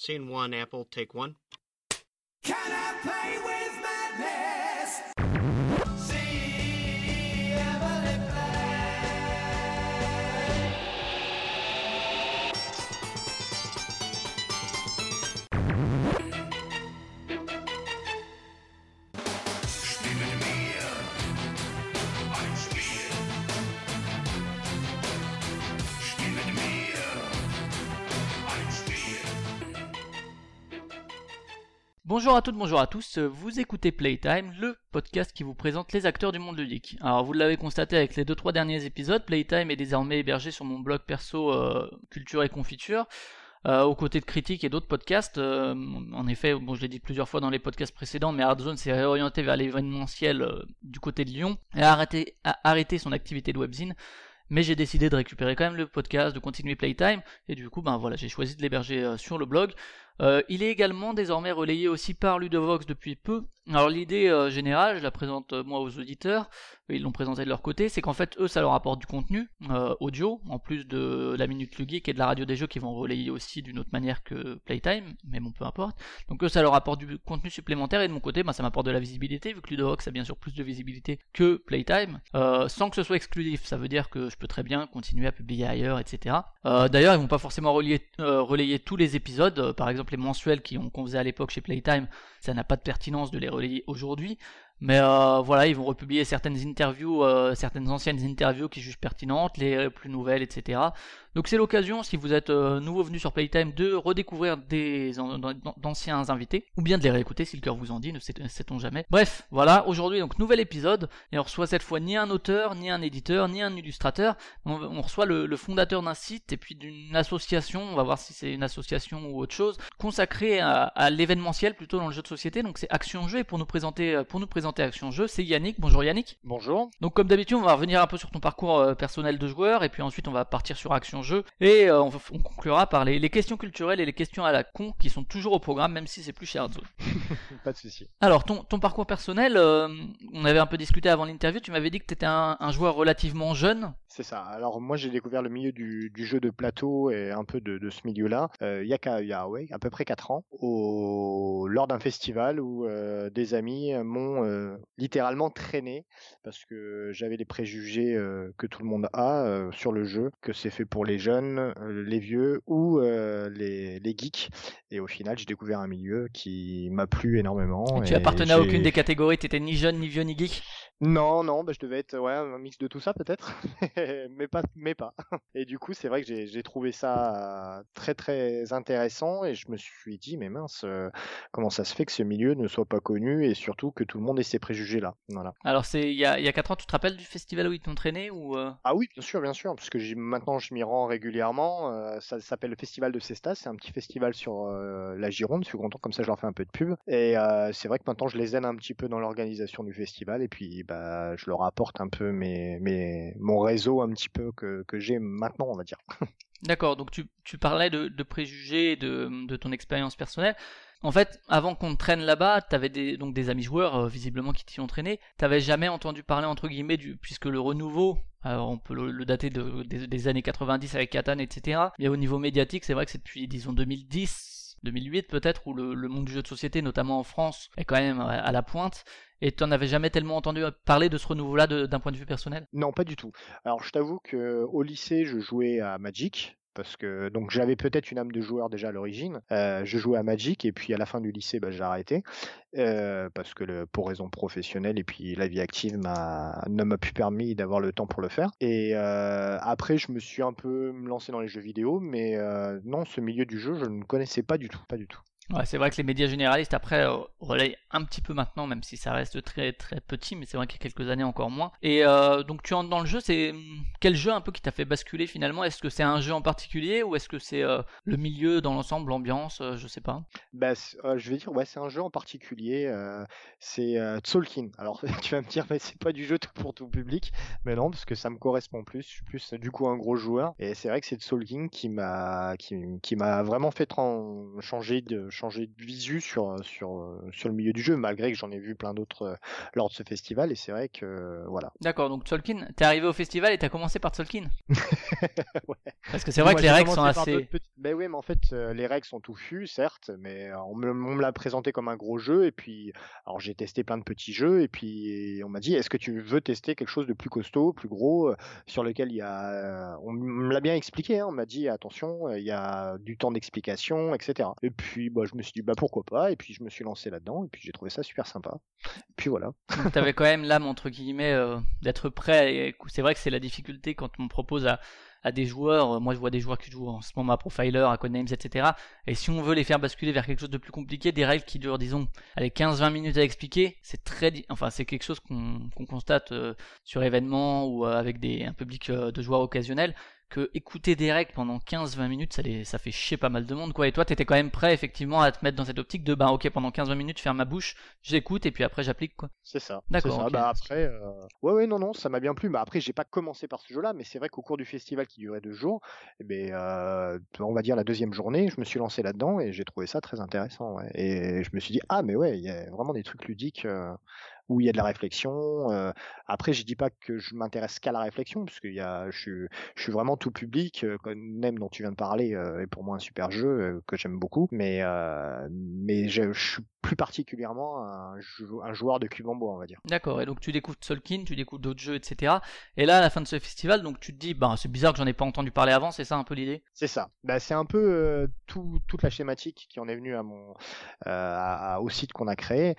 Scene one, Apple, take one. Can I play Bonjour à toutes, bonjour à tous, vous écoutez Playtime, le podcast qui vous présente les acteurs du monde ludique. Alors vous l'avez constaté avec les 2-3 derniers épisodes, Playtime est désormais hébergé sur mon blog perso euh, Culture et Confiture, euh, aux côtés de critiques et d'autres podcasts. Euh, en effet, bon je l'ai dit plusieurs fois dans les podcasts précédents, mais Hardzone s'est réorienté vers l'événementiel du côté de Lyon et a arrêté, son activité de webzine. Mais j'ai décidé de récupérer quand même le podcast, de continuer Playtime, et du coup, ben voilà, j'ai choisi de l'héberger sur le blog. Euh, il est également désormais relayé aussi par Ludovox depuis peu. Alors l'idée euh, générale, je la présente euh, moi aux auditeurs, ils l'ont présenté de leur côté, c'est qu'en fait eux ça leur apporte du contenu audio, en plus de la Minute Lugeek et de la radio des jeux qui vont relayer aussi d'une autre manière que Playtime, mais bon peu importe. Donc eux ça leur apporte du contenu supplémentaire et de mon côté ben, ça m'apporte de la visibilité, vu que Ludovox a bien sûr plus de visibilité que Playtime, sans que ce soit exclusif, ça veut dire que je peux très bien continuer à publier ailleurs, etc. D'ailleurs ils vont pas forcément relayer tous les épisodes, par exemple les mensuels qu'on faisait à l'époque chez Playtime, ça n'a pas de pertinence de les relayer aujourd'hui. Mais euh, voilà, ils vont republier certaines interviews, euh, certaines anciennes interviews qui jugent pertinentes, les plus nouvelles, etc. Donc c'est l'occasion, si vous êtes euh, nouveau venu sur Playtime, de redécouvrir des an- d'an- d'anciens invités, ou bien de les réécouter si le cœur vous en dit, ne sait- sait-on jamais. Bref, voilà, aujourd'hui donc nouvel épisode, et on reçoit cette fois ni un auteur, ni un éditeur, ni un illustrateur, on, on reçoit le, le fondateur d'un site et puis d'une association, on va voir si c'est une association ou autre chose, consacrée à, à l'événementiel plutôt dans le jeu de société, donc c'est Action Jeu, et pour nous présenter, euh, pour nous présenter Action Jeu, c'est Yannick, bonjour Yannick. Bonjour. Donc comme d'habitude, on va revenir un peu sur ton parcours euh, personnel de joueur et puis ensuite on va partir sur Action Jeu et euh, on, conclura par les, les questions culturelles et les questions à la con qui sont toujours au programme même si c'est plus chez Hardzone. Pas de souci. Alors ton, ton parcours personnel, euh, on avait un peu discuté avant l'interview, tu m'avais dit que tu étais un, un joueur relativement jeune. C'est ça. Alors moi j'ai découvert le milieu du, du jeu de plateau et un peu de, de ce milieu-là euh, il y a, qu'à- il y a ouais, à peu près 4 ans au, lors d'un festival où euh, des amis m'ont euh, littéralement traîné parce que j'avais les préjugés que tout le monde a sur le jeu, que c'est fait pour les jeunes, les vieux ou les, les geeks. Et au final j'ai découvert un milieu qui m'a plu énormément. tu et appartenais à aucune des catégories, tu étais ni jeune, ni vieux, ni geek? Non, non, bah, je devais être ouais, un mix de tout ça peut-être, mais pas, mais pas. Et du coup, c'est vrai que j'ai trouvé ça euh, très très intéressant et je me suis dit, mais mince, euh, comment ça se fait que ce milieu ne soit pas connu et surtout que tout le monde ait ces préjugés là. Voilà. Alors c'est il y a, il y a 4 ans, tu te rappelles du festival où ils t'ont traîné ou euh, Ah oui, bien sûr, bien sûr, parce que maintenant je m'y rends régulièrement. euh, ça s'appelle le Festival de Cestas, c'est un petit festival sur la Gironde. Je suis content, comme ça je leur fais un peu de pub. Et c'est vrai que maintenant je les aide un petit peu dans l'organisation du festival et puis bah, je leur apporte un peu mon réseau un petit peu que, j'ai maintenant, on va dire. D'accord, donc tu, parlais de, préjugés, de, de ton expérience personnelle. En fait, avant qu'on traîne là-bas, t'avais des, donc des amis joueurs, euh, visiblement, qui t'y ont traîné. T'avais jamais entendu parler, entre guillemets, puisque le renouveau, alors on peut le, dater de, des, années 90 avec Catan, etc. Mais au niveau médiatique, c'est vrai que c'est depuis, disons, 2010, 2008 peut-être, où le, monde du jeu de société, notamment en France, est quand même à la pointe. Et t'en avais jamais tellement entendu parler de ce renouveau-là d'un point de vue personnel? Non, pas du tout. Alors je t'avoue que au lycée, je jouais à Magic. Parce que donc j'avais peut-être une âme de joueur déjà à l'origine. Euh, je jouais à Magic et puis à la fin du lycée, bah, j'ai arrêté euh, parce que pour raisons professionnelles et puis la vie active ne m'a plus permis d'avoir le temps pour le faire. Et euh, après, je me suis un peu lancé dans les jeux vidéo, mais non, ce milieu du jeu, je ne connaissais pas du tout, pas du tout. C'est vrai que les médias généralistes après euh, relayent un petit peu maintenant, même si ça reste très très petit, mais c'est vrai qu'il y a quelques années encore moins. Et euh, donc tu entres dans le jeu, c'est hum, quel jeu un peu qui t'a fait basculer finalement? Est-ce que c'est un jeu en particulier ou est-ce que c'est euh, le milieu dans l'ensemble, l'ambiance, je sais pas. Bah, je vais dire, ouais, c'est un jeu en particulier. c'est Tzolk'in. Alors, tu vas me dire, mais c'est pas du jeu pour tout public. Mais non, parce que ça me correspond plus. Je suis plus, du coup, un gros joueur. Et c'est vrai que c'est Tzolk'in qui m'a, qui, m'a vraiment fait changer de, changer de visu sur, sur, euh, sur le milieu du jeu, malgré que j'en ai vu plein d'autres euh, lors de ce festival. Et c'est vrai que, euh, voilà. D'accord, donc Tolkien, t'es arrivé au festival et t'as commencé par Tolkien Ouais. Parce que c'est vrai Moi, que les règles sont assez. petites Ben oui, mais en fait, euh, les règles sont touffues, certes, mais euh, on me, on me l'a présenté comme un gros jeu, et puis, alors j'ai testé plein de petits jeux, et puis on m'a dit, est-ce que tu veux tester quelque chose de plus costaud, plus gros, euh, sur lequel il y a, on me l'a bien expliqué, hein, on m'a dit, attention, euh, il y a du temps d'explication, etc. Et puis, bah, je me suis dit, bah pourquoi pas, et puis je me suis lancé là-dedans, et puis j'ai trouvé ça super sympa. Et puis voilà. T'avais quand même l'âme entre guillemets euh, d'être prêt. Et c'est vrai que c'est la difficulté quand on propose à, des joueurs. euh, Moi, je vois des joueurs qui jouent en ce moment à Profiler, à Codenames, etc. Et si on veut les faire basculer vers quelque chose de plus compliqué, des règles qui durent, disons, allez, 15-20 minutes à expliquer, c'est très, enfin, c'est quelque chose qu'on constate euh, sur événements ou avec un public de joueurs occasionnels. Que écouter des règles pendant 15-20 minutes, ça, les, ça fait chier pas mal de monde, quoi. Et toi, t'étais quand même prêt, effectivement, à te mettre dans cette optique de, bah, ok, pendant 15-20 minutes, je ferme ma bouche, j'écoute, et puis après, j'applique, quoi. C'est ça. D'accord. Bah après, euh, ouais, ouais, non, non, ça m'a bien plu. Bah après, j'ai pas commencé par ce jeu-là, mais c'est vrai qu'au cours du festival qui durait deux jours, eh ben, euh, on va dire la deuxième journée, je me suis lancé là-dedans et j'ai trouvé ça très intéressant. ouais. Et je me suis dit, ah, mais ouais, il y a vraiment des trucs ludiques euh, où il y a de la réflexion. euh. Après, je dis pas que je m'intéresse qu'à la réflexion, parce y a, je suis, je suis vraiment tout public. Comme Nem dont tu viens de parler est pour moi un super jeu que j'aime beaucoup, mais mais je, je suis plus particulièrement un, jou- un joueur de cube en bois, on va dire. D'accord, et donc tu découvres Tolkien, tu découvres d'autres jeux, etc. Et là, à la fin de ce festival, donc tu te dis, bah, c'est bizarre que j'en ai pas entendu parler avant, c'est ça un peu l'idée? C'est ça. Bah, c'est un peu tout, toute la schématique qui en est venue à mon, à- à- au site qu'on a créé.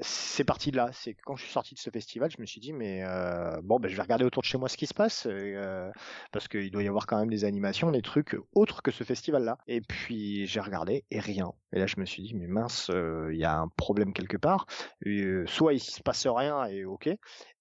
C'est parti là. C'est que quand je suis sorti de ce festival, je me suis dit, mais euh, bon, ben je vais regarder autour de chez moi ce qui se passe, euh, parce qu'il doit y avoir quand même des animations, des trucs autres que ce festival-là. Et puis j'ai regardé et rien. Et là, je me suis dit, mais mince, euh, il y a un problème quelque part. Soit il se passe rien et ok.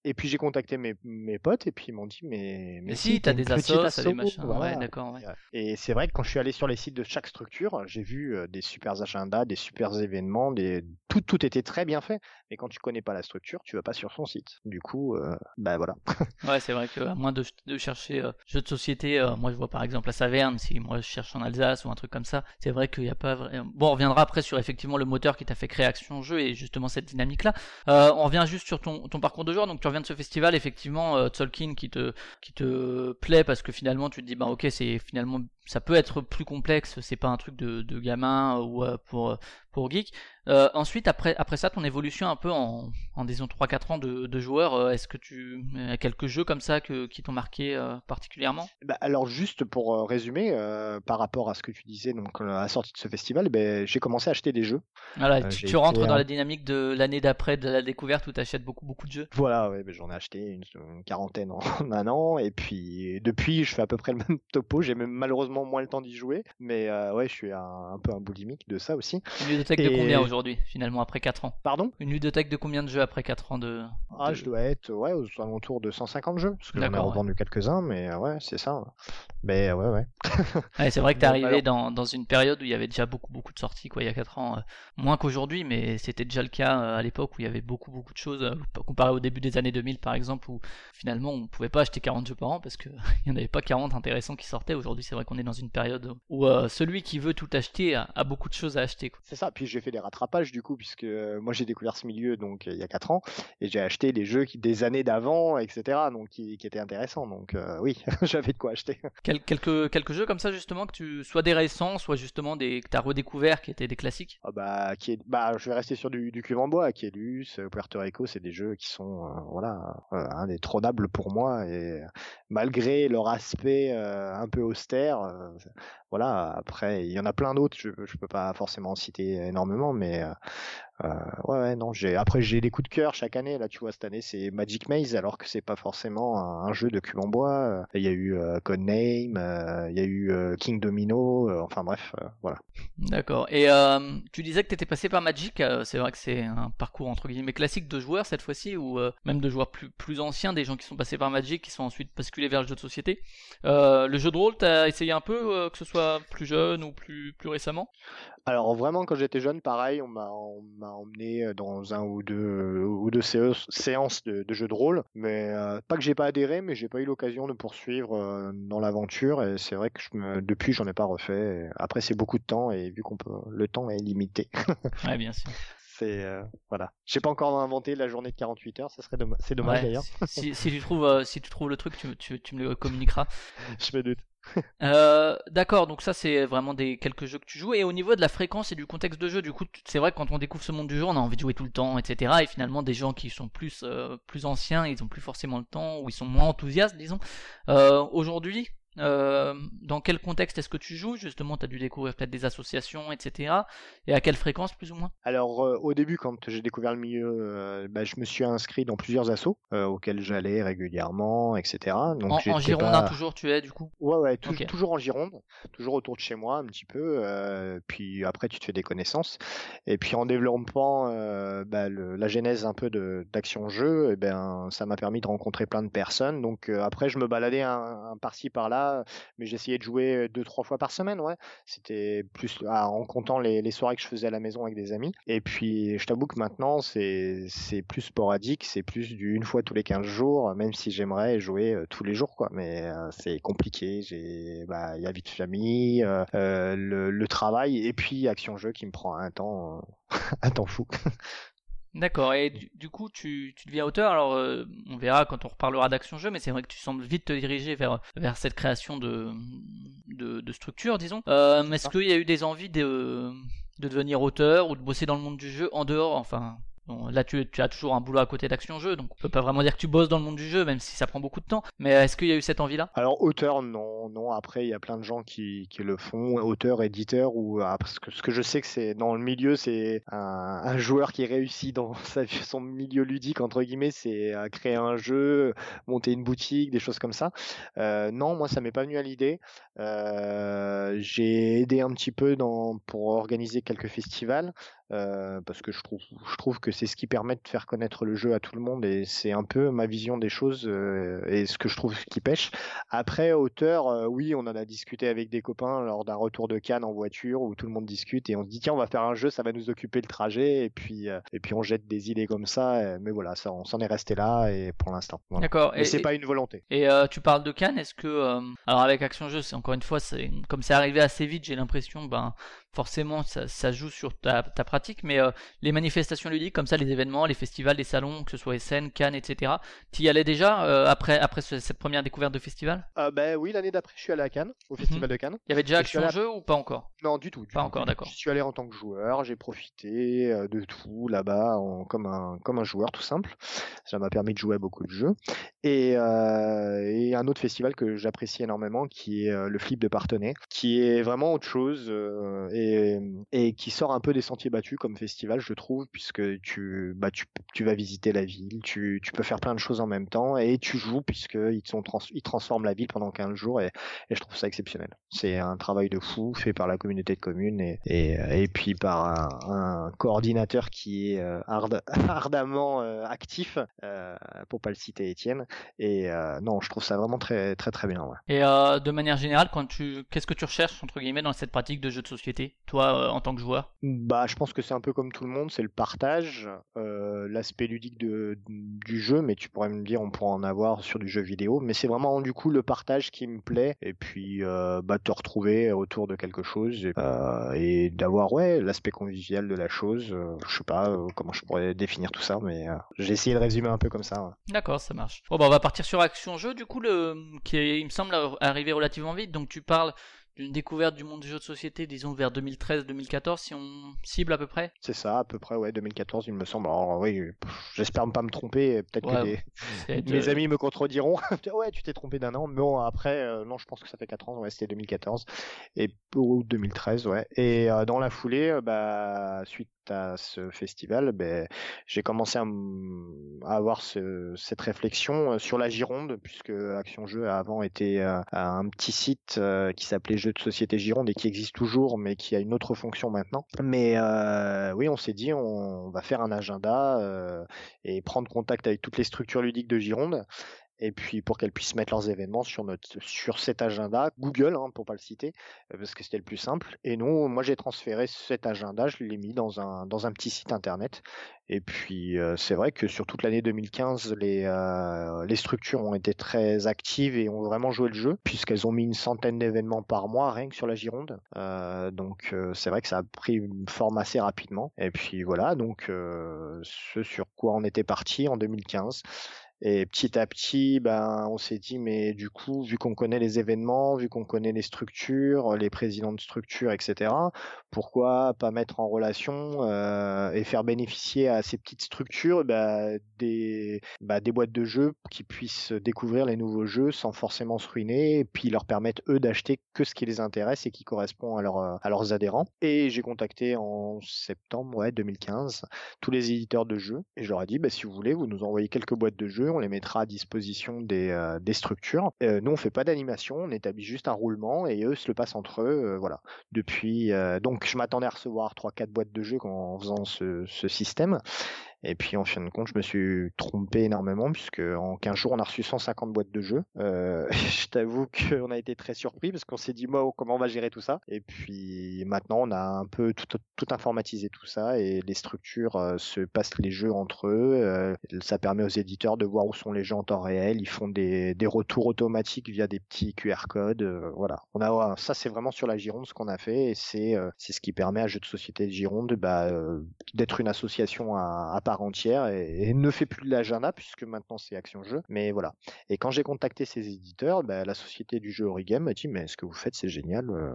Et puis j'ai contacté mes, mes potes et puis ils m'ont dit mais Mais si, t'as des assos, des machins. voilà. Ouais, d'accord, ouais. Et c'est vrai que quand je suis allé sur les sites de chaque structure, j'ai vu euh, des super agendas, des super événements, des... tout, tout était très bien fait. Mais quand tu connais pas la structure, tu vas pas sur son site. Du coup, euh, bah voilà. Ouais, c'est vrai que à moins de, de chercher euh, jeux de société, euh, moi je vois par exemple à Saverne, si moi je cherche en Alsace ou un truc comme ça, c'est vrai qu'il n'y a pas. Bon, on reviendra après sur effectivement le moteur qui t'a fait créer Action Jeu et justement cette dynamique-là. Euh, on revient juste sur ton, ton parcours de joueur, donc tu reviens de ce festival, effectivement, euh, Tolkien qui te, qui te plaît parce que finalement tu te dis, bah ok, c'est finalement ça peut être plus complexe, c'est pas un truc de, de gamin ou euh, pour, pour geek. Euh, ensuite, après, après ça, ton évolution un peu en, en disons 3-4 ans de, de joueur, euh, est-ce que tu as quelques jeux comme ça que, qui t'ont marqué euh, particulièrement? Bah, alors juste pour euh, résumer, euh, par rapport à ce que tu disais donc euh, à la sortie de ce festival, ben, j'ai commencé à acheter des jeux. Voilà, Euh, tu, rentres dans un- la dynamique de l'année d'après de la découverte où tu achètes beaucoup beaucoup de jeux. Voilà, ouais, ben, j'en ai acheté une, une quarantaine en un an et puis depuis je fais à peu près le même topo. J'ai même malheureusement moins le temps d'y jouer, mais euh, ouais, je suis un, un peu un boulimique de ça aussi. Une ludothèque de Et- combien aujourd'hui, finalement, après 4 ans? Pardon? Une ludothèque de combien de jeux après 4 ans de. Ah, de- je dois être ouais, aux alentours de 150 jeux, parce que j'en ai ouais. revendu quelques-uns, mais euh, ouais, c'est ça. Mais ouais, ouais. Ouais, c'est vrai que t'es arrivé alors- dans, dans une période où il y avait déjà beaucoup beaucoup de sorties, quoi, il y a 4 ans. euh, moins qu'aujourd'hui, mais c'était déjà le cas euh, à l'époque où il y avait beaucoup beaucoup de choses, euh, comparé au début des années 2000 par exemple, où finalement on pouvait pas acheter 40 jeux par an parce qu'il n'y en avait pas 40 intéressants qui sortaient. Aujourd'hui, c'est vrai qu'on est dans une période où euh, celui qui veut tout acheter a, a beaucoup de choses à acheter. C'est ça. Puis j'ai fait des rattrapages du coup, puisque euh, moi j'ai découvert ce milieu donc euh, il y a 4 ans, et j'ai acheté des jeux qui, des années d'avant, etc. Donc qui, qui étaient intéressants. Donc euh, oui, j'avais de quoi acheter. Quel- quelques, quelques jeux comme ça justement que tu soit des récents, soit justement des que t'as redécouvert qui étaient des classiques? Ah bah, qui est, bah, je vais rester sur du, du cuve en bois, euh, Puerto Rico, c'est des jeux qui sont, euh, voilà, indétrônables pour moi et malgré leur aspect euh, un peu austère, euh, voilà. Après, il y en a plein d'autres, je, je peux pas forcément en citer énormément, mais euh, ouais, ouais, non, j'ai, après j'ai des coups de cœur chaque année. Là, tu vois, cette année c'est Magic Maze, alors que c'est pas forcément un, jeu de cube en bois. Euh, Il y a eu euh, Codename, euh, il y a eu King Domino, enfin bref, voilà. D'accord. Et tu disais que tu étais passé par Magic. c'est vrai que c'est un parcours entre guillemets classique de joueurs cette fois-ci, ou même de joueurs plus, plus anciens, des gens qui sont passés par Magic, qui sont ensuite basculés vers le jeu de société. Le jeu de rôle, t'as essayé un peu, que ce soit plus jeune ou plus, plus récemment? Alors vraiment, quand j'étais jeune, pareil, on m'a emmené euh, dans un ou deux ou deux séances, séances de, de jeux de rôle, mais euh, pas que j'ai pas adhéré, mais j'ai pas eu l'occasion de poursuivre euh, dans l'aventure. Et c'est vrai que je me, depuis, j'en ai pas refait. Après, c'est beaucoup de temps et vu qu'on peut, le temps est limité, Ouais, bien sûr. C'est euh, voilà. J'ai pas encore inventé la journée de 48 heures, ça serait dommage. C'est dommage Ouais, d'ailleurs. Si, si tu trouves, euh, si tu trouves le truc, tu, tu, tu me le communiqueras. je me doute. Euh, D'accord, donc ça c'est vraiment des quelques jeux que tu joues. Et au niveau de la fréquence et du contexte de jeu, du coup, c'est vrai que quand on découvre ce monde du jeu, on a envie de jouer tout le temps, etc. Et finalement, des gens qui sont plus euh, plus anciens, ils ont plus forcément le temps ou ils sont moins enthousiastes, disons. Aujourd'hui, euh, dans quel contexte est-ce que tu joues Justement, tu as dû découvrir peut-être des associations, etc. Et à quelle fréquence, plus ou moins? Alors euh, au début, quand j'ai découvert le milieu, euh, bah, je me suis inscrit dans plusieurs assos auxquels j'allais régulièrement, etc. Donc En, en Girondin pas- toujours, tu es du coup? Ouais, ouais, toujours en Gironde, toujours autour de chez moi un petit peu. puis après, tu te fais des connaissances. Et puis en développant bah, le- la genèse un peu de d'action jeu, eh ben ça m'a permis de rencontrer plein de personnes. Donc après, je me baladais un, un par-ci par-là, mais j'essayais de jouer deux trois fois par semaine. Ouais, c'était plus ah, en comptant les, les soirées que je faisais à la maison avec des amis. Et puis je t'avoue que maintenant, c'est c'est plus sporadique, c'est plus du une fois tous les 15 jours, même si j'aimerais jouer tous les jours, quoi. Mais c'est compliqué. J'ai, bah, il y a vie de famille, le, le travail, et puis action jeu qui me prend un temps, un temps fou. D'accord, et du, du coup, tu, tu deviens auteur. Alors, euh, on verra quand on reparlera d'action-jeu, mais c'est vrai que tu sembles vite te diriger vers, vers cette création de, de, de structure, disons. Euh, Est-ce qu'il y a eu des envies de, de devenir auteur ou de bosser dans le monde du jeu en dehors Enfin, là, tu, as toujours un boulot à côté d'action-jeu, donc on peut pas vraiment dire que tu bosses dans le monde du jeu, même si ça prend beaucoup de temps. Mais est-ce qu'il y a eu cette envie-là? Alors auteur, non, non. Après, il y a plein de gens qui, le font, auteur, éditeur, ou ah, parce que ce que je sais que c'est dans le milieu, c'est un, joueur qui réussit dans son milieu ludique entre guillemets, c'est à créer un jeu, monter une boutique, des choses comme ça. Euh, non, moi, ça m'est pas venu à l'idée. Euh, j'ai aidé un petit peu pour organiser quelques festivals. Euh, parce que je trouve, je trouve que c'est ce qui permet de faire connaître le jeu à tout le monde et c'est un peu ma vision des choses euh, et ce que je trouve qui pêche. Après, auteur, euh, oui, on en a discuté avec des copains lors d'un retour de Cannes en voiture où tout le monde discute et on se dit tiens, on va faire un jeu, ça va nous occuper le trajet et puis et puis on jette des idées comme ça. mais voilà, ça, on s'en est resté là et pour l'instant. Voilà. D'accord. Et, c'est pas une volonté. Et tu parles de Cannes, est-ce que alors avec Action Jeu, encore une fois, c'est comme c'est arrivé assez vite, j'ai l'impression, ben forcément ça, ça joue sur ta, ta pratique, mais euh, les manifestations ludiques comme ça, les événements, les festivals, les salons, que ce soit SN, Cannes, etc. Tu y allais déjà euh, après après ce- cette première découverte de festival? Euh, ben oui, l'année d'après, je suis allé à Cannes, au Mhm. festival de Cannes. Il y avait déjà Action allé Jeu ou pas encore? Non, du tout. du Pas encore, d'accord. Je suis allé en tant que joueur, j'ai profité euh, de tout là-bas en- comme un comme un joueur tout simple. Ça m'a permis de jouer à beaucoup de jeux. Et, et un autre festival que j'apprécie énormément, qui est le Flip de Partenay, qui est vraiment autre chose et, et qui sort un peu des sentiers battus comme festival, je trouve, puisque tu bah tu, tu vas visiter la ville, tu, tu peux faire plein de choses en même temps et tu joues puisque ils sont trans- ils transforment la ville pendant 15 jours et je trouve ça exceptionnel. C'est un travail de fou fait par la communauté de communes et, et, et puis par un, coordinateur qui est euh, ard- ardemment euh, actif, euh, pour pas le citer Étienne. Et euh, non, je trouve ça vraiment très très très bien. Et euh, de manière générale, qu'est-ce que tu recherches entre guillemets dans cette pratique de jeu de société, toi euh, en tant que joueur? Bah, je pense que c'est un peu comme tout le monde, c'est le partage, euh, l'aspect ludique de, du jeu, mais tu pourrais me dire on pourrait en avoir sur du jeu vidéo, mais c'est vraiment du coup le partage qui me plaît, et puis euh, bah, te retrouver autour de quelque chose, et, et d'avoir ouais l'aspect convivial de la chose, je sais pas comment je pourrais définir tout ça, mais j'ai essayé de résumer un peu comme ça. ouais. D'accord, ça marche. Bon, bah, on va partir sur Action Jeu, du coup, le, qui est, il me semble arriver relativement vite. Donc, tu parles d'une découverte du monde du jeu de société, disons vers 2013-2014, si on cible à peu près? C'est ça, à peu près, ouais, 2014, il me semble. Alors, oui, j'espère ne pas me tromper, peut-être Ouais, que des, Mes amis me contrediront. ouais, tu t'es trompé d'un an. Mais bon, après, euh, non, je pense que ça fait 4 ans. Ouais, c'était 2014 et ou 2013, ouais. Et euh, dans la foulée, euh, bah, suite à ce festival, ben, j'ai commencé à, avoir ce- cette réflexion euh, sur la Gironde, puisque Action Jeu a avant été euh, un petit site euh, qui s'appelait Jeux de société Gironde et qui existe toujours, mais qui a une autre fonction maintenant. Mais oui, on s'est dit, on va faire un agenda. et prendre contact avec toutes les structures ludiques de Gironde et puis pour qu'elles puissent mettre leurs événements sur notre sur cet agenda Google hein, pour pas le citer euh, parce que c'était le plus simple. Et nous moi j'ai transféré cet agenda je l'ai mis dans un dans un petit site internet. Et puis euh, c'est vrai que sur toute l'année 2015 les euh, les structures ont été très actives et ont vraiment joué le jeu puisqu'elles ont mis une centaine d'événements par mois rien que sur la Gironde. Euh, donc euh, c'est vrai que ça a pris une forme assez rapidement. Et puis voilà donc euh, ce sur quoi on était parti en 2015 Et petit à petit, ben, on s'est dit, mais du coup, vu qu'on connaît les événements, vu qu'on connaît les structures, les présidents de structures, etc., pourquoi pas mettre en relation euh, et faire bénéficier à ces petites structures bah, des, bah, des boîtes de jeux qui puissent découvrir les nouveaux jeux sans forcément se ruiner, et puis leur permettre eux d'acheter que ce qui les intéresse et qui correspond à, leur, à leurs adhérents. Et j'ai contacté en septembre ouais, 2015 tous les éditeurs de jeux et je leur ai dit, bah, si vous voulez, vous nous envoyez quelques boîtes de jeux, on les mettra à disposition des, euh, structures. Euh, nous, on fait pas d'animation, on établit juste un roulement et eux se le passent entre eux. euh, voilà. Depuis, donc je m'attendais à recevoir 3-4 boîtes de jeux en faisant ce système. Et puis en fin de compte, je me suis trompé énormément puisque en 15 jours, on a reçu 150 boîtes de jeux. Euh, je t'avoue qu'on a été très surpris parce qu'on s'est dit, moi, comment on va gérer tout ça? Et puis maintenant, on a un peu tout, tout informatisé tout ça et les structures euh, se passent les jeux entre eux. Euh, ça permet aux éditeurs de voir où sont les jeux en temps réel. Ils font des, des retours automatiques via des petits QR codes. euh, voilà. On a ça, c'est vraiment sur la Gironde ce qu'on a fait et c'est euh, c'est ce qui permet à Jeux de Société de Gironde bah, d'être une association à, à part entière et, et ne fait plus de l'agenda puisque maintenant c'est Action Jeu. Mais voilà. Et quand j'ai contacté ces éditeurs, bah, la société du jeu Origame m'a dit mais ce que vous faites c'est génial. euh,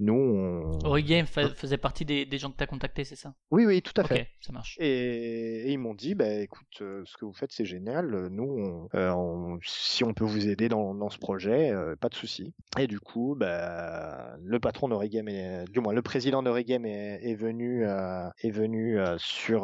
Nous, on... Origame fa- faisait partie des, des gens que t'as contacté, c'est ça? Oui oui tout à fait. Ça marche. Et, et ils m'ont dit, bah écoute, euh, ce que vous faites c'est génial. Nous, on, euh, on- si on peut vous aider dans, dans ce projet, euh, pas de souci. Et du coup, bah, le patron d'Origame, est- du moins le président d'Origame est, est venu, euh, est venu sur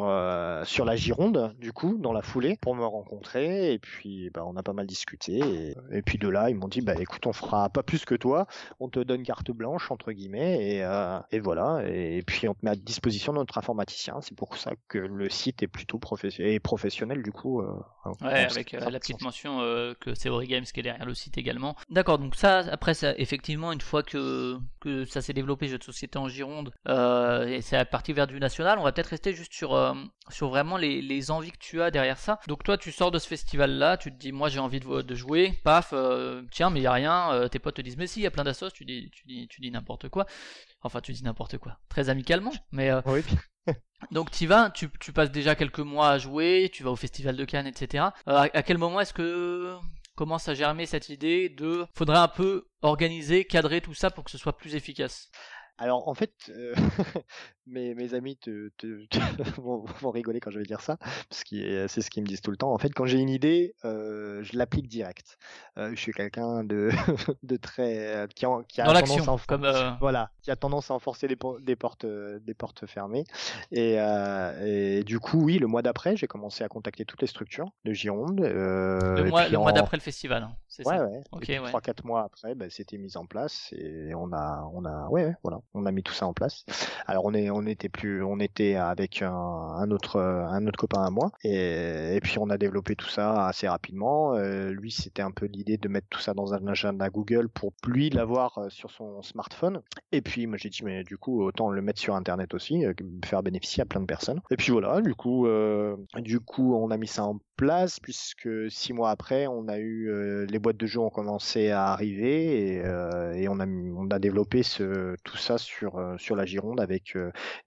sur la Gironde, du coup, dans la foulée, pour me rencontrer. Et puis, bah, on a pas mal discuté. Et, et puis de là, ils m'ont dit, bah écoute, on fera pas plus que toi. On te donne carte blanche entre guillemets. Et, euh, et voilà. Et, puis on te met à disposition notre informaticien. C'est pour ça que le site est plutôt professionnel, est professionnel du coup. euh, Ouais, avec euh, la petite mention que c'est Origames qui est derrière le site également. D'accord, donc ça, après, ça, effectivement, une fois que, que ça s'est développé, jeu de société en Gironde, et c'est parti vers du national, on va peut-être rester juste sur, sur vraiment les, les envies que tu as derrière ça. Donc toi, tu sors de ce festival-là, tu te dis, moi j'ai envie de, de jouer, paf, euh, tiens, mais il y a rien, euh, tes potes te disent, mais si, il y a plein d'assos, tu dis, tu dis, tu dis n'importe quoi. Enfin, tu dis n'importe quoi. Très amicalement, mais... euh, Oui. donc tu vas, tu, tu passes déjà quelques mois à jouer, tu vas au festival de Cannes, etc. Euh, à, à quel moment est-ce que commence à germer cette idée de faudrait un peu organiser, cadrer tout ça pour que ce soit plus efficace? Alors en fait, euh, mes, mes amis te, te- te- vont, vont rigoler quand je vais dire ça, parce que c'est ce qu'ils me disent tout le temps. En fait, quand j'ai une idée, euh, je l'applique direct. Euh, je suis quelqu'un de, de très qui, en- qui a Dans tendance à comme euh, voilà, qui a tendance à enforcer les po- des portes, des portes fermées. Et, euh, et du coup, oui, le mois d'après, j'ai commencé à contacter toutes les structures de Gironde. le mois, d'après le festival. hein, c'est Ouais, ça ouais. Ok, et puis ouais. trois, quatre mois après, bah, c'était mis en place et on a, on a, ouais, voilà, on a mis tout ça en place. Alors on est, on était plus, on était avec un, autre, un autre copain à moi et, puis on a développé tout ça assez rapidement. Euh, lui, c'était un peu l'idée de mettre tout ça dans un agenda Google pour lui l'avoir euh, sur son smartphone. Et puis moi j'ai dit mais du coup autant le mettre sur internet aussi, euh, faire bénéficier à plein de personnes. Et puis voilà, du coup, du coup on a mis ça en puisque six mois après on a eu euh, les boîtes de jeux ont commencé à arriver et, euh, on a développé tout ça sur euh, sur la Gironde avec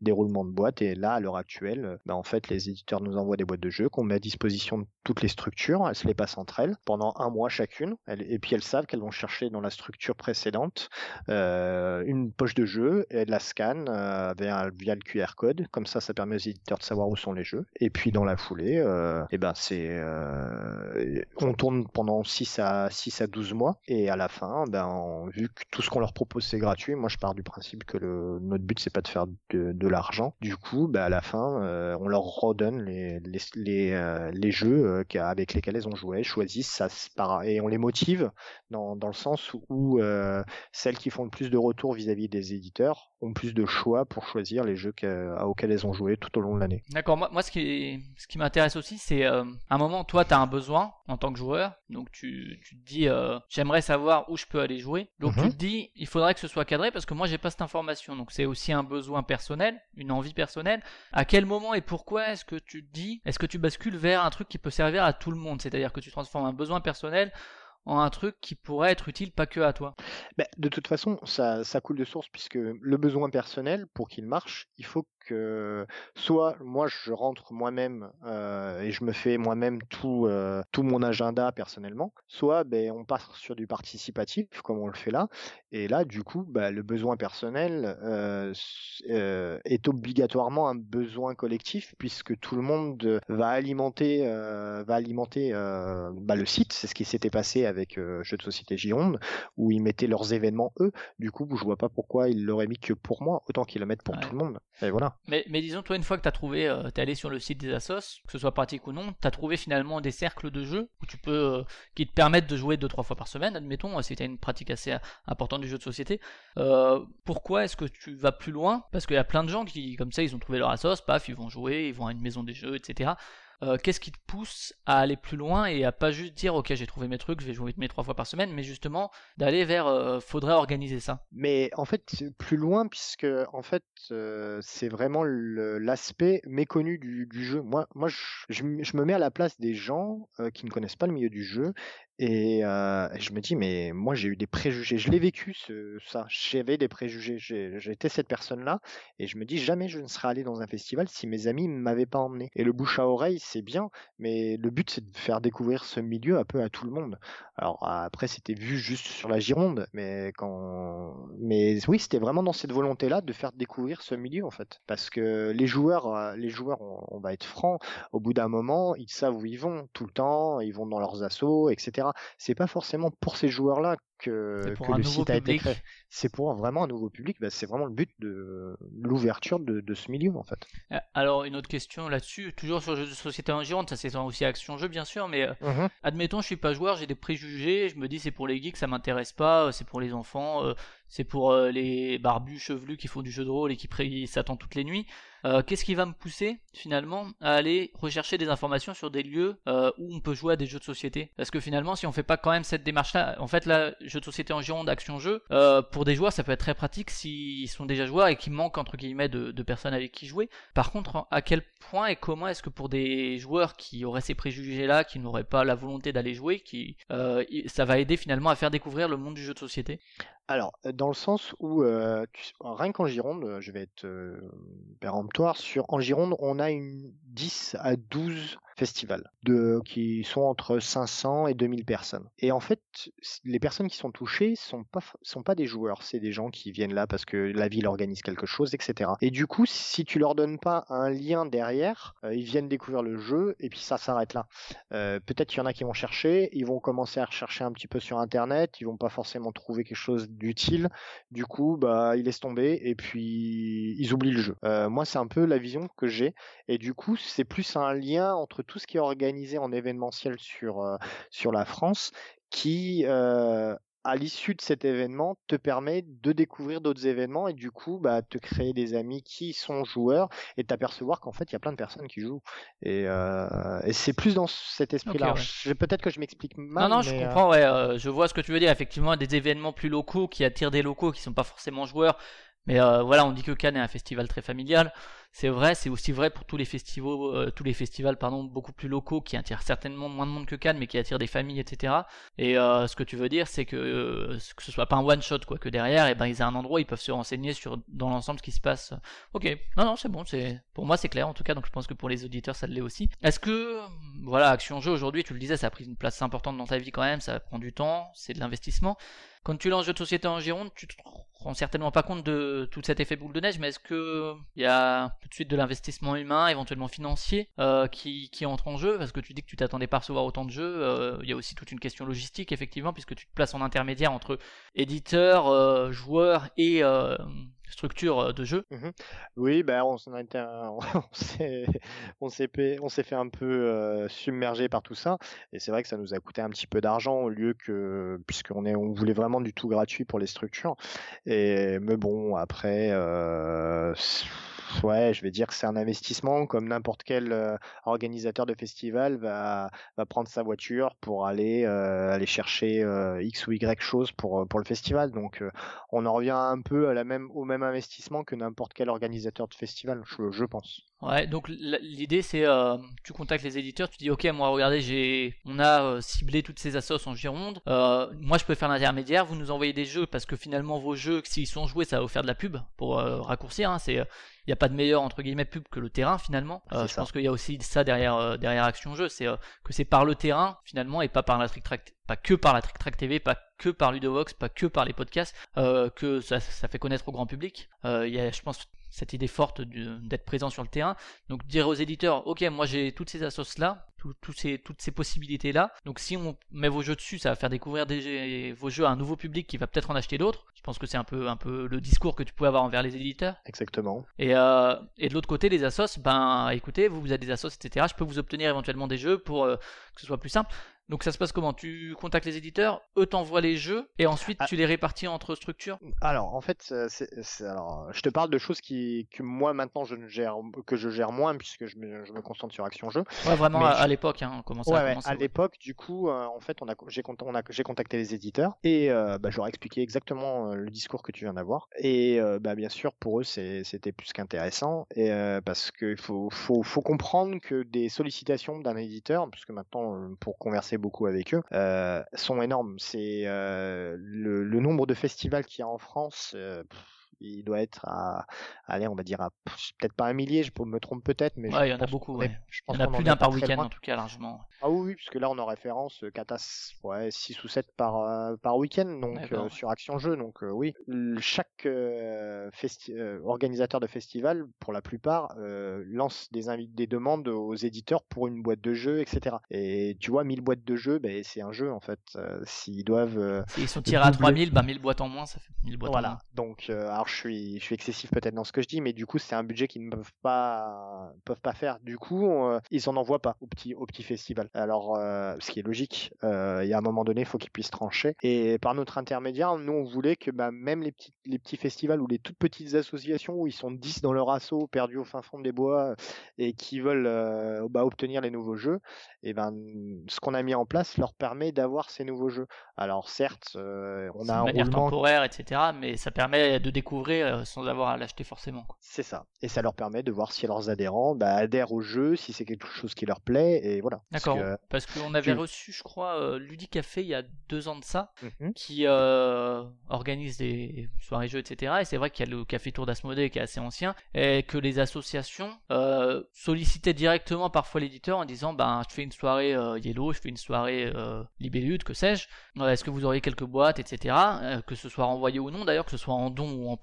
des roulements de boîtes. Et là à l'heure actuelle bah, en fait les éditeurs nous envoient des boîtes de jeux qu'on met à disposition de toutes les structures. Elles se les passent entre elles pendant un mois chacune. Et puis elles savent qu'elles vont chercher dans la structure précédente une poche de jeu et elles la scannent via, via le QR code. Comme ça ça permet aux éditeurs de savoir où sont les jeux. Et puis dans la foulée et ben c'est euh, on tourne pendant 6 à 6 à 12 mois. Et à la fin ben on- vu que tout ce qu'on leur propose c'est gratuit moi je pars du principe que le, notre but c'est pas de faire de, de l'argent. Du coup ben à la fin euh, on leur redonne les les les, euh, les jeux euh, avec lesquels elles ont joué choisissent ça et on les motive dans dans le sens où euh, celles qui font le plus de retours vis-à-vis des éditeurs ont plus de choix pour choisir les jeux que- auxquels elles ont joué tout au long de l'année. D'accord, moi, moi ce qui, ce qui m'intéresse aussi, c'est euh, à un moment, toi, tu as un besoin en tant que joueur, donc tu, tu te dis, euh, j'aimerais savoir où je peux aller jouer, donc Mhm. tu te dis, il faudrait que ce soit cadré parce que moi, j'ai pas cette information, donc c'est aussi un besoin personnel, une envie personnelle. À quel moment et pourquoi est-ce que tu te dis, est-ce que tu bascules vers un truc qui peut servir à tout le monde, c'est-à-dire que tu transformes un besoin personnel en un truc qui pourrait être utile pas que à toi. Ben, de toute façon, ça, ça coule de source puisque le besoin personnel, pour qu'il marche, il faut que soit moi je rentre moi-même euh, et je me fais moi-même tout, euh, tout mon agenda personnellement, soit ben, on passe sur du participatif comme on le fait là. Et là, du coup, ben, le besoin personnel euh, est obligatoirement un besoin collectif puisque tout le monde va alimenter, va alimenter bah, le site. C'est ce qui s'était passé avec Jeux de société Gironde où ils mettaient leurs événements eux. Du coup, je vois pas pourquoi ils l'auraient mis que pour moi, autant qu'ils le mettent pour Ouais. tout le monde. Et voilà. Mais, disons, toi, une fois que tu as trouvé, euh, t'es allé sur le site des assos, que ce soit pratique ou non, tu as trouvé finalement des cercles de jeux où tu peux, euh, qui te permettent de jouer deux trois fois par semaine, admettons, euh, si tu as une pratique assez euh, importante du jeu de société. Euh, pourquoi est-ce que tu vas plus loin? Parce qu'il y a plein de gens qui, comme ça, ils ont trouvé leur assos, paf, ils vont jouer, ils vont à une maison des jeux, etc. Euh, Qu'est-ce qui te pousse à aller plus loin et à pas juste dire ok j'ai trouvé mes trucs, je vais jouer mes trois fois par semaine, mais justement d'aller vers euh, faudrait organiser ça. Mais en fait, plus loin, puisque en fait, euh, c'est vraiment l'aspect méconnu du, jeu. Moi, je, me mets à la place des gens qui ne connaissent pas le milieu du jeu et euh, je me dis, mais moi, j'ai eu des préjugés. Je l'ai vécu, ça. J'avais des préjugés. J'étais cette personne-là et je me dis, jamais je ne serais allé dans un festival si mes amis ne m'avaient pas emmené. Et le bouche à oreille, c'est bien, mais le but, c'est de faire découvrir ce milieu un peu à tout le monde. Alors après, c'était vu juste sur la Gironde, mais quand, mais oui, c'était vraiment dans cette volonté-là de faire découvrir ce milieu en fait, parce que les joueurs, euh, les joueurs, on, on va être franc, au bout d'un moment, ils savent où ils vont tout le temps, ils vont dans leurs assauts, etc. C'est pas forcément pour ces joueurs-là que, C'est pour que un le nouveau site a été public. créé. C'est pour vraiment un nouveau public. bah, c'est vraiment le but de l'ouverture de, de ce milieu en fait. Euh, Alors une autre question là-dessus, toujours sur le jeu de société en Gironde, ça c'est aussi Action Jeu bien sûr, mais euh, admettons je suis pas joueur, j'ai des préjugés, je me dis c'est pour les geeks, ça m'intéresse pas, euh, c'est pour les enfants, c'est pour les barbus chevelus qui font du jeu de rôle et qui s'attendent toutes les nuits. Euh, Qu'est-ce qui va me pousser finalement à aller rechercher des informations sur des lieux euh, où on peut jouer à des jeux de société? Parce que finalement si on fait pas quand même cette démarche-là, en fait là, jeu de société en Gironde, Action Jeu, euh, pour des joueurs ça peut être très pratique s'ils sont déjà joueurs et qu'il manque entre guillemets de, personnes avec qui jouer. Par contre, à quel point et comment est-ce que pour des joueurs qui auraient ces préjugés-là, qui n'auraient pas la volonté d'aller jouer, qui euh, ça va aider finalement à faire découvrir le monde du jeu de société? Alors, euh, dans le sens où, rien qu'en Gironde, je vais être péremptoire, sur, en Gironde, on a une 10 à 12 festivals de, qui sont entre 500 et 2000 personnes. Et en fait, les personnes qui sont touchées sont pas, sont pas des joueurs, c'est des gens qui viennent là parce que la ville organise quelque chose, etc. Et du coup, si tu leur donnes pas un lien derrière, euh, ils viennent découvrir le jeu et puis ça s'arrête là. Euh, Peut-être qu'il y en a qui vont chercher, ils vont commencer à rechercher un petit peu sur internet, ils vont pas forcément trouver quelque chose d'utile. Du coup, bah, ils laissent tomber et puis ils oublient le jeu. Euh, moi, c'est un peu la vision que j'ai. Et du coup, c'est plus un lien entre tout ce qui est organisé en événementiel sur, euh, sur la France qui, euh, à l'issue de cet événement, te permet de découvrir d'autres événements et du coup, bah, te créer des amis qui sont joueurs et t'apercevoir qu'en fait, il y a plein de personnes qui jouent. Et, euh, et c'est plus dans cet ouais. Je- Peut-être que je m'explique mal. Non, non, je euh, comprends, ouais, euh, je vois ce que tu veux dire. Effectivement, des événements plus locaux qui attirent des locaux qui sont pas forcément joueurs. Mais voilà, on dit que Cannes est un festival très familial. C'est vrai, c'est aussi vrai pour tous les festivals, euh, tous les festivals pardon, beaucoup plus locaux qui attirent certainement moins de monde que Cannes, mais qui attirent des familles, etc. Et euh, ce que tu veux dire, c'est que euh, que ce soit pas un one shot, quoi, que derrière, et ben ils aient un endroit, où ils peuvent se renseigner sur dans l'ensemble ce qui se passe. Ok, non, non, c'est bon, c'est pour moi c'est clair en tout cas. Donc je pense que pour les auditeurs ça l'est aussi. Est-ce que voilà, Action Jeu aujourd'hui, tu le disais, ça a pris une place importante dans ta vie quand même, ça prend du temps, c'est de l'investissement. Quand tu lances jeu de société en Gironde, tu te rends certainement pas compte de tout cet effet boule de neige, mais est-ce que il y a tout de suite de l'investissement humain, éventuellement financier, euh, qui, qui entre en jeu Parce que tu dis que tu t'attendais pas à recevoir autant de jeux. euh, Il y a aussi toute une question logistique, effectivement, puisque tu te places en intermédiaire entre éditeurs, euh, joueurs et structures euh, de jeu. Oui, ben on s'est, on s'est, fait un peu euh, submerger par tout ça, et c'est vrai que ça nous a coûté un petit peu d'argent au lieu que, puisqu'on est, on voulait vraiment du tout gratuit pour les structures. Et mais bon, après, ouais, je vais dire que c'est un investissement comme n'importe quel euh, organisateur de festival va, prendre sa voiture pour aller, euh, chercher euh, X ou Y chose pour, le festival. Donc on en revient un peu au même investissement que n'importe quel organisateur de festival, je pense. Ouais, donc l'idée c'est euh, tu contactes les éditeurs, tu dis ok moi regardez j'ai on a euh, ciblé toutes ces assos en Gironde, Euh, moi je peux faire l'intermédiaire, vous nous envoyez des jeux parce que finalement vos jeux s'ils sont joués ça va vous faire de la pub pour euh, raccourcir, hein, c'est il n'y a pas de meilleur entre guillemets pub que le terrain finalement. Euh, je pense qu'il y a aussi ça derrière euh, derrière Action Jeu, c'est euh, que c'est par le terrain finalement et pas par la Trick Track, pas que par la Trick Track TV, pas que par Ludovox, pas que par les podcasts que ça, ça fait connaître au grand public. Il y a je pense cette idée forte d'être présent sur le terrain. Donc dire aux éditeurs, ok, moi j'ai toutes ces assos là, ces, toutes ces possibilités là. Donc si on met vos jeux dessus, ça va faire découvrir des, vos jeux à un nouveau public qui va peut-être en acheter d'autres. Je pense que c'est un peu, un peu le discours que tu pouvais avoir envers les éditeurs. Exactement. Et, euh, et de l'autre côté, les assos, ben écoutez, vous, vous avez des assos, etc. Je peux vous obtenir éventuellement des jeux pour euh, que ce soit plus simple. Donc ça se passe comment? Tu contactes les éditeurs, eux t'envoient les jeux et ensuite Ah. tu les répartis entre structures? Alors, en fait, euh, c'est, c'est- alors, je te parle de choses qui, que moi maintenant je ne gère, que je gère moins puisque je me, je me concentre sur Action Jeu. Ouais, vraiment Mais à, je- à l'époque, hein, comment ça Ouais, à ouais. l'époque, du coup, euh, en fait, on a, j'ai, cont- on a, j'ai contacté les éditeurs et euh, bah, je leur ai expliqué exactement le discours que tu viens d'avoir. Et euh, bah, bien sûr, pour eux, c'est, c'était plus qu'intéressant et parce qu'il faut, faut, faut comprendre que des sollicitations d'un éditeur, puisque maintenant, pour converser beaucoup avec eux, euh, sont énormes. C'est euh, le, nombre de festivals qu'il y a en France. euh, il doit être à, allez, on va dire à peut-être pas un millier, je me trompe peut-être, mais je Ouais, il y en a beaucoup, est- ouais. je Il pense y en a plus d'un par week-end en tout cas, largement. Ah oui, oui, puisque là on en référence 4 ouais, 6 ou 7 par, euh, par week-end donc euh, sur Action Jeu. Donc euh, oui, chaque euh, organisateur de festival, pour la plupart, lance des, des demandes aux éditeurs pour une boîte de jeux, etc. Et tu vois, 1000 boîtes de jeux, ben, c'est un jeu en fait. S'ils doivent... S'ils sont tirés à doubler. 3000, bah 1000 boîtes en moins, ça fait 1000 boîtes en voilà. moins. Donc, euh, alors je suis, je suis excessif peut-être dans ce que je dis, mais du coup, c'est un budget qu'ils ne peuvent pas, peuvent pas faire. Du coup, euh, ils en envoient pas au petit, au petit festival. Alors, euh, ce qui est logique, euh, il y a un moment donné, il faut qu'ils puissent trancher. Et par notre intermédiaire, nous, on voulait que bah, même les petits, les petits festivals ou les toutes petites associations où ils sont 10 dans leur assaut, perdus au fin fond des bois, euh, et qui veulent euh, bah, obtenir les nouveaux jeux, et ben, ce qu'on a mis en place leur permet d'avoir ces nouveaux jeux. Alors, certes, on a un manière roulement temporaire, etc. Mais ça permet de découvrir euh, sans avoir à l'acheter forcément. C'est ça. Et ça leur permet de voir si leurs adhérents bah, adhèrent au jeu, si c'est quelque chose qui leur plaît, et voilà. D'accord. Parce qu'on avait tu- reçu, je crois, euh, Ludic Café il y a deux ans de ça, Mhm. qui euh, organise des soirées jeux, etc. Et c'est vrai qu'il y a le Café Tour d'Asmodée qui est assez ancien, et que les associations euh, sollicitaient directement parfois l'éditeur en disant ben, Je fais une soirée euh, Yellow, je fais une soirée Libellude, que sais-je, est-ce que vous auriez quelques boîtes, etc. Que ce soit renvoyé ou non, d'ailleurs, que ce soit en don ou en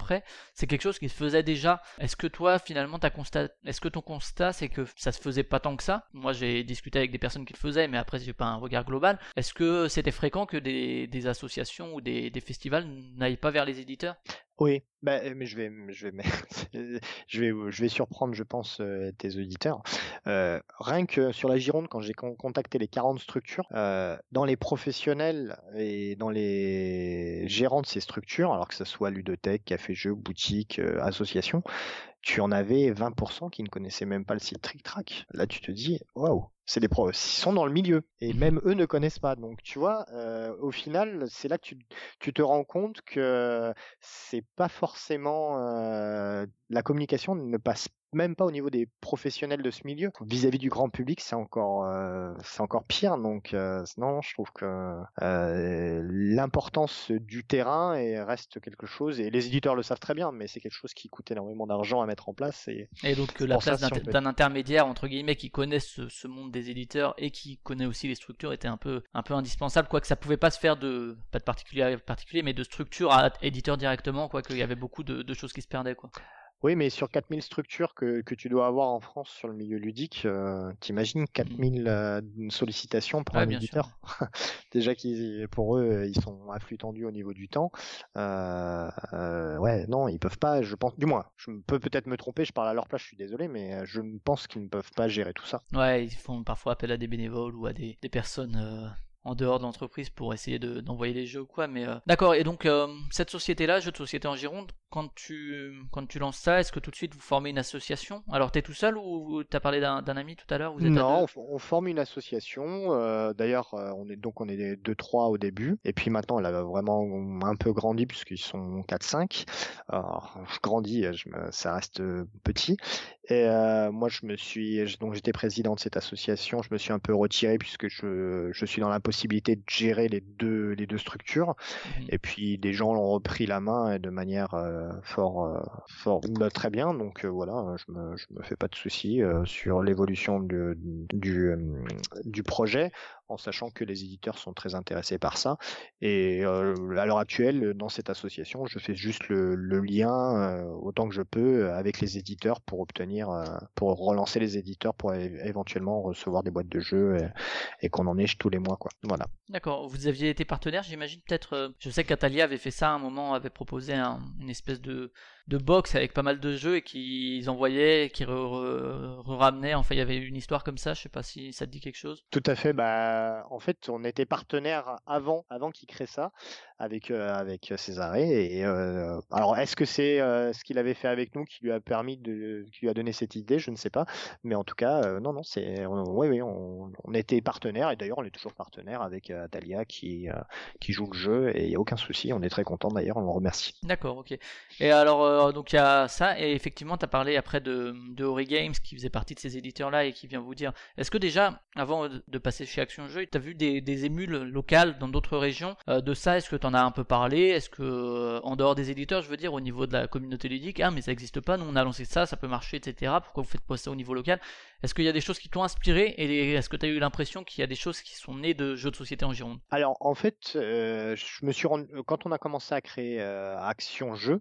c'est quelque chose qui se faisait déjà. Est-ce que toi, finalement, t'as constat... est-ce que ton constat, c'est que ça se faisait pas tant que ça? Moi, j'ai discuté avec des personnes qui le faisaient, mais après, j'ai pas un regard global. Est-ce que c'était fréquent que des, des associations ou des, des festivals n'aillent pas vers les éditeurs? Oui, bah, euh, mais je vais, surprendre, je pense, euh, tes auditeurs. Euh, rien que sur la Gironde, quand j'ai con- contacté les 40 structures, dans les professionnels et dans les gérants de ces structures, alors que ce soit ludothèque, café-jeu, boutique, association, tu en avais 20% qui ne connaissaient même pas le site Trick Track. Là, tu te dis, waouh, c'est des pros, ils sont dans le milieu et même eux ne connaissent pas. Donc, tu vois, euh, au final, c'est là que tu, tu te rends compte que c'est pas forcément euh, la communication ne passe même pas au niveau des professionnels de ce milieu. Vis-à-vis du grand public, c'est encore euh, c'est encore pire. Donc euh, non, je trouve que euh, l'importance du terrain est- reste quelque chose et les éditeurs le savent très bien, mais c'est quelque chose qui coûte énormément d'argent à mettre en place. Et Et donc la place d'un si peut- intermédiaire entre guillemets qui connaît ce, ce monde des éditeurs et qui connaît aussi les structures était un peu un peu indispensable quoique ça pouvait pas se faire de pas de particulier particulier mais de structure à éditeur directement quoi qu'il y avait beaucoup de, de choses qui se perdaient quoi. Oui, mais sur 4000 structures que, que tu dois avoir en France sur le milieu ludique, euh, t'imagines 4000 euh, sollicitations pour Ouais, un éditeur? Déjà qu'ils, pour eux, ils sont à flux tendu au niveau du temps. Euh, euh, ouais, non, ils peuvent pas. Je pense, du moins, je peux peut-être me tromper. Je parle à leur place. Je suis désolé, mais je pense qu'ils ne peuvent pas gérer tout ça. Ouais, ils font parfois appel à des bénévoles ou à des, des personnes en dehors de l'entreprise pour essayer de- d'envoyer les jeux ou quoi. Mais euh, d'accord. Et donc euh, cette société-là, jeu de société en Gironde, quand tu, quand tu lances ça, est-ce que tout de suite vous formez une association? Alors, tu es tout seul ou tu as parlé d'un ami tout à l'heure? Non, on, forme une association. euh, D'ailleurs, on est donc on est deux trois au début, et puis maintenant elle a vraiment un peu grandi puisqu'ils sont 4-5. Alors, je grandis, je me- ça reste petit. Et moi, je me suis donc j'étais président de cette association. Je me suis un peu retiré puisque je, je suis dans de gérer les deux les deux structures. Mhm. Et puis des gens l'ont repris la main et de manière euh, fort, euh, fort bah, très bien. Donc euh, voilà, je me, je me fais pas de soucis sur l'évolution du projet, en sachant que les éditeurs sont très intéressés par ça. Et euh, à l'heure actuelle, dans cette association, je fais juste le, lien euh, autant que je peux avec les éditeurs pour obtenir, euh, pour relancer les éditeurs pour éventuellement recevoir des boîtes de jeux et, qu'on en ait tous les mois. Voilà. D'accord, vous aviez été partenaire, j'imagine peut-être. je sais qu'Atalia avait fait ça à un moment, avait proposé un- une espèce de, de box avec pas mal de jeux et qu'ils envoyaient, qui ramenaient. Enfin, il y avait une histoire comme ça, je sais pas si ça te dit quelque chose. Tout à fait. Bah, en fait, on était partenaire avant, avant qu'il crée ça, avec euh, avec Césaré. Et euh, alors, est-ce que c'est euh, ce qu'il avait fait avec nous qui lui a permis de, qui lui a donné cette idée? Je ne sais pas. Mais en tout cas, euh, non, non, c'est, oui, oui, on, était partenaire et d'ailleurs, on est toujours partenaire avec euh, Atalia qui euh, joue le jeu et il y a aucun souci. On est très content d'ailleurs. On le remercie. D'accord, ok. Et alors, euh, donc il y a ça, et effectivement, tu as parlé après de, de Ori Games qui faisait partie de ces éditeurs-là et qui vient vous dire est-ce que déjà, avant de passer chez Action Jeux, tu as vu des, émules locales dans d'autres régions? Euh, de ça Est-ce que tu en as un peu parlé Est-ce que, euh, en dehors des éditeurs, je veux dire, au niveau de la communauté ludique, ah, mais ça n'existe pas, nous on a lancé ça, ça peut marcher, etc. Pourquoi vous faites pas ça au niveau local? Est-ce qu'il y a des choses qui t'ont inspiré et est-ce que tu as eu l'impression qu'il y a des choses qui sont nées de jeux de société en Gironde? Alors en fait, euh, je me suis rendu, quand on a commencé à créer euh, Action Jeu,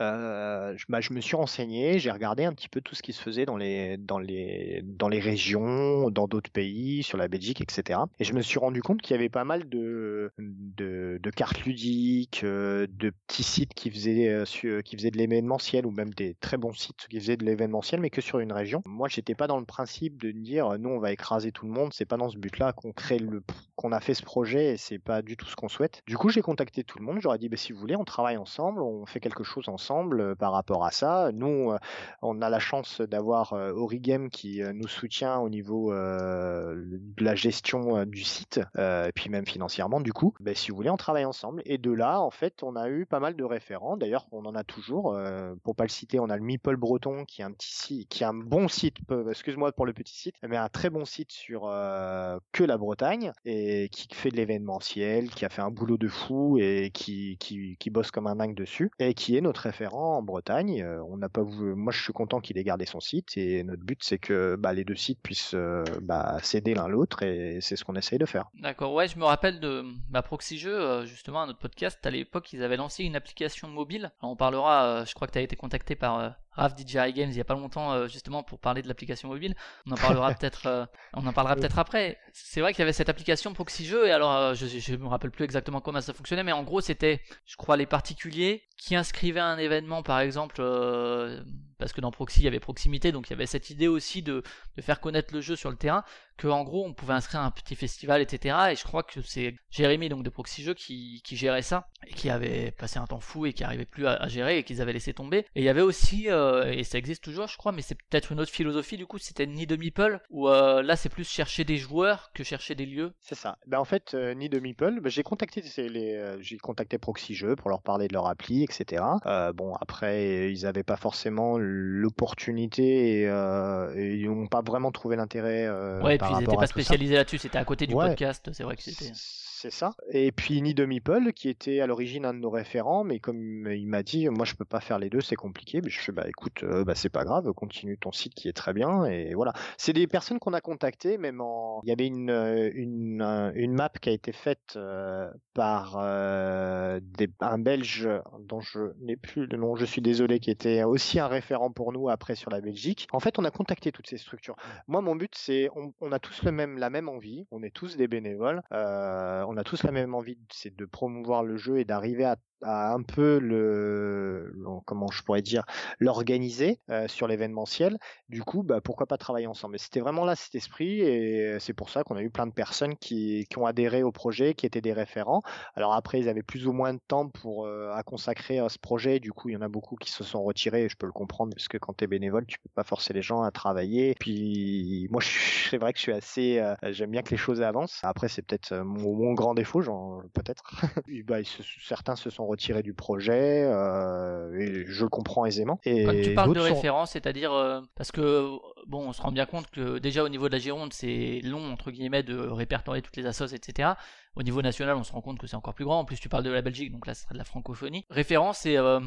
euh, je, bah, je me suis renseigné, j'ai regardé un petit peu tout ce qui se faisait dans les dans les dans les régions, dans d'autres pays, sur la Belgique, etc. Et je me suis rendu compte qu'il y avait pas mal de de, cartes ludiques, euh, de petits sites qui faisaient euh, qui faisaient de l'événementiel ou même des très bons sites qui faisaient de l'événementiel, mais que sur une région. Moi, j'étais pas dans le de me dire, nous, on va écraser tout le monde. C'est pas dans ce but-là qu'on crée le qu'on a fait ce projet et c'est pas du tout ce qu'on souhaite. Du coup, j'ai contacté tout le monde. J'aurais dit, bah, si vous voulez, on travaille ensemble, on fait quelque chose ensemble euh, par rapport à ça. Nous, euh, on a la chance d'avoir euh, Origame qui euh, nous soutient au niveau euh, de la gestion euh, du site, euh, et puis même financièrement. Du coup, bah, si vous voulez, on travaille ensemble. Et de là, en fait, on a eu pas mal de référents. D'ailleurs, on en a toujours. euh, pour pas le citer, on a le Meeple Breton qui est un petit site, qui est un bon site. peu- Pour le petit site, mais un très bon site sur euh, que la Bretagne et qui fait de l'événementiel, qui a fait un boulot de fou et qui, qui, qui bosse comme un dingue dessus et qui est notre référent en Bretagne. Euh, on n'a pas voulu- moi je suis content qu'il ait gardé son site et notre but c'est que bah, les deux sites puissent euh, bah, s'aider l'un l'autre et c'est ce qu'on essaye de faire. D'accord, ouais, je me rappelle de bah, Proxy Jeux, euh, justement, à notre podcast, à l'époque, ils avaient lancé une application mobile. On parlera, je crois que tu as été contacté par Raph DJI Games il y a pas longtemps, euh, justement, pour parler de l'application mobile. On en parlera peut-être euh, on en parlera peut-être après. C'est vrai qu'il y avait cette application Proxy Jeux, et alors, euh, je, je me rappelle plus exactement comment ça fonctionnait, mais en gros, c'était, je crois, les particuliers qui inscrivaient un événement, par exemple, euh, parce que dans Proxy, il y avait proximité, donc il y avait cette idée aussi de, de faire connaître le jeu sur le terrain que en gros on pouvait inscrire un petit festival etc et je crois que c'est Jérémy donc de Proxy Jeux qui, qui gérait ça et qui avait passé un temps fou et qui arrivait plus à, gérer et qu'ils avaient laissé tomber et il y avait aussi euh, et ça existe toujours je crois mais c'est peut-être une autre philosophie du coup c'était Ni de Meeple où euh, là c'est plus chercher des joueurs que chercher des lieux C'est ça. Ben, en fait, ni de Meeple, ben, j'ai contacté les, j'ai contacté Proxy Jeux pour leur parler de leur appli, etc. Euh, bon, après, ils n'avaient pas forcément l'opportunité et, euh, et ils n'ont pas vraiment trouvé l'intérêt. euh, ouais et puis ils rapport étaient pas spécialisés là-dessus c'était à côté du Ouais. podcast c'est vrai que c'était C'est ça. Et puis Ni de Meeple, qui était à l'origine un de nos référents, mais comme il m'a dit, moi je peux pas faire les deux, c'est compliqué. Mais je fais bah écoute, euh, bah c'est pas grave, continue ton site qui est très bien et voilà. C'est des personnes qu'on a contactées, même en. Il y avait une euh, une euh, une map qui a été faite par des... un Belge dont je n'ai plus le nom, je suis désolé, qui était aussi un référent pour nous après sur la Belgique. En fait, on a contacté toutes ces structures. Moi, mon but, c'est on, a tous le même, la même envie. On est tous des bénévoles. On a tous la même envie, c'est de promouvoir le jeu et d'arriver à, un peu le, comment je pourrais dire, leur organisé euh, sur l'événementiel. Du coup, bah, pourquoi pas travailler ensemble? Et C'était vraiment là cet esprit et c'est pour ça qu'on a eu plein de personnes qui, ont adhéré au projet, qui étaient des référents. Alors après, ils avaient plus ou moins de temps pour euh, à consacrer à ce projet. Du coup, il y en a beaucoup qui se sont retirés. Et je peux le comprendre parce que quand tu es bénévole, tu peux pas forcer les gens à travailler. Puis moi, c'est vrai que je suis assez, euh, j'aime bien que les choses avancent. Après, c'est peut-être mon, mon grand défaut, genre peut-être. Bah, se- certains se sont retirés du projet euh, et je le comprends aisément. Et Quand tu parles de sont- référence, c'est-à-dire euh, parce que bon, on se rend bien compte que déjà au niveau de la Gironde, c'est long entre guillemets de répertorier toutes les assos, etc. Au niveau national, on se rend compte que c'est encore plus grand. En plus, tu parles de la Belgique, donc là, ce serait de la francophonie. Référence, c'est euh,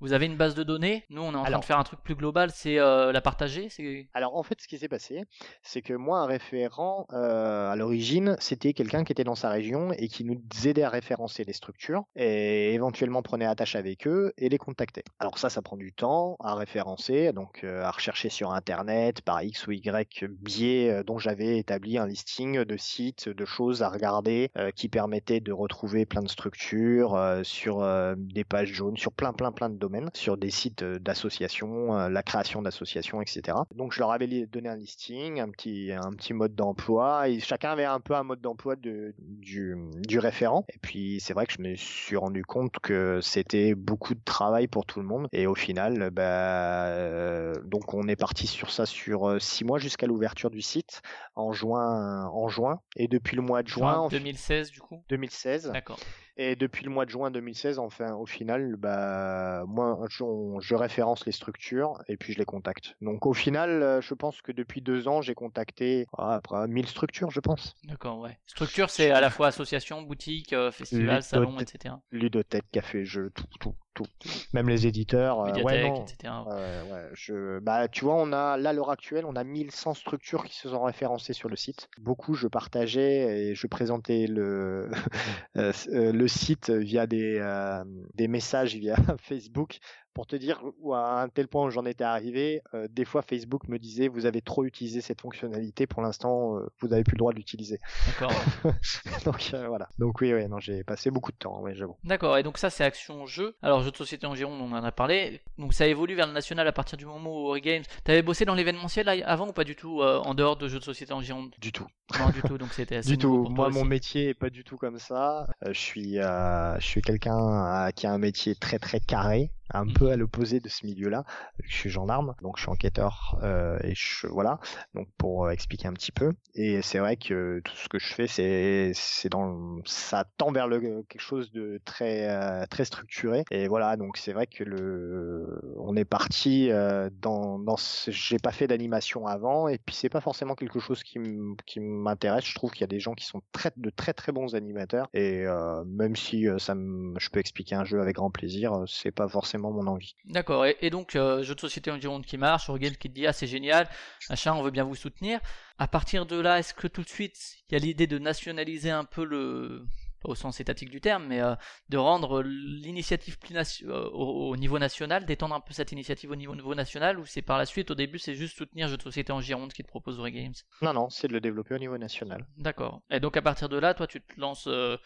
vous avez une base de données. Nous, on est en train Alors- de faire un truc plus global, c'est euh, la partager. Alors en fait, ce qui s'est passé, c'est que moi, un référent, euh, à l'origine, c'était quelqu'un qui était dans sa région et qui nous aidait à référencer les structures et éventuellement prenait attache avec eux et les contactait. Alors ça, ça prend du temps à référencer, donc à rechercher sur Internet par X ou Y biais dont j'avais établi un listing de sites, de choses à regarder qui permettaient de retrouver plein de structures euh, sur euh, des pages jaunes, sur plein plein plein de domaines, sur des sites euh, d'associations, euh, la création d'associations, etc. Donc je leur avais donné un listing, un petit un petit mode d'emploi, et chacun avait un peu un mode d'emploi de, du, du référent. Et puis c'est vrai que je me suis rendu compte que c'était beaucoup de travail pour tout le monde. Et au final, bah, euh, donc on est parti sur ça sur euh, six mois jusqu'à l'ouverture du site en juin en juin. Et depuis le mois de juin, juin en 2016 du coup? 2016. D'accord. Et depuis le mois de juin 2016, enfin, au final, bah, moi, je, on- je référence les structures et puis je les contacte. Donc, au final, euh, je pense que depuis deux ans, j'ai contacté ah, après 1000 structures, je pense. D'accord, ouais. Structure, c'est à la fois association, boutique, euh, festival, salon, etc. Ludothèque, café, jeu, tout, tout, tout. Même les éditeurs. euh, ouais, Médiathèque, non. etc. Ouais, ouais, je, bah, tu vois, on a, là, à l'heure actuelle, on a 1100 structures qui se sont référencées sur le site. Beaucoup, je partageais et je présentais le, euh, euh, le site via des, des messages via Facebook pour te dire où à un tel point où j'en étais arrivé, euh, des fois Facebook me disait vous avez trop utilisé cette fonctionnalité, pour l'instant euh, vous n'avez plus le droit de l'utiliser. D'accord. ouais. Donc euh, voilà. Donc oui, oui, non, j'ai passé beaucoup de temps, oui, j'avoue. D'accord, et donc ça c'est Action Jeu. Alors jeu de société en Gironde, on en a parlé. Donc ça évolue vers le national à partir du moment où Ori Games. T'avais bossé dans l'événementiel avant ou pas du tout en dehors de jeux de société en Gironde Du tout. Non du tout, donc c'était assez Du tout. pour Moi, mon aussi. métier est pas du tout comme ça. Je suis, je suis quelqu'un qui a un métier très très carré, un Mhm. peu à l'opposé de ce milieu-là. Je suis gendarme, donc je suis enquêteur euh, et je voilà. Donc pour euh, expliquer un petit peu. Et c'est vrai que tout ce que je fais, c'est c'est dans ça tend vers le quelque chose de très euh, très structuré. Et voilà, donc c'est vrai que le on est parti euh, dans dans ce... j'ai pas fait d'animation avant et puis c'est pas forcément quelque chose qui m'intéresse. Je trouve qu'il y a des gens qui sont très de très très bons animateurs et euh, même si euh, ça me... je peux expliquer un jeu avec grand plaisir, c'est pas forcément mon envie. D'accord, et, et donc euh, jeu de société en Gironde qui marche, Ori Games qui te dit ah c'est génial, machin, on veut bien vous soutenir. À partir de là, est-ce que tout de suite il y a l'idée de nationaliser un peu le pas au sens étatique du terme, mais euh, de rendre l'initiative euh, au, au niveau national, d'étendre un peu cette initiative au niveau, niveau national, ou c'est par la suite, au début, c'est juste soutenir jeu de société en Gironde qui te propose Games Non non, c'est de le développer au niveau national. D'accord. Et donc à partir de là, toi, tu te lances euh,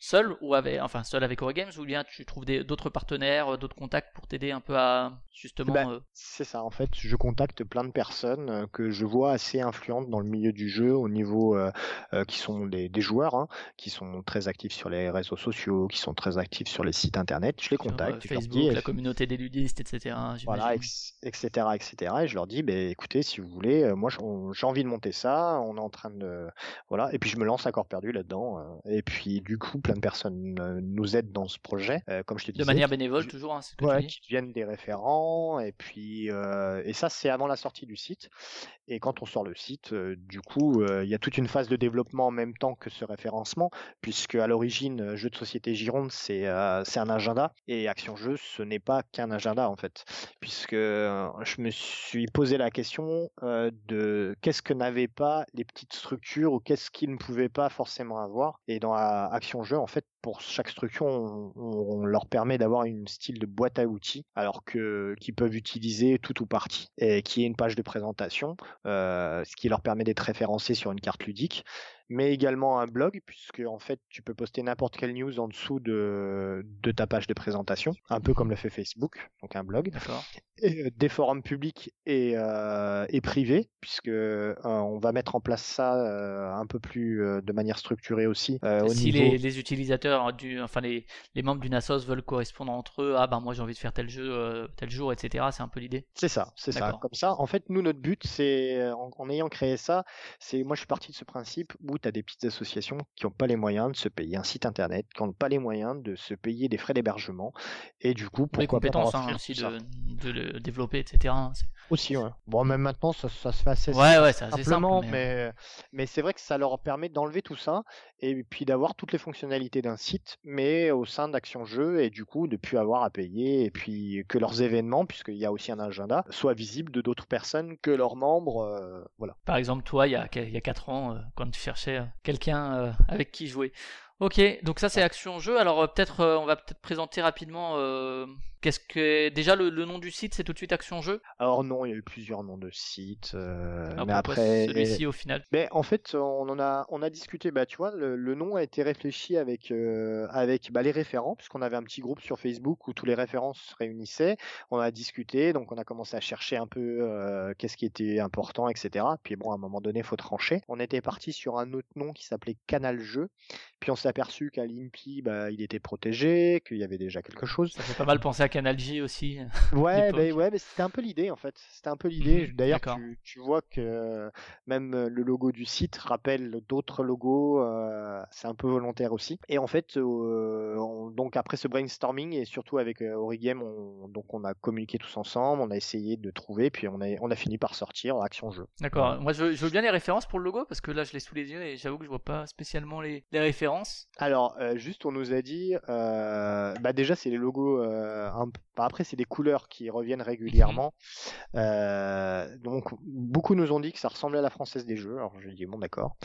seul ou avec, enfin seul avec Games, ou bien tu trouves d'autres partenaires, euh, d'autres contacts pour t'aider un peu à justement. Ben, euh, C'est ça, en fait, je contacte plein de personnes euh, que je vois assez influentes dans le milieu du jeu au niveau euh, euh, qui sont des, des joueurs, hein, qui sont très actifs sur les réseaux sociaux, qui sont très actifs sur les sites internet. Je les sur, contacte, je leur Facebook, dis, la communauté des ludistes, etc. voilà, j'imagine. ex- etc., etc. Et je leur dis, ben écoutez, si vous voulez, moi j'ai envie de monter ça, on est en train de, voilà, et puis je me lance à corps perdu là-dedans. et puis du coup, plein de personnes euh, nous aident dans ce projet, euh, comme je te De disais. manière qui- bénévole, toujours, hein, c'est ce que Ouais, tu dis. qui deviennent des référents et puis euh, et ça c'est avant la sortie du site et quand on sort le site du coup il y a toute une phase de développement en même temps que ce référencement puisque à l'origine euh, jeu de société Gironde c'est c'est un agenda et Action Jeu ce n'est pas qu'un agenda en fait puisque je me suis posé la question de qu'est-ce que n'avaient pas les petites structures ou qu'est-ce qu'ils ne pouvaient pas forcément avoir et dans Action Jeu en fait pour chaque structure, on, leur permet d'avoir une style de boîte à outils, alors qu'ils peuvent utiliser tout ou partie, et qui est une page de présentation, euh, ce qui leur permet d'être référencés sur une carte ludique. Mais également un blog, puisque en fait tu peux poster n'importe quelle news en dessous de, de ta page de présentation, un peu comme le fait Facebook, donc un blog. D'accord. Et, euh, des forums publics et, euh, et privés, puisque euh, on va mettre en place ça euh, un peu plus de manière structurée aussi. au si niveau... les, les utilisateurs, du, enfin les, les membres d'une assos veulent correspondre entre eux, ah ben moi j'ai envie de faire tel jeu tel jour, etc. C'est un peu l'idée. C'est ça, c'est ça. Comme ça, en fait, nous, notre but, c'est, en, en ayant créé ça, c'est, moi, je suis parti de ce principe où tu as des petites associations qui n'ont pas les moyens de se payer un site internet, qui n'ont pas les moyens de se payer des frais d'hébergement, et du coup, les pourquoi pas leur compétences hein, aussi de, de le développer, etc. hein, Aussi, ouais. Bon, même maintenant, ça, ça se fait assez Ouais, ouais, c'est assez simplement, simple. mais- mais, mais c'est vrai que ça leur permet d'enlever tout ça et puis d'avoir toutes les fonctionnalités d'un site, mais au sein d'Action Jeu et du coup de plus avoir à payer et puis que leurs événements, puisqu'il y a aussi un agenda, soient visibles de d'autres personnes que leurs membres. euh, voilà. Par exemple, toi, il y a, il y a 4 ans, euh, quand tu cherchais euh, quelqu'un avec qui jouer. Ok, donc ça c'est Action Jeu. Alors peut-être, on va peut-être présenter rapidement. Qu'est-ce que déjà le, le nom du site, c'est tout de suite Action Jeu. Alors non, il y a eu plusieurs noms de sites, euh, Alors mais après. celui-ci au final? Mais en fait, on en a, on a discuté. Bah, tu vois, le, le nom a été réfléchi avec, euh, avec bah, les référents, puisqu'on avait un petit groupe sur Facebook où tous les référents se réunissaient. On a discuté, donc on a commencé à chercher un peu euh, qu'est-ce qui était important, etc. Puis bon, à un moment donné, faut trancher. On était parti sur un autre nom qui s'appelait Canal Jeu. Puis on s'est aperçu qu'à l'INPI, bah, il était protégé, qu'il y avait déjà quelque chose. Ça fait pas mal penser à Canal J aussi. Ouais, l'époque. ben ouais, mais c'était un peu l'idée en fait. C'était un peu l'idée. Mhm, D'ailleurs, tu, tu vois que euh, même euh, le logo du site rappelle d'autres logos. euh, c'est un peu volontaire aussi. Et en fait, euh, on- donc après ce brainstorming et surtout avec euh, Origame, on, donc on a communiqué tous ensemble, on a essayé de trouver, puis on a, on a fini par sortir Action Jeu. D'accord. Moi, je veux, je veux bien les références pour le logo parce que là, je l'ai sous les yeux et j'avoue que je vois pas spécialement les, les références. Alors, euh, juste, on nous a dit, euh, bah déjà, c'est les logos. euh, un bah, après, c'est des couleurs qui reviennent régulièrement. Euh, donc, beaucoup nous ont dit que ça ressemblait à la française des jeux. Alors, j'ai dit bon, d'accord.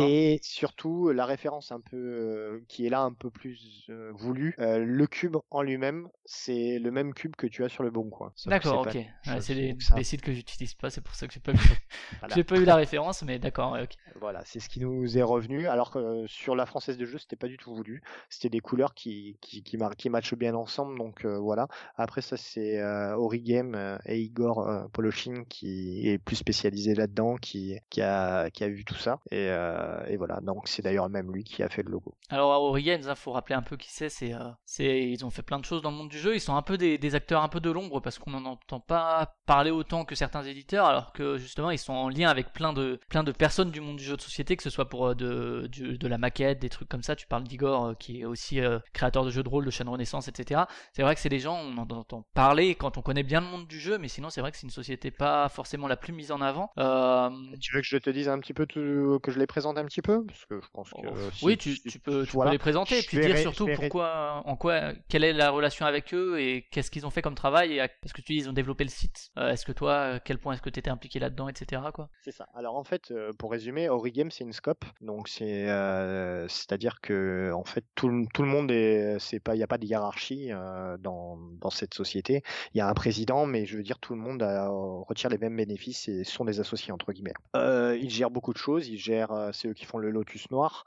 Et surtout, la référence un peu euh, qui est là un peu plus euh, voulue, le cube en lui-même, c'est le même cube que tu as sur le bon coin. D'accord, ok. Ouais, c'est des, ça- des sites que j'utilise pas, c'est pour ça que j'ai pas, vu- voilà. pas eu la référence, mais d'accord. ouais. Voilà, c'est ce qui nous est revenu. Alors que sur la française de jeu, c'était pas du tout voulu. C'était des couleurs qui qui qui, qui matchent bien ensemble. Donc euh, voilà. Après ça, c'est euh, Origame euh, et Igor euh, Poloshin qui est plus spécialisé là-dedans, qui qui a qui a vu tout ça. Et euh, et voilà. Donc c'est d'ailleurs même lui qui a fait le logo. Alors à Origins, il faut rappeler un peu qui c'est. Euh, c'est, ils ont fait plein de choses dans le monde du jeu. Ils sont un peu des, acteurs un peu de l'ombre parce qu'on n'en entend pas parler autant que certains éditeurs, alors que justement ils sont en lien avec plein de plein de personnes du monde du jeu de société, que ce soit pour de du- de la maquette, des trucs comme ça. Tu parles d'Igor qui est aussi créateur de jeux de rôle, de chaîne Renaissance, etc. C'est vrai que c'est des gens on en entend parler quand on connaît bien le monde du jeu, mais sinon c'est vrai que c'est une société pas forcément la plus mise en avant. Euh, Tu veux que je te dise un petit peu tout, que je les présente un petit peu? Parce que je pense que Oh, si- oui, tu, tu peux, tu peux les présenter et puis dire surtout pourquoi, en quoi, quelle est la relation avec eux et qu'est-ce qu'ils ont fait comme travail et à- parce que tu dis ils ont développé le site. Euh, est-ce que toi, à quel point est-ce que tu étais impliqué là-dedans, etc. Quoi. C'est ça. Alors en fait, euh, pour résumer, Origame c'est une scope. Donc c'est, euh, c'est-à-dire que en fait tout, le- tout le monde est, c'est pas, il n'y a pas de hiérarchie euh, dans dans cette société. Il y a un président, mais je veux dire tout le monde a- retire les mêmes bénéfices et sont des associés entre guillemets. Euh, ils gèrent beaucoup de choses. Ils gèrent, euh, c'est eux qui font le Lotus Noir,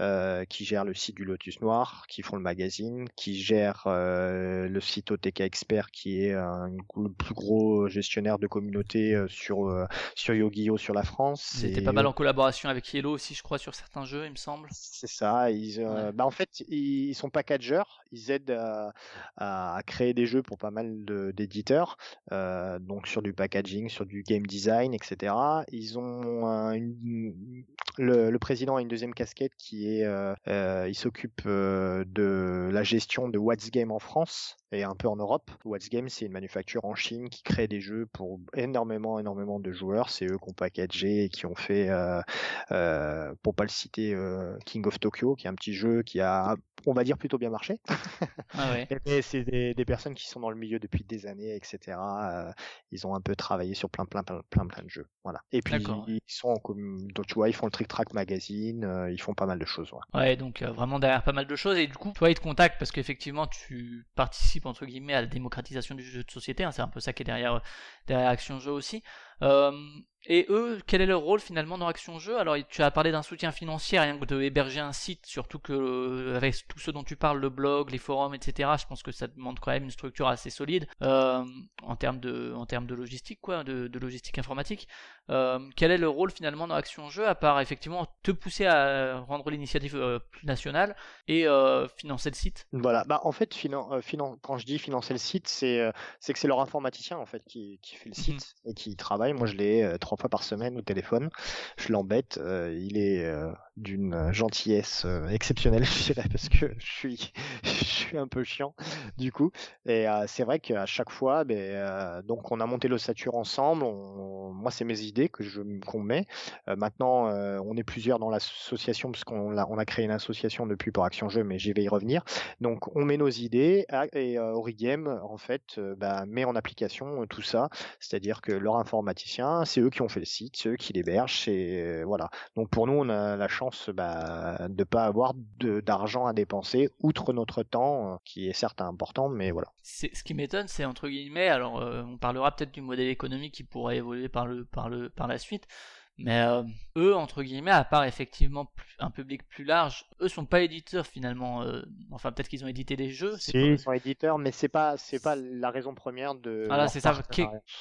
euh, qui gèrent le site du Lotus Noir, qui font le magazine, qui gèrent euh, le site OTK Expert, qui est un, le plus gros gestionnaire de communauté euh, sur euh, sur Yu-Gi-Oh sur la France. Ils étaient Et- pas mal en collaboration avec Yellow aussi, je crois, sur certains jeux, il me semble. C'est ça. Ils, euh, Ouais. bah en fait, ils, ils sont packagers. Ils aident à, à créer des jeux pour pas mal d'éditeurs, euh, donc sur du packaging, sur du game design, etc. Ils ont le, président a une deuxième casquette qui est, euh, euh, il s'occupe de la gestion de What's Game en France et un peu en Europe. What's Game, c'est une manufacture en Chine qui crée des jeux pour énormément, énormément de joueurs. C'est eux qui ont packagé et qui ont fait euh, euh, pour pas le citer, euh, King of Tokyo, qui est un petit jeu qui a, on va dire, plutôt bien marché. Ah ouais. Mais c'est des, des personnes qui sont dans le milieu depuis des années, etc. Euh, ils ont un peu travaillé sur plein, plein, plein, plein, plein de jeux. Voilà. Et puis ils sont en donc tu vois, ils font le Trick Track Magazine, euh, ils font pas mal de choses. ouais. Ouais, donc vraiment derrière pas mal de choses. Et du coup, toi, ils te contactent parce qu'effectivement, tu participes entre guillemets à la démocratisation du jeu de société. hein, c'est un peu ça qui est derrière, derrière Action Jeu aussi. Euh, et eux, quel est leur rôle finalement dans Action Jeu? Alors, tu as parlé d'un soutien financier, rien que de héberger un site, surtout que euh, avec tout ce dont tu parles, le blog, les forums, etc. Je pense que ça demande quand même une structure assez solide euh, en termes de, en termes de logistique, quoi, de, de logistique informatique. Euh, quel est le rôle finalement dans Action Jeu, à part effectivement te pousser à rendre l'initiative euh, plus nationale et financer le site? Voilà, bah en fait, finan- finan- quand je dis financer le site, c'est c'est que c'est leur informaticien en fait qui, qui fait le site et qui y Moi, je l'ai euh, trois fois par semaine au téléphone. Je l'embête. euh, il est euh, d'une gentillesse euh, exceptionnelle, je dirais, parce que je suis un peu chiant du coup. Et euh, c'est vrai qu'à chaque fois, ben, euh, donc on a monté l'ossature ensemble. Moi, c'est mes idées que qu'on met. Euh, maintenant, euh, on est plusieurs dans l'association parce qu'on a, créé une association depuis pour Action Jeu, mais j'y vais y revenir. Donc, on met nos idées à- et euh, Origame, en fait, euh, bah, met en application euh, tout ça. C'est-à-dire que leur informaticien, c'est eux qui ont fait le site, c'est eux qui l'hébergent. C'est euh, voilà. Donc, pour nous, on a la chance bah, de pas avoir d'argent à dépenser outre notre temps, euh, qui est certes important, mais voilà. C'est- ce qui m'étonne, c'est entre guillemets, alors euh, on parlera peut-être du modèle économique qui pourrait évoluer par, le, par, le, par la suite, mais euh, eux, entre guillemets, à part effectivement un public plus large, eux sont pas éditeurs finalement. euh, enfin, peut-être qu'ils ont édité des jeux. c'est Si, pas- ils sont éditeurs, mais c'est pas c'est pas la raison première de. Voilà, c'est ça.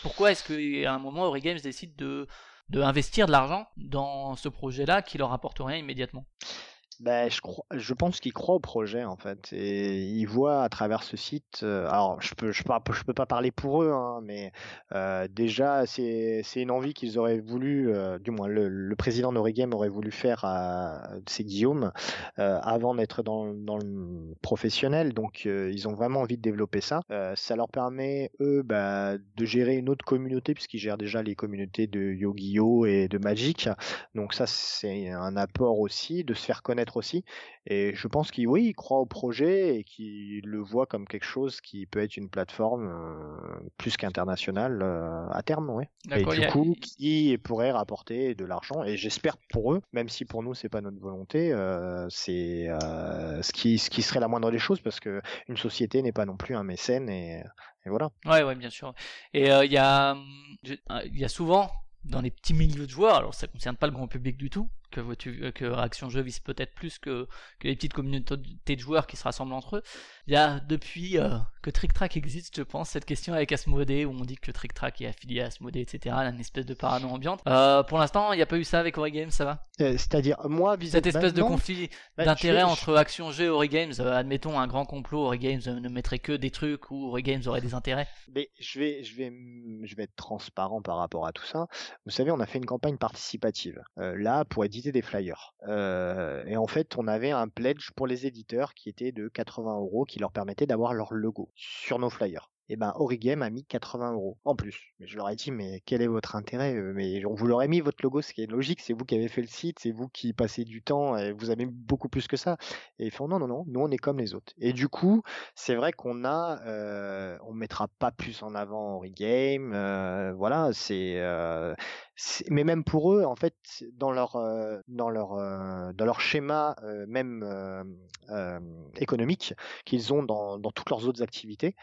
Pourquoi est-ce qu'à un moment, Origames décide de, de investir de l'argent dans ce projet-là qui leur apporte rien immédiatement Ben, je crois, je pense qu'ils croient au projet en fait et ils voient à travers ce site. euh, alors, je peux, je peux, pas- parler pour eux, hein, mais euh, déjà c'est, c'est une envie qu'ils auraient voulu, euh, du moins le, le président d'Origame aurait voulu faire à, c'est Guillaume avant d'être dans, dans le professionnel. Donc, ils ont vraiment envie de développer ça. Ça leur permet eux bah, de gérer une autre communauté puisqu'ils gèrent déjà les communautés de Yu-Gi-Oh et de Magic. Donc ça, c'est un apport aussi, de se faire connaître aussi. Et je pense qu'ils, oui, ils croient au projet et qu'ils le voient comme quelque chose qui peut être une plateforme euh, plus qu'internationale euh, à terme, oui. Et il du a- coup, qui pourrait rapporter de l'argent. Et j'espère pour eux, même si pour nous c'est pas notre volonté, euh, c'est ce qui ce qui serait la moindre des choses parce que une société n'est pas non plus un mécène et, et voilà. Ouais, ouais, bien sûr. Et il y, a, hum, il y a souvent, dans les petits milieux de joueurs, alors ça concerne pas le grand public du tout, que, vois-tu- euh, que Action Jeu vise peut-être plus que, que les petites communautés de joueurs qui se rassemblent entre eux. Il y a depuis euh, que Trick Track existe, je pense, cette question avec Asmodée, où on dit que Trick Track est affilié à Asmodée, etc., une espèce de parano ambiante. Euh, pour l'instant, il n'y a pas eu ça avec Ori Games, ça va? Euh, C'est-à-dire moi vis-à-vis Cette espèce de conflit bah, d'intérêt je entre Action Jeu et Ori Games, euh, admettons un grand complot, Ori Games euh, ne mettrait que des trucs où Ori Games aurait des intérêts. Mais je vais, je vais, je vais être transparent par rapport à tout ça. Vous savez, on a fait une campagne participative là pour des flyers. Euh, et en fait, on avait un pledge pour les éditeurs qui était de 80 euros, qui leur permettait d'avoir leur logo sur nos flyers. Et ben, Origame a mis 80 euros en plus. Mais je leur ai dit, mais quel est votre intérêt euh, Mais on vous l'aurait mis votre logo, ce qui est logique. C'est vous qui avez fait le site, c'est vous qui passez du temps, et vous avez beaucoup plus que ça. Et ils font non, non, non, nous on est comme les autres. Et du coup, c'est vrai qu'on a, euh, on mettra pas plus en avant Origame, euh, voilà, c'est, euh, mais même pour eux, en fait, dans leur, euh, dans leur, euh, dans leur schéma même économique qu'ils ont dans, dans toutes leurs autres activités,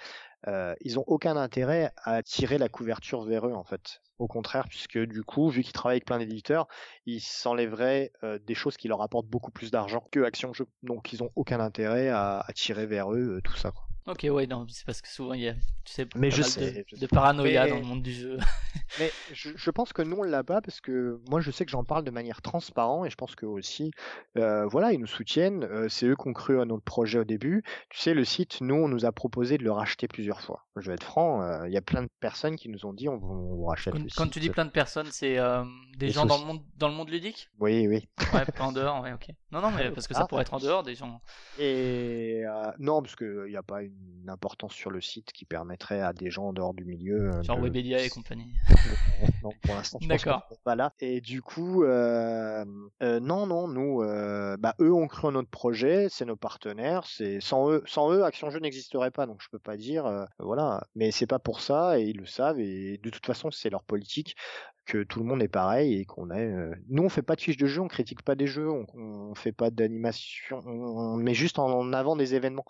euh, ils ont aucun intérêt à tirer la couverture vers eux, en fait. Au contraire, puisque du coup, vu qu'ils travaillent avec plein d'éditeurs, ils s'enlèveraient euh, des choses qui leur apportent beaucoup plus d'argent que Action Jeu. Donc, ils ont aucun intérêt à, à tirer vers eux euh, tout ça. quoi. Ok, ouais, non, c'est parce que souvent il y a, tu sais, Mais pas je mal sais, de, je de paranoïa Mais- dans le monde du jeu. Mais je, je pense que nous on l'a pas parce que moi je sais que j'en parle de manière transparente et je pense que aussi euh, voilà ils nous soutiennent euh, c'est eux qui ont cru à notre projet au début tu sais le site nous on nous a proposé de le racheter plusieurs fois je vais être franc euh, il y a plein de personnes qui nous ont dit on, on rachète Quand, le quand site. tu dis plein de personnes, c'est des Les gens dans le monde dans le monde ludique? Oui oui Ouais, pas en dehors, ouais, ok. Non, non, mais parce que ça Ah. pourrait être en dehors des gens. et non parce que il n'y a pas une importance sur le site qui permettrait à des gens en dehors du milieu euh, Genre de- Webedia et compagnie. non, pour l'instant, je pense qu'on pas là. Et du coup, euh, euh, non, non, nous, euh, bah, eux ont cru en notre projet, c'est nos partenaires. C'est sans eux, sans eux, Action Jeu n'existerait pas. Donc je peux pas dire, euh, voilà. Mais c'est pas pour ça et ils le savent. Et de toute façon, c'est leur politique que tout le monde est pareil et qu'on est. euh, Nous, on fait pas de fiches de jeu, on critique pas des jeux, on, on fait pas d'animation, on, on met juste en avant des événements.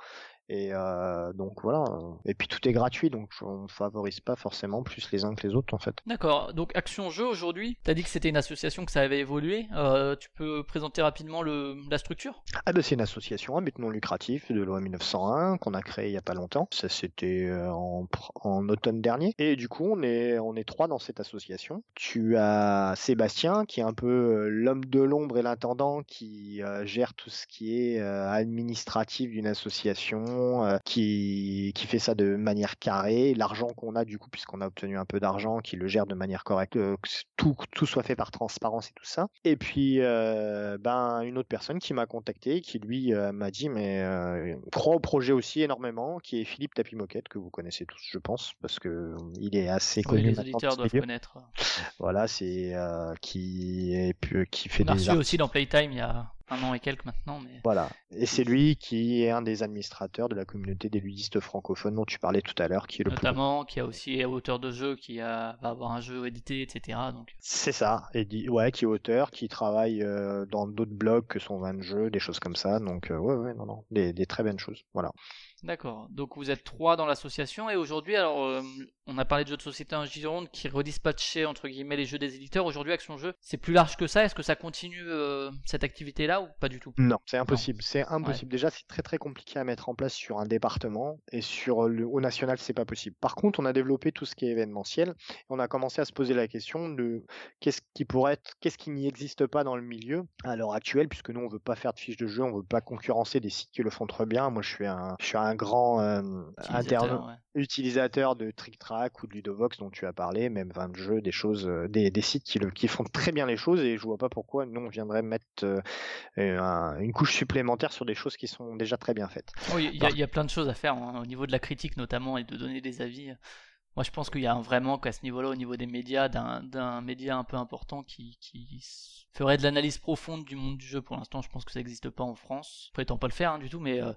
Et euh, donc voilà. Et puis tout est gratuit, donc on favorise pas forcément plus les uns que les autres en fait. D'accord. Donc Action Jeu aujourd'hui, t'as dit que c'était une association que ça avait évolué. Euh, tu peux présenter rapidement le, la structure? Ah bah c'est une association à but non lucratif de loi 1901 qu'on a créée il y a pas longtemps. Ça c'était euh, en, automne dernier. Et du coup on est on est trois dans cette association. Tu as Sébastien qui est un peu euh, l'homme de l'ombre et l'intendant qui euh, gère tout ce qui est euh, administratif d'une association, euh, qui qui fait ça de manière carrée. L'argent qu'on a du coup puisqu'on a obtenu un peu d'argent, qui le gère de manière correcte, euh, que tout tout soit fait par transparence et tout ça. Et puis euh, ben une autre personne qui m'a contacté, qui lui m'a dit mais croit au projet aussi énormément, qui est Philippe Tapimoquette que vous connaissez tous je pense parce que il est assez Oui, connu les maintenant auditeurs doivent connaître. Voilà, c'est qui est qui fait On a des reçu aussi dans Playtime il y a un an et quelques maintenant, mais voilà, et c'est lui qui est un des administrateurs de la communauté des ludistes francophones dont tu parlais tout à l'heure, qui est le plus notamment qui a aussi auteur de jeu qui a, va avoir un jeu édité, etc. Donc C'est ça, et dit, ouais, qui est auteur, qui travaille euh, dans d'autres blogs que son vin de jeu, des choses comme ça. Donc euh, ouais, ouais, non, non, des, des très bonnes choses. Voilà. D'accord. Donc vous êtes trois dans l'association et aujourd'hui, alors euh, on a parlé de jeux de société en Gironde qui redispatchait entre guillemets les jeux des éditeurs. Aujourd'hui, Action Jeu, c'est plus large que ça. Est-ce que ça continue euh, cette activité-là ou pas du tout? Non, c'est impossible. C'est impossible. Déjà, c'est très très compliqué à mettre en place sur un département et sur le au national, c'est pas possible. Par contre, on a développé tout ce qui est événementiel et on a commencé à se poser la question de qu'est-ce qui pourrait être, qu'est-ce qui n'y existe pas dans le milieu à l'heure actuelle, puisque nous on veut pas faire de fiches de jeu, on veut pas concurrencer des sites qui le font très bien. Moi, je suis un, je suis un grand euh, Utilisateur, interne- ouais. utilisateur de Trick Track ou de Ludovox dont tu as parlé, même 20 jeux, des choses, euh, des, des sites qui, le, qui font très bien les choses et je vois pas pourquoi nous on viendrait mettre euh, un- une couche supplémentaire sur des choses qui sont déjà très bien faites. Oui, il y, a- il y a plein de choses à faire hein, au niveau de la critique notamment et de donner des avis. Moi, je pense qu'il y a un- vraiment qu'à ce niveau-là, au niveau des médias, d'un média un peu important qui, ferait de l'analyse profonde du monde du jeu. Pour l'instant, je pense que ça n'existe pas en France. Je prétends pas le faire hein, du tout, mais euh,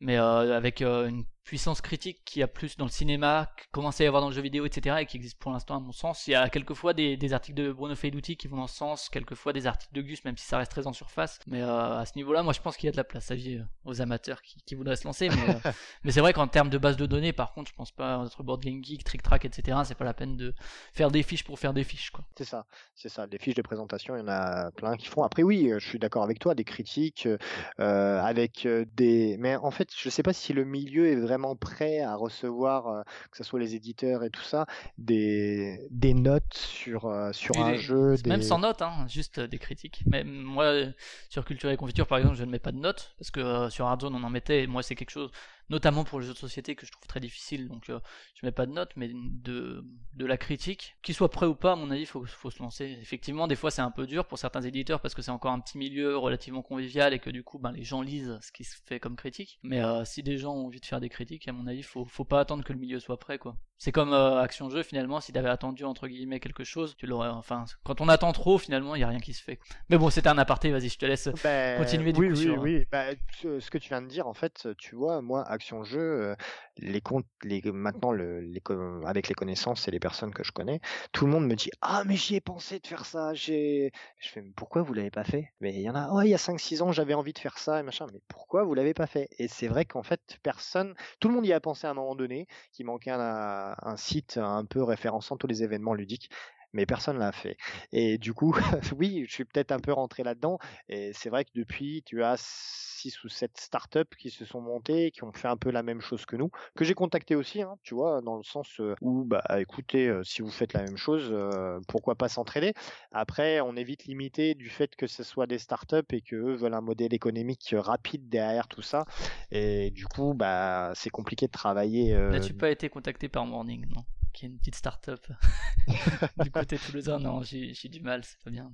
mais euh, avec euh, une puissance critique qui a plus dans le cinéma, commence à y avoir dans le jeu vidéo, etc., et qui existe pour l'instant à mon sens. Il y a quelquefois des, des articles de Bruno Feiduti qui vont dans ce sens, quelquefois des articles de Gus, même si ça reste très en surface. Mais à ce niveau-là, moi, je pense qu'il y a de la place à vie aux amateurs qui, qui voudraient se lancer. Mais, mais c'est vrai qu'en termes de base de données, par contre, je pense pas entre Board Game Geek, Trick Track, etc., c'est pas la peine de faire des fiches pour faire des fiches, quoi. C'est ça, c'est ça. Des fiches de présentation, il y en a plein qui font. Après, oui, euh, je suis d'accord avec toi, des critiques, euh, avec euh, des. Mais en fait, je sais pas si le milieu est vraiment prêt à recevoir, euh, que ce soit les éditeurs et tout ça, des, des notes sur, euh, sur un jeu. Même sans notes, hein, juste des critiques. Mais moi, sur Culture et Confiture, par exemple, je ne mets pas de notes, parce que sur Hardzone, on en mettait, et moi, c'est quelque chose, notamment pour les jeux de société, que je trouve très difficile, donc euh, je mets pas de notes, mais de, la critique. Qu'il soit prêt ou pas, à mon avis, faut, faut se lancer. Effectivement, des fois, c'est un peu dur pour certains éditeurs, parce que c'est encore un petit milieu relativement convivial, et que du coup, ben, les gens lisent ce qui se fait comme critique. Mais euh, si des gens ont envie de faire des critiques, à mon avis, faut, faut pas attendre que le milieu soit prêt, quoi. C'est comme euh, Action Jeu, finalement, si t'avais attendu, entre guillemets, quelque chose, tu l'aurais, enfin, quand on attend trop, finalement, il y a rien qui se fait. Mais bon, c'était un aparté, vas-y, je te laisse. Ben, Continuer du oui, coup oui, sur- oui. Ben, ce ce que tu viens de dire, en fait, tu vois, moi, Action Jeu, euh, les comptes, les, maintenant, le, les, avec les connaissances et les personnes que je connais, tout le monde me dit Ah, mais j'y ai pensé de faire ça. J'ai... Je fais Mais Pourquoi vous l'avez pas fait? Mais il y en a, oh, il y a 5-6 ans, j'avais envie de faire ça et machin. Mais pourquoi vous l'avez pas fait? Et c'est vrai qu'en fait, personne, tout le monde y a pensé à un moment donné, qu'il manquait un, un site un peu référençant tous les événements ludiques. Mais personne l'a fait. Et du coup, oui, je suis peut-être un peu rentré là-dedans. Et c'est vrai que depuis, tu as six ou sept startups qui se sont montées, qui ont fait un peu la même chose que nous, que j'ai contacté aussi, hein, tu vois, dans le sens euh, où, bah, écoutez, euh, si vous faites la même chose, euh, pourquoi pas s'entraider? Après, on est vite limité du fait que ce soit des startups et que eux veulent un modèle économique rapide derrière tout ça. Et du coup, bah, c'est compliqué de travailler. euh, N'as-tu pas été contacté par Morning, non? Qui est une petite start-up du côté toulousain Non, j'ai du mal, c'est pas bien.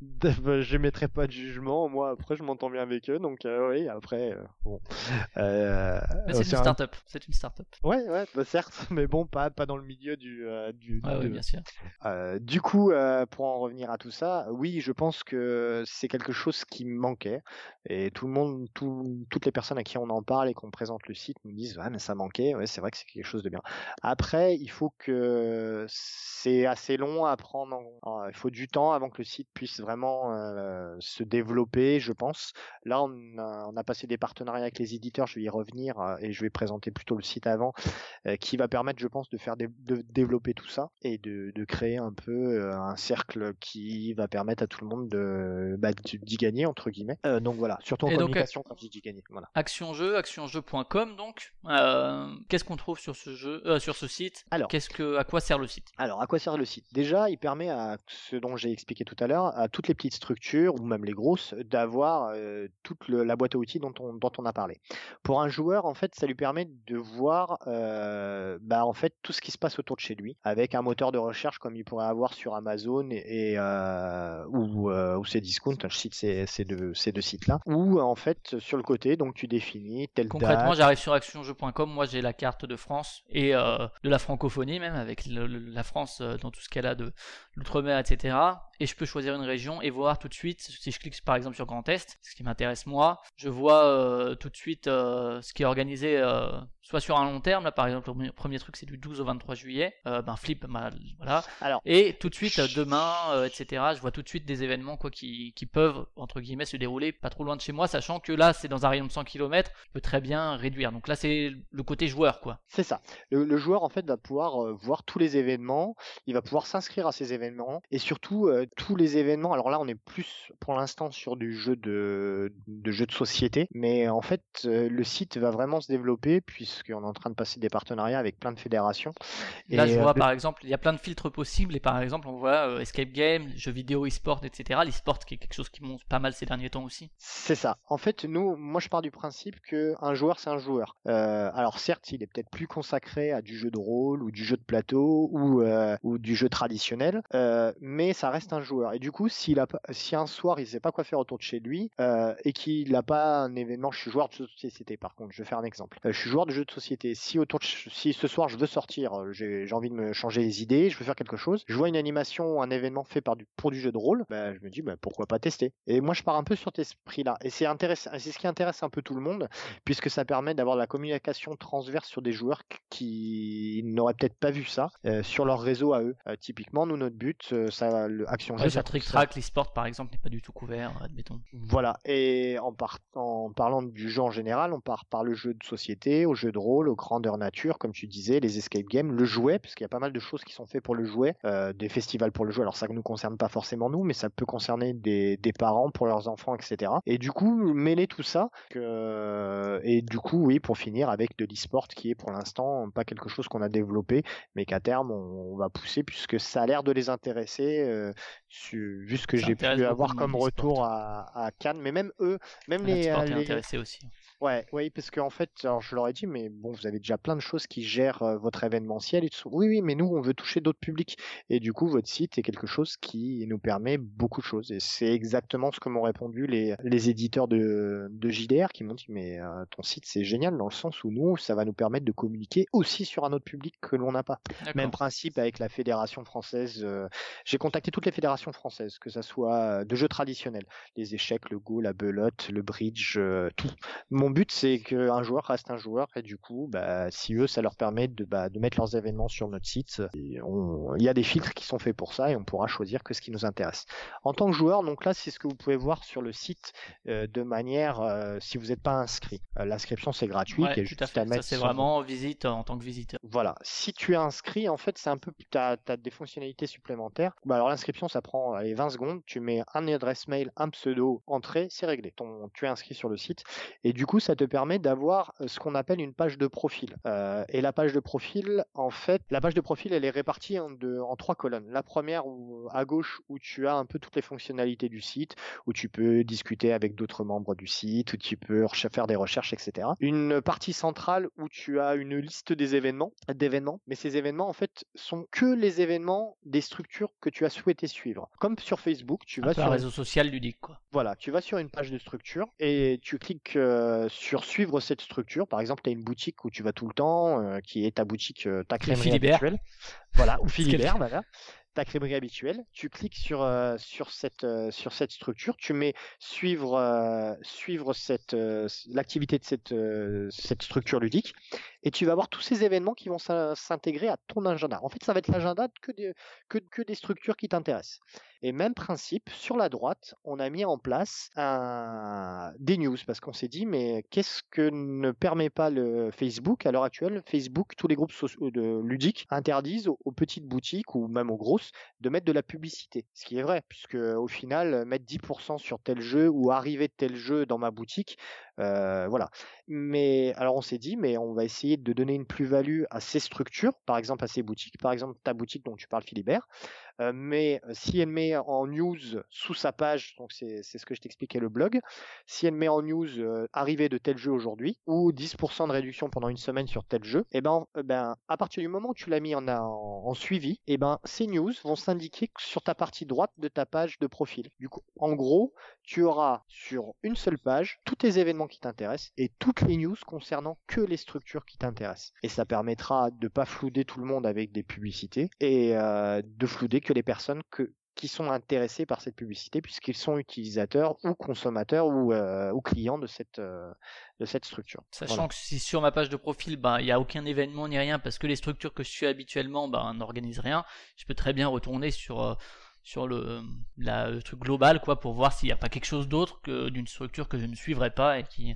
bah, je mettrai pas de jugement. Moi, après, je m'entends bien avec eux, donc euh, oui. Après, euh, bon. Euh, Mais c'est une un- start-up, c'est une start-up. Ouais, ouais, bah, certes, mais bon, pas pas dans le milieu du du. Ouais, ouais, de- bien sûr. Du coup, pour en revenir à tout ça, oui, je pense que c'est quelque chose qui manquait. Et tout le monde, tout- toutes les personnes à qui on en parle et qu'on présente le site nous disent, ouais, mais ça manquait. Ouais, c'est vrai que c'est quelque chose de bien. Après, après, il faut que c'est assez long à prendre. en- en- Il faut du temps avant que le site puisse vraiment euh, se développer, je pense. Là, on a, on a passé des partenariats avec les éditeurs. Je vais y revenir euh, et je vais présenter plutôt le site avant, euh, qui va permettre, je pense, de faire dé- de développer tout ça et de, de créer un peu un cercle qui va permettre à tout le monde de bah, d'y gagner entre guillemets. Donc voilà, surtout en Et donc, communication quand je dis d'y gagner. Voilà. Action Jeu, actionjeu.com donc. Qu'est-ce qu'on trouve sur ce jeu, sur ce site Alors. Qu'est-ce que, à quoi sert le site? Alors, à quoi sert le site? Déjà, il permet à ce dont j'ai expliqué tout à l'heure, à toutes les petites structures, ou même les grosses, d'avoir euh, toute le- la boîte à outils dont on, dont on a parlé. Pour un joueur, en fait, ça lui permet de voir euh, bah, en fait, tout ce qui se passe autour de chez lui, avec un moteur de recherche comme il pourrait avoir sur Amazon et, euh, ou, ou Cdiscount, je cite ces, ces deux, ces deux sites-là, ou en fait, sur le côté, donc tu définis telle Concrètement, date, j'arrive sur actionjeu.com, moi j'ai la carte de France et euh, de la francophonie même, avec la France euh, dans tout ce qu'elle a de l'outre-mer, etc. Et je peux choisir une région et voir tout de suite, si je clique par exemple sur Grand Est, ce qui m'intéresse moi, je vois euh, tout de suite euh, ce qui est organisé euh, soit sur un long terme, là par exemple le premier- truc c'est du 12 au 23 juillet, ben Flip, voilà, Alors, et tout de suite, demain, etc., je vois tout de suite des événements quoi, qui, qui peuvent, entre guillemets, se dérouler pas trop loin de chez moi, sachant que là, c'est dans un rayon de 100 km, je peux très bien réduire. Donc là, c'est le côté joueur, quoi. C'est ça. Le, le joueur en fait va pouvoir voir tous les événements, il va pouvoir s'inscrire à ces événements et surtout tous les événements. Alors là, on est plus pour l'instant sur du jeu de, de jeu de société, mais en fait, euh, le site va vraiment se développer puisqu'on est en train de passer des partenariats avec plein de fédérations. Là, Et, je euh, vois, de- par exemple, il y a plein de filtres possibles, et par exemple, on voit euh, Escape Game, jeux vidéo, e-sport, etc. L'e-sport, qui est quelque chose qui monte pas mal ces derniers temps aussi. C'est ça. En fait, nous, moi, je pars du principe que un joueur, c'est un joueur. Euh, alors certes, il est peut-être plus consacré à du jeu de rôle ou du jeu de plateau ou euh, ou du jeu traditionnel, mais ça reste un joueur. Et du coup, s'il a si un soir il sait pas quoi faire autour de chez lui euh, et qu'il n'a pas un événement, je suis joueur de société. Par contre, je vais faire un exemple. Euh, je suis joueur de jeu de société. Si autour de si ce soir je veux sortir, euh, j'ai envie de me changer les idées, je veux faire quelque chose, je vois une animation un événement fait par du pour du jeu de rôle, bah, je me dis bah, pourquoi pas tester. Et moi, je pars un peu sur cet esprit-là. Et c'est intéressant, c'est ce qui intéresse un peu tout le monde, puisque ça permet d'avoir la communication transverse sur des joueurs qui n'auraient peut-être pas vu ça sur leur réseau à eux. Typiquement, nous, notre but, ça, le Action Jeu, Ouais, ça sur Trick Track, l'e-sport, par exemple, n'est pas du tout couvert, admettons. voilà, et en, par- en parlant du jeu en général, on part par le jeu de société, au jeu de rôle, aux grandeur nature, comme tu disais, les escape games, le jouet, parce qu'il y a pas mal de choses qui sont faites pour le jouet, euh, des festivals pour le jouet. Alors ça ne nous concerne pas forcément nous, mais ça peut concerner des, des parents pour leurs enfants, etc. Et du coup, mêler tout ça, et du coup, oui, pour finir avec de l'e-sport qui est pour l'instant pas quelque chose qu'on a développé, mais qu'à terme on, on va pousser puisque ça a l'air de les intéresser, euh, vu ce que j'ai pu avoir comme retour à, à Cannes, mais même eux, même les, est les- aussi. Ouais, oui, parce qu'en fait, alors je leur ai dit, mais bon, vous avez déjà plein de choses qui gèrent euh, votre événementiel. Et tout. Oui, oui, mais nous, on veut toucher d'autres publics. Et du coup, votre site est quelque chose qui nous permet beaucoup de choses. Et c'est exactement ce que m'ont répondu les, les éditeurs de, de JDR qui m'ont dit, mais euh, ton site, c'est génial dans le sens où nous, ça va nous permettre de communiquer aussi sur un autre public que l'on n'a pas. Même principe avec la fédération française. euh, J'ai contacté toutes les fédérations françaises, que ça soit de jeux traditionnels, les échecs, le go, la belote, le bridge, tout. Mon but, c'est qu'un joueur reste un joueur, et du coup, bah, si eux, ça leur permet de, bah, de mettre leurs événements sur notre site, et il y a des filtres qui sont faits pour ça, et on pourra choisir que ce qui nous intéresse. En tant que joueur, donc là, c'est ce que vous pouvez voir sur le site euh, de manière, euh, si vous n'êtes pas inscrit. Euh, L'inscription, c'est gratuit, Ouais, a tout juste à à fait. Ça, c'est son- vraiment visite en tant que visiteur. voilà. Si tu es inscrit, en fait, c'est un peu, t'as, as des fonctionnalités supplémentaires. Bah, alors, l'inscription, ça prend, allez, 20 secondes. Tu mets un adresse mail, un pseudo, entrée, c'est réglé. Ton, tu es inscrit sur le site. Et du coup, ça te permet d'avoir euh, ce qu'on appelle une page de profil. Euh, et la page de profil, en fait, la page de profil, elle est répartie en, deux, en trois colonnes. La première, où, à gauche, où tu as un peu toutes les fonctionnalités du site, où tu peux discuter avec d'autres membres du site, où tu peux faire des recherches, etc. Une partie centrale où tu as une liste des événements, d'événements, mais ces événements en fait sont que les événements des structures que tu as souhaité suivre. Comme sur Facebook, tu Un vas peu un sur réseau social ludique, quoi. voilà, tu vas sur une page de structure et tu cliques euh, sur suivre cette structure. Par exemple, tu as une boutique où tu vas tout le temps, euh, qui est ta boutique, euh, ta crèmerie Philibert. habituelle. Voilà, ou Philibert, voilà. ta crèmerie habituelle, tu cliques sur, euh, sur, cette, euh, sur cette structure, tu mets suivre, euh, suivre cette, euh, l'activité de cette, euh, cette structure ludique, et tu vas voir tous ces événements qui vont s'in- s'intégrer à ton agenda. En fait, ça va être l'agenda que des, que, que des structures qui t'intéressent. Et même principe, sur la droite, on a mis en place un, des news, parce qu'on s'est dit, mais qu'est-ce que ne permet pas le Facebook? À l'heure actuelle Facebook, tous les groupes ludiques interdisent aux, aux petites boutiques ou même aux grosses de mettre de la publicité. Ce qui est vrai, puisque au final, mettre 10% sur tel jeu ou arriver de tel jeu dans ma boutique, voilà. Mais alors on s'est dit, mais on va essayer de donner une plus-value à ces structures, par exemple à ces boutiques, par exemple ta boutique dont tu parles, Philibert. Mais si elle met en news sous sa page, donc c'est ce que je t'expliquais le blog, si elle met en news arrivée de tel jeu aujourd'hui ou 10% de réduction pendant une semaine sur tel jeu, et ben, euh, ben à partir du moment où tu l'as mis en, en, en suivi, et ben ces news vont s'indiquer sur ta partie droite de ta page de profil. Du coup, en gros, tu auras sur une seule page tous tes événements qui t'intéressent et toutes les news concernant que les structures qui t'intéressent. Et ça permettra de pas flouder tout le monde avec des publicités et euh, de flouder que les personnes que qui sont intéressés par cette publicité puisqu'ils sont utilisateurs ou consommateurs ou, euh, ou clients de cette, euh, de cette structure. Sachant Voilà. que si sur ma page de profil, ben, il n'y a aucun événement ni rien parce que les structures que je suis habituellement ben, n'organisent rien, je peux très bien retourner sur, euh, sur le, la- le truc global quoi, pour voir s'il n'y a pas quelque chose d'autre que d'une structure que je ne suivrais pas et qui,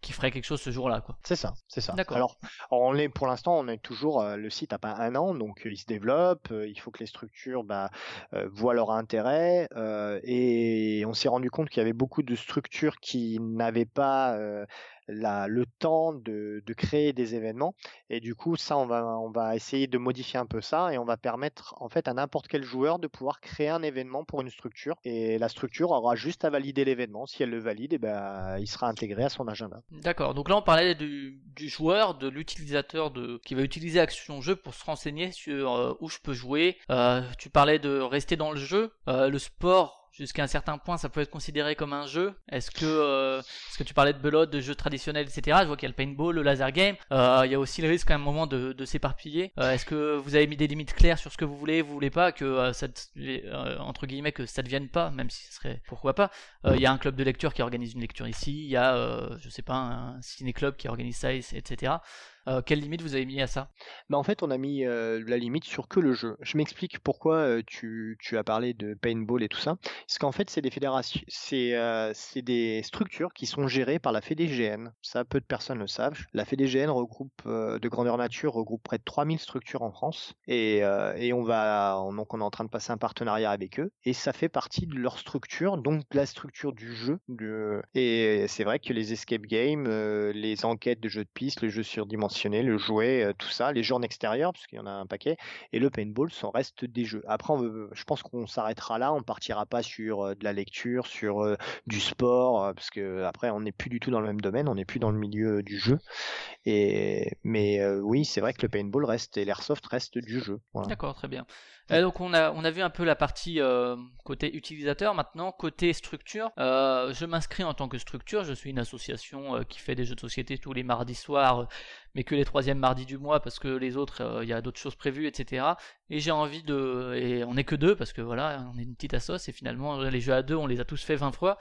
qui ferait quelque chose ce jour-là. quoi. C'est ça, c'est ça. D'accord. Alors, on est pour l'instant, on est toujours euh, le site a pas un an, donc euh, il se développe. euh, il faut que les structures bah, euh, voient leur intérêt, euh, et on s'est rendu compte qu'il y avait beaucoup de structures qui n'avaient pas euh, le temps de, créer des événements, et du coup, ça, on va on va essayer de modifier un peu ça, et on va permettre en fait à n'importe quel joueur de pouvoir créer un événement pour une structure, et la structure aura juste à valider l'événement. Si elle le valide, et ben, il sera intégré à son agenda. D'accord, donc là on parlait du, du joueur, de l'utilisateur de qui va utiliser Action Jeu pour se renseigner sur euh, où je peux jouer. Euh, tu parlais de rester dans le jeu, Euh, le sport. Jusqu'à un certain point, ça peut être considéré comme un jeu. Est-ce que, euh, que tu parlais de belote, de jeux traditionnels, etc. Je vois qu'il y a le paintball, le laser game. Euh, il y a aussi le risque à un moment de, de s'éparpiller. Euh, est-ce que vous avez mis des limites claires sur ce que vous voulez, vous voulez pas, que ça, entre guillemets, que ça devienne pas, même si ce serait pourquoi pas. Il y a un club de lecture qui organise une lecture ici. Il y a, je sais pas, un ciné-club qui organise ça, et- etc. Euh, quelle limite vous avez mis à ça? Bah en fait, on a mis euh, la limite sur que le jeu. Je m'explique pourquoi euh, tu, as parlé de paintball et tout ça. Parce qu'en fait, c'est des fédérations, c'est des structures qui sont gérées par la FEDGN. Ça, peu de personnes le savent. La FEDGN regroupe, de grandeur nature, regroupe près de 3000 structures en France. Et, on est en train de passer un partenariat avec eux. Et ça fait partie de leur structure, donc de la structure du jeu. Et c'est vrai que les escape games, les enquêtes de jeux de piste, le jeu le jouet, euh, tout ça, les jeux en extérieur, parce qu'il y en a un paquet, et le paintball sont restent des jeux. Après, on je pense qu'on s'arrêtera là, on partira pas sur euh, de la lecture, sur euh, du sport, parce que après, on n'est plus du tout dans le même domaine, on n'est plus dans le milieu du jeu. Mais oui, c'est vrai que le paintball reste et l'airsoft reste du jeu. D'accord, très bien. Euh, donc on a, vu un peu la partie euh, côté utilisateur. Maintenant, côté structure, euh, je m'inscris en tant que structure. Je suis une association euh, qui fait des jeux de société tous les mardis soirs, mais que les troisièmes mardis du mois parce que les autres, il y a d'autres choses prévues, etc. Et j'ai envie de... Et on n'est que deux parce que voilà, on est une petite assoce et finalement les jeux à deux, on les a tous fait 20 fois.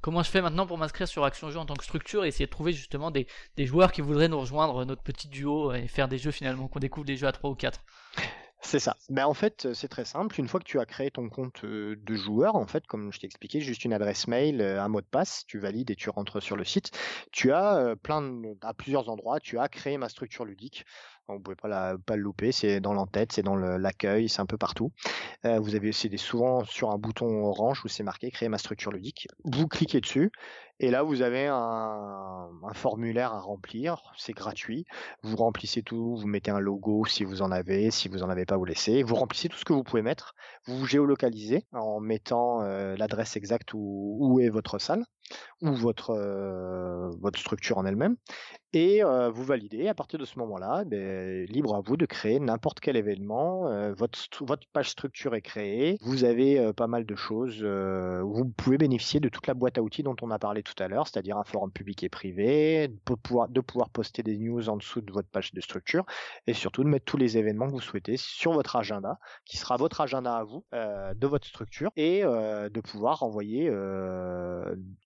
Comment je fais maintenant pour m'inscrire sur Action Jeu en tant que structure et essayer de trouver justement des, des joueurs qui voudraient nous rejoindre, notre petit duo et faire des jeux finalement, qu'on découvre des jeux à 3 ou 4 C'est ça. Ben, en fait, c'est très simple. Une fois que tu as créé ton compte euh, de joueur, en fait, comme je t'ai expliqué, juste une adresse mail, euh, un mot de passe, tu valides et tu rentres sur le site. Tu as euh, plein de- à plusieurs endroits, tu as créé ma structure ludique. Vous pouvez pas, la, pas le louper, c'est dans l'entête, c'est dans l'accueil, c'est un peu partout. Euh, vous avez c'est des- souvent sur un bouton orange où c'est marqué créer ma structure ludique. Vous cliquez dessus et là vous avez un, formulaire à remplir, c'est gratuit. Vous remplissez tout, vous mettez un logo si vous en avez, si vous en avez pas, vous laissez. Vous remplissez tout ce que vous pouvez mettre. Vous vous géolocalisez en mettant euh, l'adresse exacte où est votre salle. Ou votre votre structure en elle-même et vous validez. À partir de ce moment-là, ben, libre à vous de créer n'importe quel événement. Votre, votre page structure est créée. Vous avez pas mal de choses. vous pouvez bénéficier de toute la boîte à outils dont on a parlé tout à l'heure, c'est-à-dire un forum public et privé, de pouvoir, de pouvoir poster des news en dessous de votre page de structure et surtout de mettre tous les événements que vous souhaitez sur votre agenda, qui sera votre agenda à vous, de votre structure, et de pouvoir envoyer.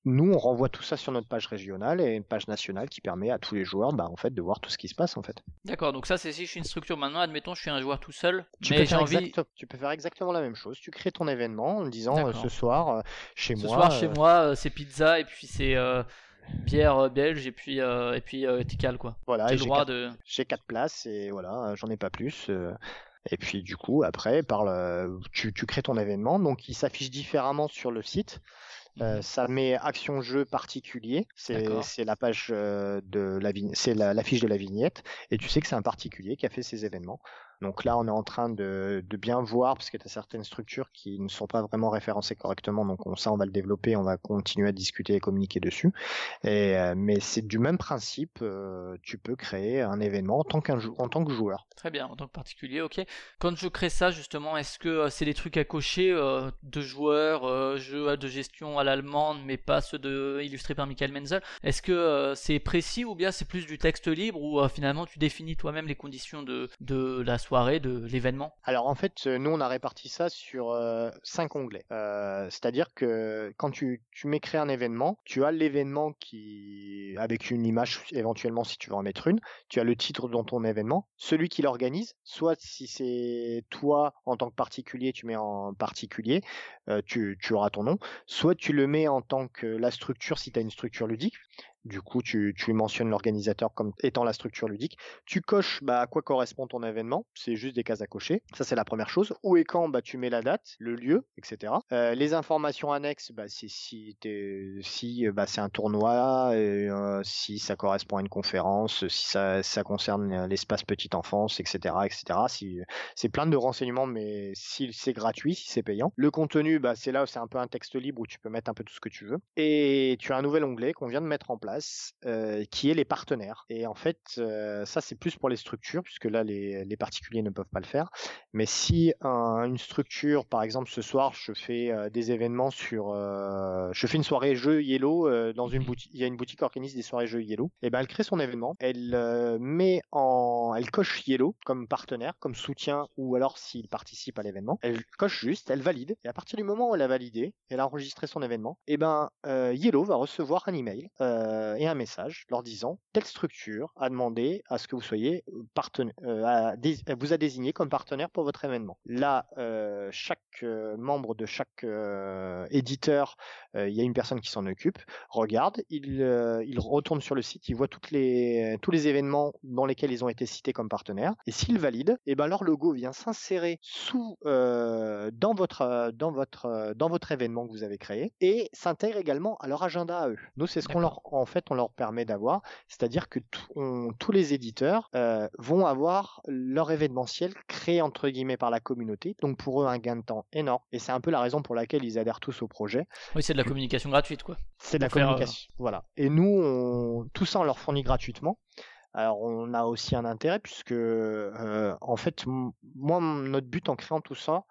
Nous, on renvoie tout ça sur notre page régionale et une page nationale qui permet à tous les joueurs, bah, en fait, de voir tout ce qui se passe en fait. D'accord, donc ça c'est si je suis une structure maintenant, admettons je suis un joueur tout seul, Tu mais peux, j'ai faire envie exact- tu peux faire exactement la même chose. Tu crées ton événement en disant euh, ce soir euh, chez ce moi. soir chez euh, moi c'est pizza et puis c'est bière belge et puis euh, et puis euh, Tikal quoi. Voilà, J'ai droit quatre, de j'ai quatre places et voilà, j'en ai pas plus. Et puis du coup, après, par le- tu, tu crées ton événement, donc il s'affiche différemment sur le site. Euh, ça met action jeu particulier, c'est la page euh, de la c'est la, la fiche de la vignette, et tu sais que c'est un particulier qui a fait ces événements. Donc là, on est en train de, bien voir, parce que tu as certaines structures qui ne sont pas vraiment référencées correctement, donc on, ça, on va le développer, on va continuer à discuter et communiquer dessus. Euh, mais c'est du même principe, euh, tu peux créer un événement en tant, que joueur. Très bien, en tant que particulier, ok. Quand je crée ça, justement, est-ce que euh, c'est des trucs à cocher de joueurs, jeux de gestion à l'allemande, mais pas ceux de, illustrés par Michael Menzel? Est-ce que c'est précis ou bien c'est plus du texte libre euh, finalement tu définis toi-même les conditions de, de la de l'événement Alors en fait, euh, nous on a réparti ça sur euh, cinq onglets. Euh, C'est-à-dire que quand tu, tu créer un événement, tu as l'événement qui avec une image éventuellement si tu veux en mettre une. Tu as le titre dans ton événement, celui qui l'organise. Soit si c'est toi en tant que particulier, tu mets en particulier, tu, tu auras ton nom. Soit tu le mets en tant que la structure si tu as une structure ludique. Du coup, tu, mentionnes l'organisateur comme étant la structure ludique. Tu coches bah, à quoi correspond ton événement? C'est juste des cases à cocher. Ça, c'est la première chose. Où et quand, bah, tu mets la date, le lieu, etc. Euh, les informations annexes, bah, c'est si, c'est un tournoi, euh, si ça correspond à une conférence, si ça, concerne l'espace petite enfance, etc., etc. C'est plein de renseignements, mais si c'est gratuit, si c'est payant. Le contenu, c'est là où c'est un peu un texte libre où tu peux mettre un peu tout ce que tu veux. Et tu as un nouvel onglet qu'on vient de mettre en place, euh, qui est les partenaires. Et en fait, euh, ça c'est plus pour les structures, puisque là les, les particuliers ne peuvent pas le faire. Mais si un- une structure, par exemple ce soir, je fais euh, des événements sur, je fais une soirée jeux Yellow dans une boutique, il y a une boutique qui organise des soirées jeux Yellow. Et ben elle crée son événement, elle met en, elle coche Yellow comme partenaire, comme soutien, ou alors s'il participe à l'événement, elle coche juste, elle valide. Et à partir du moment où elle a validé, elle a enregistré son événement, et ben Yellow va recevoir un email euh, et un message leur disant telle structure a demandé à ce que vous soyez partenaire, euh, a dé- vous a désigné comme partenaire pour votre événement. Là, euh, chaque euh, membre de chaque euh, éditeur, euh, il y a une personne qui s'en occupe, regarde, il, euh, il retourne sur le site, il voit toutes les, tous les événements dans lesquels ils ont été cités comme partenaires, et s'il valide, et ben leur logo vient s'insérer sous euh, dans votre euh, dans votre euh, dans votre événement que vous avez créé et s'intègre également à leur agenda à eux. Nous, c'est ce qu'on leur en fait on leur permet d'avoir, c'est-à-dire que on- tous les éditeurs euh, vont avoir leur événementiel créé entre guillemets par la communauté, donc pour eux un gain de temps énorme. Et c'est un peu la raison pour laquelle ils adhèrent tous au projet. Oui, c'est de la communication gratuite quoi. C'est de la euh, communication. Voilà. Et nous, on- tout ça, on leur fournit gratuitement. Alors, on a aussi un intérêt puisque, euh, en fait, moi, notre but en créant tout ça,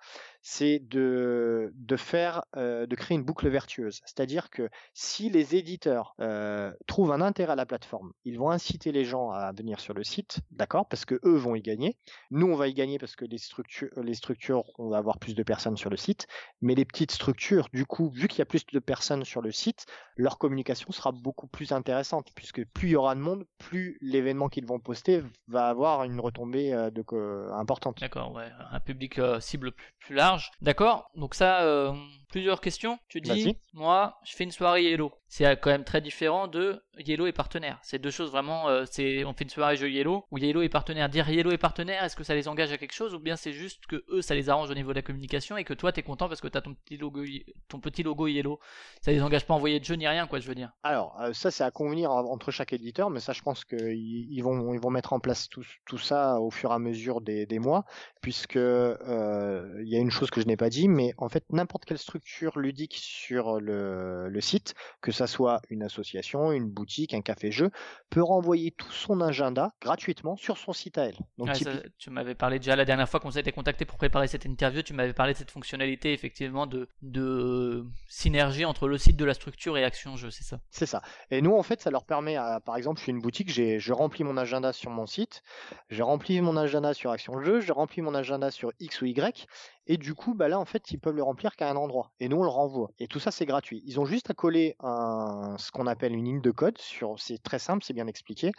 c'est de, de faire, euh, de créer une boucle vertueuse. C'est-à-dire que si les éditeurs euh, trouvent un intérêt à la plateforme, ils vont inciter les gens à venir sur le site, d'accord, parce que eux vont y gagner. Nous, on va y gagner parce que les structures, les structures, on va avoir plus de personnes sur le site. Mais les petites structures, du coup, vu qu'il y a plus de personnes sur le site, leur communication sera beaucoup plus intéressante, puisque plus il y aura de monde, plus l'événement qu'ils vont poster va avoir une retombée euh, importante. D'accord, ouais, un public cible plus, plus large. D'accord, donc ça, euh, plusieurs questions. Tu dis, moi, je fais une soirée Yellow. C'est euh, quand même très différent de Yellow et partenaire. C'est deux choses vraiment, euh, c'est on fait une soirée jeu Yellow ou Yellow et partenaire. Dire Yellow et partenaire, est-ce que ça les engage à quelque chose ou bien c'est juste que eux, ça les arrange au niveau de la communication et que toi, t'es content parce que t'as ton petit logo, ton petit logo Yellow. Ça les engage pas à envoyer de jeu ni rien, quoi, je veux dire. Alors, euh, ça, c'est à convenir en- entre chaque éditeur, mais ça, je pense qu'ils ils vont, ils vont mettre en place tout, tout ça au fur et à mesure des, des mois, puisque il y a une chose que je n'ai pas dit, mais en fait, n'importe quelle structure ludique sur le, le site, que ça soit une association, une boutique, un café-jeu, peut renvoyer tout son agenda gratuitement sur son site à elle. Donc ça, tu m'avais parlé déjà la dernière fois qu'on s'était contacté pour préparer cette interview, tu m'avais parlé de cette fonctionnalité effectivement de, de synergie entre le site de la structure et Action Jeu, c'est ça? C'est ça. Et nous, en fait, ça leur permet, à- par exemple, je suis une boutique, j'ai, je remplis mon agenda sur mon site, j'ai rempli mon agenda sur Action Jeu, j'ai rempli mon agenda sur X ou Y, et du coup, bah là, en fait, ils peuvent le remplir qu'à un endroit. Et nous, on le renvoie. Et tout ça, c'est gratuit. Ils ont juste à coller un, ce qu'on appelle une ligne de code. Sur, c'est très simple, c'est bien expliqué,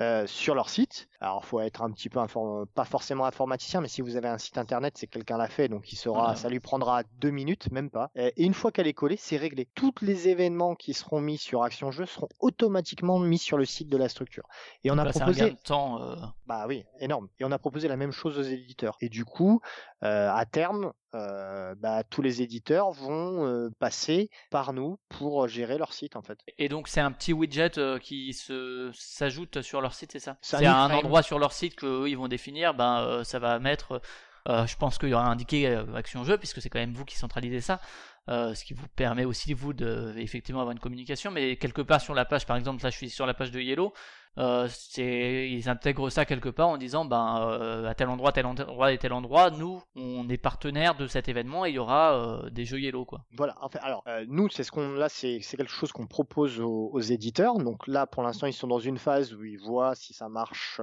euh, sur leur site. Alors, faut être un petit peu inform- pas forcément informaticien, mais si vous avez un site internet, c'est que quelqu'un l'a fait, donc il saura, ça lui prendra deux minutes, même pas. Et une fois qu'elle est collée, c'est réglé. Tous les événements qui seront mis sur Action Jeu seront automatiquement mis sur le site de la structure. Et on a un proposé, gain de temps. euh, bah oui, énorme. Et on a proposé la même chose aux éditeurs. Et du coup, euh, à terme, euh, bah, tous les éditeurs vont euh, passer par nous pour gérer leur site en fait. Et donc c'est un petit widget qui se s'ajoute sur leur site, c'est ça? C'est un un endroit sur leur site qu'eux ils vont définir, ben ça va mettre. je pense qu'il y aura indiqué Action Jeu puisque c'est quand même vous qui centralisez ça. Euh, ce qui vous permet aussi vous de effectivement avoir une communication mais quelque part sur la page par exemple là je suis sur la page de Yellow euh, ils intègrent ça quelque part en disant ben euh, à tel endroit tel endroit et tel endroit nous on est partenaire de cet événement et il y aura euh, des jeux Yellow quoi Voilà. En alors nous, c'est ce qu'on là, c'est quelque chose qu'on propose aux, aux éditeurs. Donc là, pour l'instant, ils sont dans une phase où ils voient si ça marche,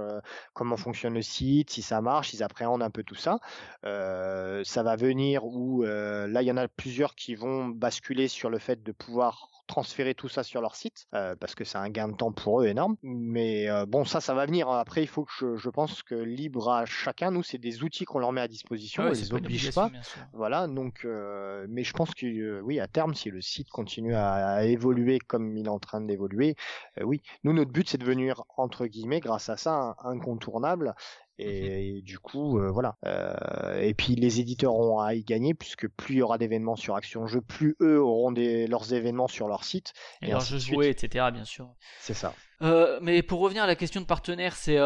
comment fonctionne le site, si ça marche, ils appréhendent un peu tout ça. Ça va venir où là, il y en a plusieurs qui vont basculer sur le fait de pouvoir transférer tout ça sur leur site euh, parce que c'est un gain de temps pour eux énorme. Mais euh, bon ça ça va venir. Après il faut que je, je pense que libre à chacun nous c'est des outils qu'on leur met à disposition Ouais, on c'est les oblige pas. voilà, donc, euh, mais je pense que oui, à terme, si le site continue à, à évoluer comme il est en train d'évoluer, oui, nous notre but c'est de devenir entre guillemets, grâce à ça, incontournable. Et, et du coup, euh, voilà. Euh, et puis les éditeurs auront à y gagner puisque plus il y aura d'événements sur Action Jeu, plus eux auront des, leurs événements sur leur site. et Et leurs jeux joués etc bien sûr C'est ça. Euh, mais pour revenir à la question de partenaire, c'est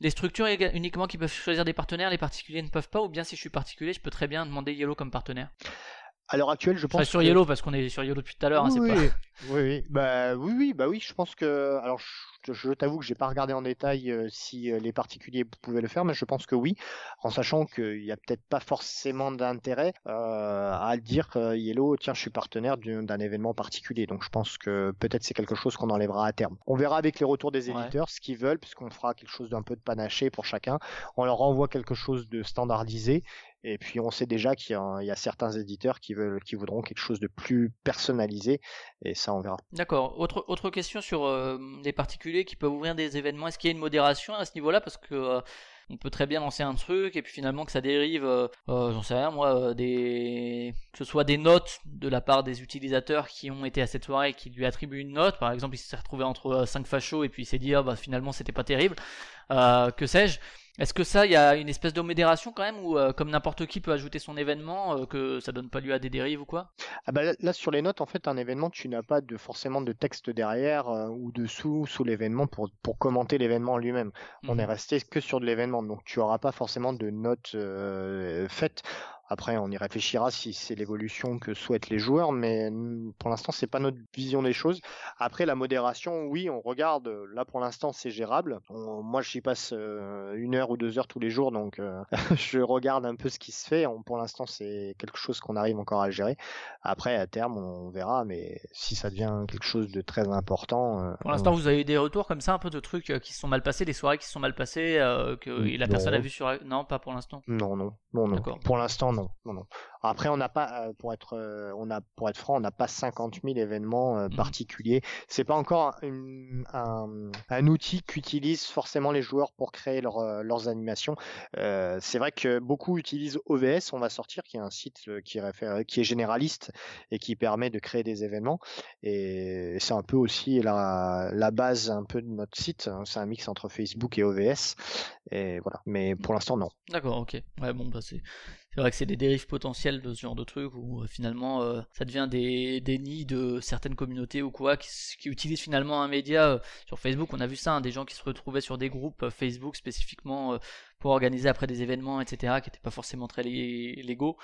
les structures uniquement qui peuvent choisir des partenaires, les particuliers ne peuvent pas, ou bien si je suis particulier, je peux très bien demander Yellow comme partenaire? À l'heure actuelle, je pense Enfin, sur que- Yellow, parce qu'on est sur Yellow depuis tout à l'heure, hein, c'est oui, pas. oui, oui, oui. Bah, oui, oui, bah oui, je pense que. Alors, je, je t'avoue que j'ai pas regardé en détail euh, si euh, les particuliers pouvaient le faire, mais je pense que oui, en sachant qu'il y a peut-être pas forcément d'intérêt euh, à dire que Yellow, tiens, je suis partenaire d'un événement particulier. Donc, je pense que peut-être c'est quelque chose qu'on enlèvera à terme. On verra avec les retours des Ouais. éditeurs ce qu'ils veulent, puisqu'on fera quelque chose d'un peu de panaché pour chacun. On leur envoie quelque chose de standardisé. Et puis on sait déjà qu'il y, y a certains éditeurs qui veulent, qui voudront quelque chose de plus personnalisé, et ça on verra. D'accord. Autre, autre question sur euh, les particuliers qui peuvent ouvrir des événements. Est-ce qu'il y a une modération à ce niveau-là? Parce que euh, on peut très bien lancer un truc et puis finalement que ça dérive, euh, euh, j'en sais rien moi, des que ce soit des notes de la part des utilisateurs qui ont été à cette soirée et qui lui attribuent une note. Par exemple, il s'est retrouvé entre 5 fachos et puis il s'est dit ah bah finalement c'était pas terrible. Euh, que sais-je Est-ce que ça, il y a une espèce de modération quand même ou euh, comme n'importe qui peut ajouter son événement, euh, que ça donne pas lieu à des dérives ou quoi? Ah bah là, sur les notes, en fait, un événement, tu n'as pas de forcément de texte derrière euh, ou dessous sous l'événement pour, pour commenter l'événement lui-même. On Mhm. est resté que sur de l'événement, donc tu auras pas forcément de notes faites. Après, on y réfléchira si c'est l'évolution que souhaitent les joueurs, mais pour l'instant, c'est pas notre vision des choses. Après, la modération, oui, on regarde. Là, pour l'instant, c'est gérable. On- moi, j'y passe euh, une heure ou deux heures tous les jours, donc euh, je regarde un peu ce qui se fait. On- pour l'instant, c'est quelque chose qu'on arrive encore à gérer. Après, à terme, on verra, mais si ça devient quelque chose de très important, euh, Pour l'instant, vous avez eu des retours comme ça, un peu de trucs qui se sont mal passés, des soirées qui se sont mal passées, que la personne a vu sur. Non, pas pour l'instant. Non, non, non, non. Pour l'instant, non, non, non. Après, on n'a pas, euh, pour être, euh, on a, pour être franc, on n'a pas 50 000 événements euh, Mhm. particuliers. C'est pas encore une- un, un outil qu'utilisent forcément les joueurs pour créer leur, leurs animations. Euh, c'est vrai que beaucoup utilisent OVS. On va sortir, qui est un site qui, réfère, qui est généraliste et qui permet de créer des événements. Et c'est un peu aussi la, la base un peu de notre site. hein. C'est un mix entre Facebook et OVS. Et voilà. Mais pour l'instant, non. D'accord, ok. Ouais, bon, bah c'est. C'est vrai que c'est des dérives potentielles de ce genre de trucs où euh, finalement euh, ça devient des, des nids de certaines communautés ou quoi qui, utilisent finalement un média euh, sur Facebook. On a vu ça, hein, des gens qui se retrouvaient sur des groupes Facebook spécifiquement pour organiser après des événements, etc., qui n'étaient pas forcément très lé- légaux.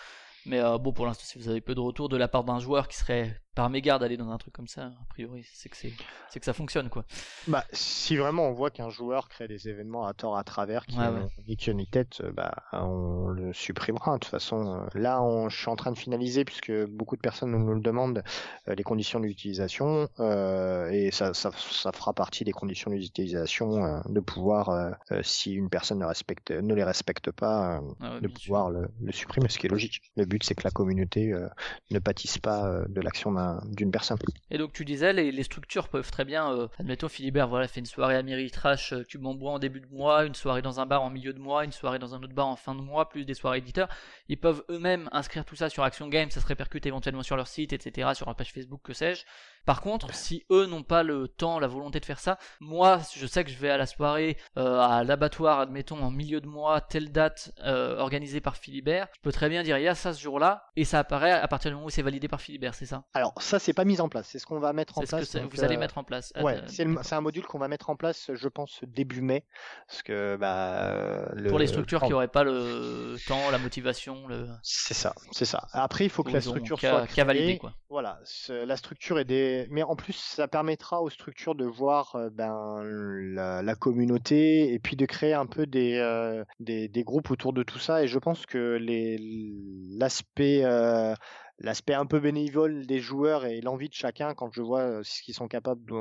Mais bon, pour l'instant, si vous avez peu de retour de la part d'un joueur qui serait par mégarde d'aller dans un truc comme ça, a priori, c'est que c'est c'est que ça fonctionne quoi. Bah, si vraiment on voit qu'un joueur crée des événements à tort à travers qui Ouais, ouais. ni queue ni tête, euh, bah, on le supprimera. De toute façon, euh, là, on, je suis en train de finaliser puisque beaucoup de personnes nous, le demandent euh, les conditions d'utilisation euh, et ça, ça, ça fera partie des conditions d'utilisation euh, de pouvoir, euh, si une personne ne respecte, ne les respecte pas, Ah ouais, de pouvoir le, le supprimer, ce qui est logique. Le but, c'est que la communauté ne pâtisse pas de l'action d'un- d'une personne. Et donc tu disais, les, structures peuvent très bien, euh, admettons Philibert, voilà, fait une soirée à Méritrash, euh, Cube en bois en début de mois, une soirée dans un bar en milieu de mois, une soirée dans un autre bar en fin de mois, plus des soirées éditeurs. Ils peuvent eux-mêmes inscrire tout ça sur Action Game, ça se répercute éventuellement sur leur site, etc., sur leur page Facebook, que sais-je. Par contre, si eux n'ont pas le temps, la volonté de faire ça, moi, je sais que je vais à la soirée, euh, à l'abattoir, admettons, en milieu de mois, telle date, euh, organisée par Philibert, je peux très bien dire, il y a ça ce jour-là, et ça apparaît à partir du moment où c'est validé par Philibert, c'est ça Alors, ça, c'est pas mis en place. C'est ce qu'on va mettre en C'est ce que place. donc, vous allez euh, mettre en place. Ouais, c'est un module qu'on va mettre en place, je pense, début mai. Parce que, bah. Le, pour les structures qui n'auraient pas le temps, la motivation, le C'est ça, c'est ça. Après, il faut que la structure soit créée. quoi. Voilà, la structure est des. Mais en plus, ça permettra aux structures de voir euh, ben, la, communauté et puis de créer un peu des, euh, des, groupes autour de tout ça. Et je pense que l'aspect euh, l'aspect un peu bénévole des joueurs et l'envie de chacun quand je vois euh, ce qu'ils sont capables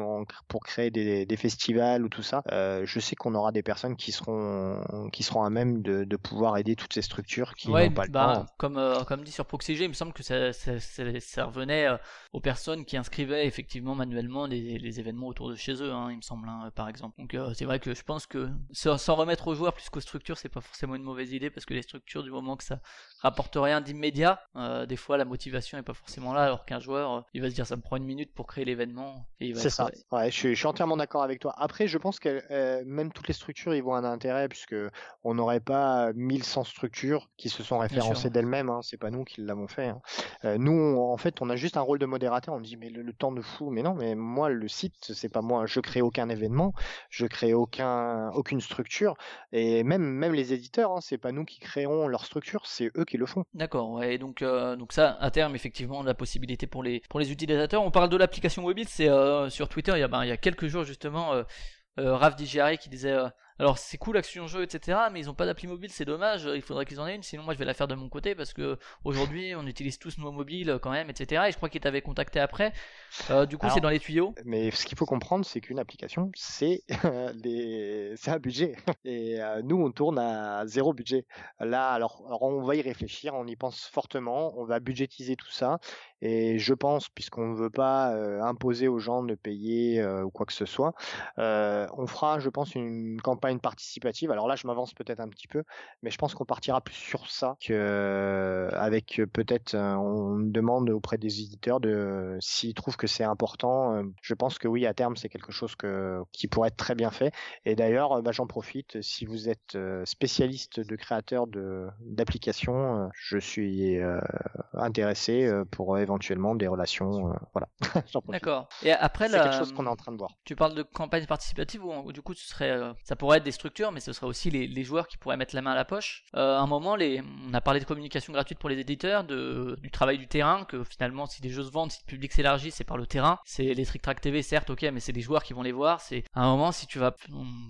pour créer des, des festivals ou tout ça, euh, je sais qu'on aura des personnes qui seront qui seront à même de, de pouvoir aider toutes ces structures qui Ouais, n'ont pas le bah, temps. comme, euh, comme dit sur Proxygé, il me semble que ça, ça, ça- ça revenait euh, aux personnes qui inscrivaient effectivement manuellement les, les événements autour de chez eux, hein, il me semble, hein, par exemple. Donc c'est vrai que je pense que s'en s'en remettre aux joueurs plus qu'aux structures, c'est pas forcément une mauvaise idée parce que les structures, du moment que ça rapporte rien d'immédiat, euh, des fois la motivation est pas forcément là, alors qu'un joueur, euh, il va se dire ça me prend une minute pour créer l'événement. et il va C'est ça. Ouais, je suis, je suis entièrement d'accord avec toi. Après, je pense que euh, même toutes les structures, ils voient un intérêt puisque on n'aurait pas 1100 structures qui se sont référencées d'elles-mêmes. Hein. C'est pas nous qui l'avons fait. hein. Euh, nous, on- en fait, on a juste un rôle de modérateur. On dit mais le, le temps de fou. Mais non, mais moi, le site, c'est pas moi. Je crée aucun événement. Je crée aucun, aucune structure. Et même, même les éditeurs, hein, c'est pas nous qui créons leur structure. C'est eux qui le font. D'accord, ouais, et donc, euh, donc ça, à terme, effectivement, la possibilité pour les, pour les utilisateurs. On parle de l'application mobile, c'est euh, sur Twitter, il y, a, ben, il y a quelques jours, justement, euh, euh, Digiari qui disait alors c'est cool Action Jeu, etc., mais ils ont pas d'appli mobile, c'est dommage, il faudrait qu'ils en aient une, sinon moi je vais la faire de mon côté parce que aujourd'hui on utilise tous nos mobiles euh, quand même, etc. Et je crois qu'il t'avait contacté après. Euh, du coup, c'est dans les tuyaux. Mais ce qu'il faut comprendre, c'est qu'une application, c'est les... c'est un budget. Et euh, nous, on tourne à zéro budget. Là, alors, alors, on va y réfléchir, on y pense fortement, on va budgétiser tout ça. Et je pense, puisqu'on ne veut pas euh, imposer aux gens de payer euh, ou quoi que ce soit, euh, on fera, je pense, une campagne participative. Alors là, je m'avance peut-être un petit peu, mais je pense qu'on partira plus sur ça que euh, avec euh, peut-être euh, on demande auprès des éditeurs de s'ils trouvent que c'est important. je pense que oui, à terme, c'est quelque chose que qui pourrait être très bien fait. Et d'ailleurs, bah, j'en profite. Si vous êtes spécialiste de créateur de d'applications, je suis euh, intéressé pour éventuellement des relations. euh, voilà. D'accord. Et après, C'est la... quelque chose qu'on est en train de voir. Tu parles de campagne participative où, où du coup ce serait, ça pourrait des structures, mais ce serait aussi les, les joueurs qui pourraient mettre la main à la poche. Euh, un moment, les, on a parlé de communication gratuite pour les éditeurs, de, du travail du terrain, que finalement si des jeux se vendent, si le public s'élargit, c'est par le terrain. C'est les Trick Track TV, certes, ok, mais c'est des joueurs qui vont les voir. C'est à un moment si tu vas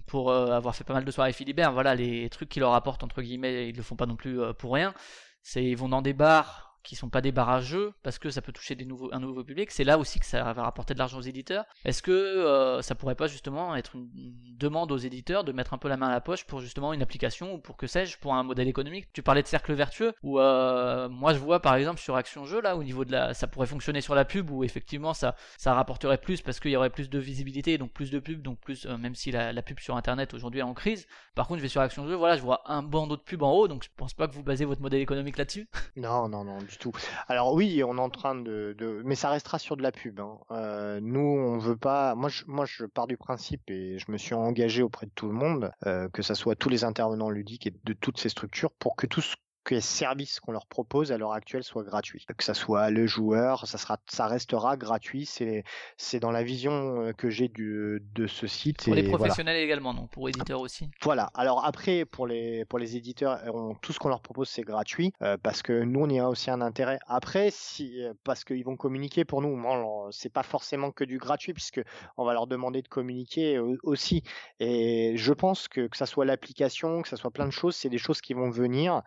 pour euh, avoir fait pas mal de soirées Philibert, voilà les trucs qui leur apportent entre guillemets, ils le font pas non plus euh, pour rien. C'est ils vont dans des bars qui sont pas des jeux parce que ça peut toucher des nouveaux, un nouveau public. C'est là aussi que ça va rapporter de l'argent aux éditeurs. Est-ce que euh, ça pourrait pas justement être une, une demande aux éditeurs de mettre un peu la main à la poche pour justement une application ou pour que sais-je, pour un modèle économique? Tu parlais de cercle vertueux où euh, moi je vois par exemple sur Action Jeu là au niveau de la, ça pourrait fonctionner sur la pub où effectivement ça, ça rapporterait plus parce qu'il y aurait plus de visibilité donc plus de pub donc plus euh, même si la, la pub sur internet aujourd'hui est en crise. Par contre je vais sur Action Jeu, voilà je vois un bandeau de pub en haut donc je pense pas que vous basez votre modèle économique là-dessus. Non, non, non, tout. Alors oui, on est en train de, de... mais ça restera sur de la pub. hein. Euh, nous, on veut pas. Moi, je, moi, je pars du principe et je me suis engagé auprès de tout le monde, euh, que ça soit tous les intervenants ludiques et de toutes ces structures, pour que tous que les services qu'on leur propose à l'heure actuelle soient gratuits. Que ça soit le joueur, ça sera, ça restera gratuit. C'est, c'est dans la vision euh, que j'ai du, de ce site. Pour les voilà. professionnels également, non Pour éditeurs aussi Voilà. Alors après, pour les pour les éditeurs, on- tout ce qu'on leur propose c'est gratuit euh, parce que nous on y a aussi un intérêt. Après, si euh, parce qu'ils vont communiquer pour nous, bon, c'est pas forcément que du gratuit puisque on va leur demander de communiquer aussi. Et je pense que que ça soit l'application, que ça soit plein de choses, c'est des choses qui vont venir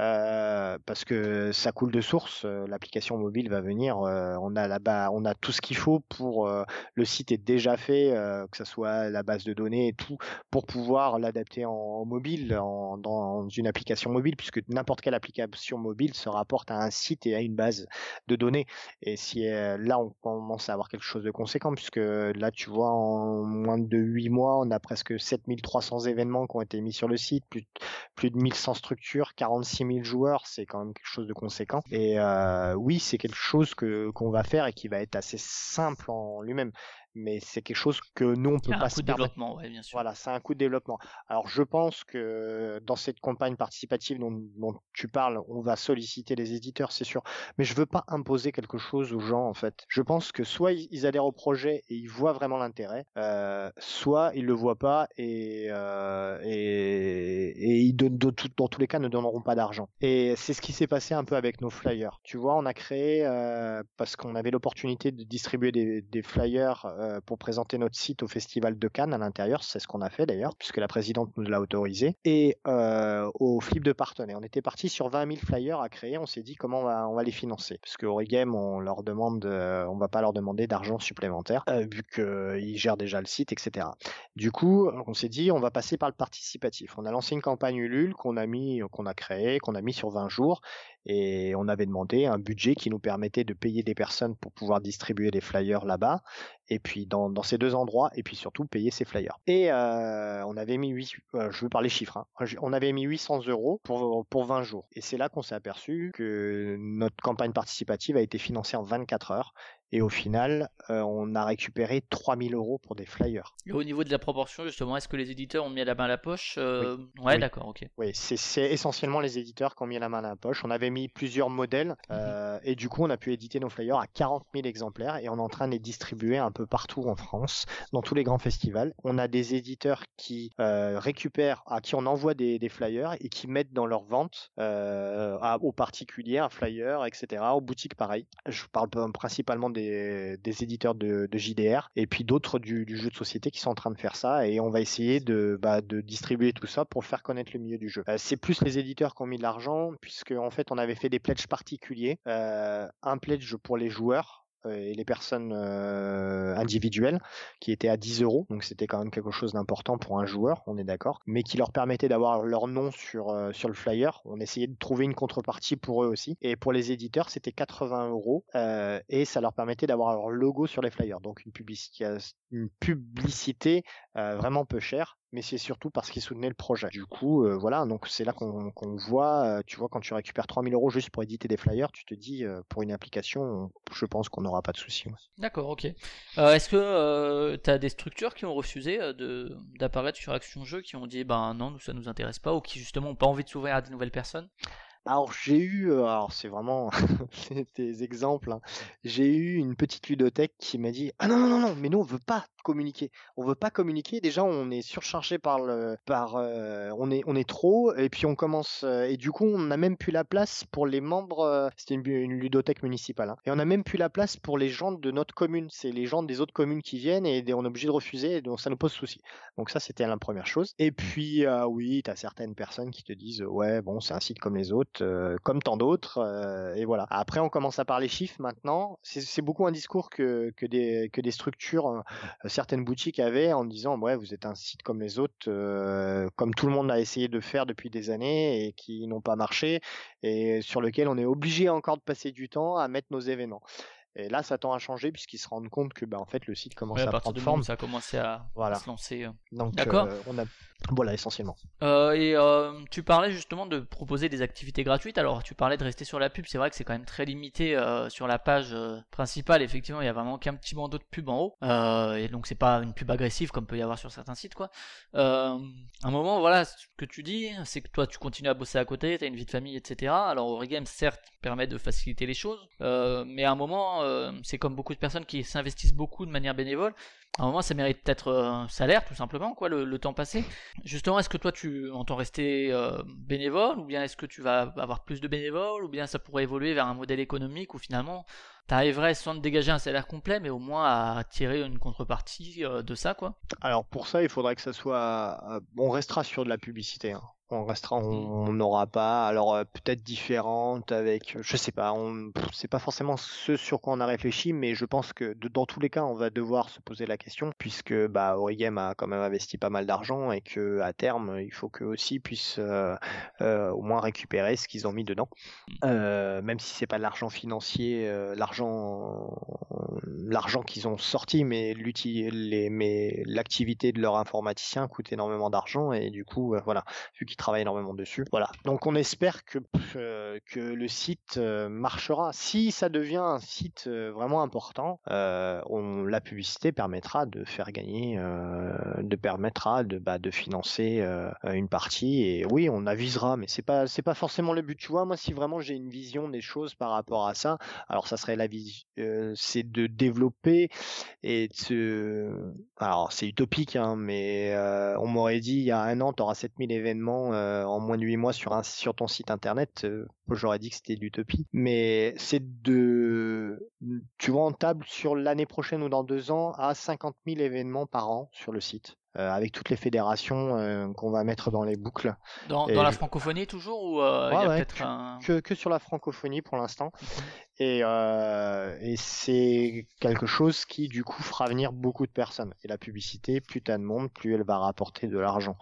euh, parce que ça coule de source. euh, L'application mobile va venir. euh, on a là-bas, on a tout ce qu'il faut pour le site est déjà fait, que ça soit la base de données et tout pour pouvoir l'adapter en, mobile, dans une application mobile, puisque n'importe quelle application mobile se rapporte à un site et à une base de données. Et si là, on commence à avoir quelque chose de conséquent, puisque là, tu vois, en moins de 8 mois, on a presque 7300 événements qui ont été mis sur le site, plus, plus de 1100 structures, 46 000 joueurs, c'est quand même quelque chose de conséquent. Et euh, oui, c'est quelque chose que qu'on va faire et qui va être assez simple en lui-même. Mais c'est quelque chose que nous, on Il peut pas un se coût de permettre. développement, ouais, bien sûr. Voilà, c'est un coût de développement. Alors je pense que dans cette campagne participative dont, dont tu parles, on va solliciter les éditeurs, c'est sûr. Mais je veux pas imposer quelque chose aux gens en fait. Je pense que soit ils ils adhèrent au projet et ils voient vraiment l'intérêt, euh, soit ils le voient pas et euh, et, et ils donnent, de tout- dans tous les cas ne donneront pas d'argent. Et c'est ce qui s'est passé un peu avec nos flyers. Tu vois, on a créé euh, parce qu'on avait l'opportunité de distribuer des, des flyers euh, pour présenter notre site au festival de Cannes à l'intérieur. C'est ce qu'on a fait d'ailleurs, puisque la présidente nous l'a autorisé. Et euh, au flip de partenaires. On était parti sur 20 000 flyers à créer. On s'est dit comment on va, les financer. Parce que Origame, on leur demande, euh, on va pas leur demander d'argent supplémentaire, euh, vu qu'ils gèrent déjà le site, etc. Du coup, on s'est dit, on va passer par le participatif. On a lancé une campagne Ulule qu'on a mis, qu'on a créée, qu'on a mis sur 20 jours, et on avait demandé un budget qui nous permettait de payer des personnes pour pouvoir distribuer les flyers là-bas, et puis dans, ces deux endroits, et puis surtout payer ces flyers. Et euh, on avait mis 8, euh, je chiffres, hein. on avait mis 800 euros pour, pour 20 jours. Et c'est là qu'on s'est aperçu que notre campagne participative a été financée en 24 heures. Et au final, euh, on a récupéré 3000 euros pour des flyers. Et au niveau de la proportion, justement, est-ce que les éditeurs ont mis la main à la poche Euh, Ouais, Oui. d'accord, ok. Oui, c'est- essentiellement les éditeurs qui ont mis la main à la poche. On avait mis plusieurs modèles euh, et du coup, on a pu éditer nos flyers à 40 000 exemplaires et on est en train de les distribuer un peu partout en France, dans tous les grands festivals. On a des éditeurs qui récupèrent, à qui on envoie des, des flyers et qui mettent dans leur vente à- aux particuliers un flyer, etc. Aux boutiques, pareil. Je parle principalement des, des éditeurs de, de JDR et puis d'autres du, jeu de société qui sont en train de faire ça et on va essayer de, bah, distribuer tout ça pour faire connaître le milieu du jeu. Euh, c'est plus les éditeurs qui ont mis de l'argent puisque en fait on avait fait des pledges particuliers, euh, un pledge pour les joueurs et les personnes euh, individuelles qui était à 10 euros, donc c'était quand même quelque chose d'important pour un joueur, on est d'accord, mais qui leur permettait d'avoir leur nom sur euh, sur le flyer. On essayait de trouver une contrepartie pour eux aussi, et pour les éditeurs c'était 80 euros euh, et ça leur permettait d'avoir leur logo sur les flyers, donc une publicité euh, vraiment peu chère, mais c'est surtout parce qu'ils soutenaient le projet. Du coup, euh, voilà, donc c'est là qu'on voit, euh, tu vois, quand tu récupères 3000 euros juste pour éditer des flyers, tu te dis, euh, pour une application, on- je pense qu'on n'aura pas de souci. ouais. D'accord, ok. Est-ce que tu as des structures qui ont refusé de d'apparaître sur Action Jeu, qui ont dit ben non, nous ça nous intéresse pas, ou qui justement ont pas envie de s'ouvrir à des nouvelles personnes? Alors j'ai eu, alors c'est vraiment des exemples. hein. J'ai eu une petite ludothèque qui m'a dit ah non non non non mais nous on veut pas communiquer, on veut pas communiquer. Déjà on est surchargé par le par euh, on est on est trop et puis on commence euh, et du coup on n'a même plus la place pour les membres. euh, C'était une, ludothèque municipale hein. et on n'a même plus la place pour les gens de notre commune. C'est les gens des autres communes qui viennent et on est obligé de refuser et donc ça nous pose souci. Donc ça c'était la première chose. Et puis euh, oui, tu as certaines personnes qui te disent ouais bon c'est un site comme les autres, comme tant d'autres et voilà. Après on commence à parler chiffres maintenant. C'est beaucoup un discours que, des que des structures, certaines boutiques avaient en disant ouais vous êtes un site comme les autres, euh, comme tout le monde a essayé de faire depuis des années et qui n'ont pas marché et sur lequel on est obligé encore de passer du temps à mettre nos événements. Et là, ça tend à changer puisqu'ils se rendent compte que, bah, en fait, le site commence Ouais, à prendre forme. ça a commencé à, Voilà. à se lancer. euh. Donc, D'accord. euh, on a, voilà, essentiellement. Euh, et euh, tu parlais justement de proposer des activités gratuites. Alors, tu parlais de rester sur la pub. C'est vrai que c'est quand même très limité euh, sur la page principale. Effectivement, il y a vraiment qu'un petit bandeau de pub en haut. Et donc, c'est pas une pub agressive comme peut y avoir sur certains sites, quoi. À un moment, voilà, ce que tu dis, c'est que toi, tu continues à bosser à côté, tu as une vie de famille, etc. Alors, Origame, certes, permet de faciliter les choses. mais à un moment, c'est comme beaucoup de personnes qui s'investissent beaucoup de manière bénévole. À un moment, ça mérite peut-être un salaire, tout simplement, quoi, le temps passé. Justement, est-ce que toi tu entends rester euh, bénévole ou bien est-ce que tu vas avoir plus de bénévoles ou bien ça pourrait évoluer vers un modèle économique où finalement tu arriverais sans te dégager un salaire complet mais au moins à tirer une contrepartie euh, de ça quoi? Alors pour ça, il faudrait que ça soit. euh, on restera sur de la publicité. hein. On restera, on on n'aura pas. Alors euh, peut-être différente avec, je sais pas. On, c'est pas forcément ce sur quoi on a réfléchi, mais je pense que de- dans tous les cas, on va devoir se poser la question puisque bah Origame a quand même investi pas mal d'argent et que à terme, il faut qu'eux aussi puissent euh, euh, au moins récupérer ce qu'ils ont mis dedans. Euh, même si c'est pas de l'argent financier, euh, l'argent, l'argent qu'ils ont sorti, mais l'uti- les, mais l'activité de leur informaticien coûte énormément d'argent et du coup, euh, voilà, vu qu'ils travaillent énormément dessus, voilà. Donc on espère que euh, que le site euh, marchera. Si ça devient un site euh, vraiment important, la publicité permettra de faire gagner, de permettra de bah, financer une partie et oui, on avisera, mais c'est pas c'est pas forcément le but. Tu vois, moi si vraiment j'ai une vision des choses par rapport à ça, alors ça serait la vision, c'est de développer et de. Alors c'est utopique, hein, mais on m'aurait dit il y a un an, tu auras 7000 événements euh, en moins de 8 mois sur, un, sur ton site internet, euh, j'aurais dit que c'était de l'utopie. Mais c'est de... Tu vois, on table sur l'année prochaine ou dans deux ans à 50 000 événements par an sur le site. euh, avec toutes les fédérations euh, qu'on va mettre dans les boucles. dans, la francophonie toujours ou euh, Ouais, y a ouais, peut-être un Que, que sur la francophonie pour l'instant. Et, euh, et c'est quelque chose qui du coup fera venir beaucoup de personnes. Et la publicité, plus t'as de monde, plus elle va rapporter de l'argent.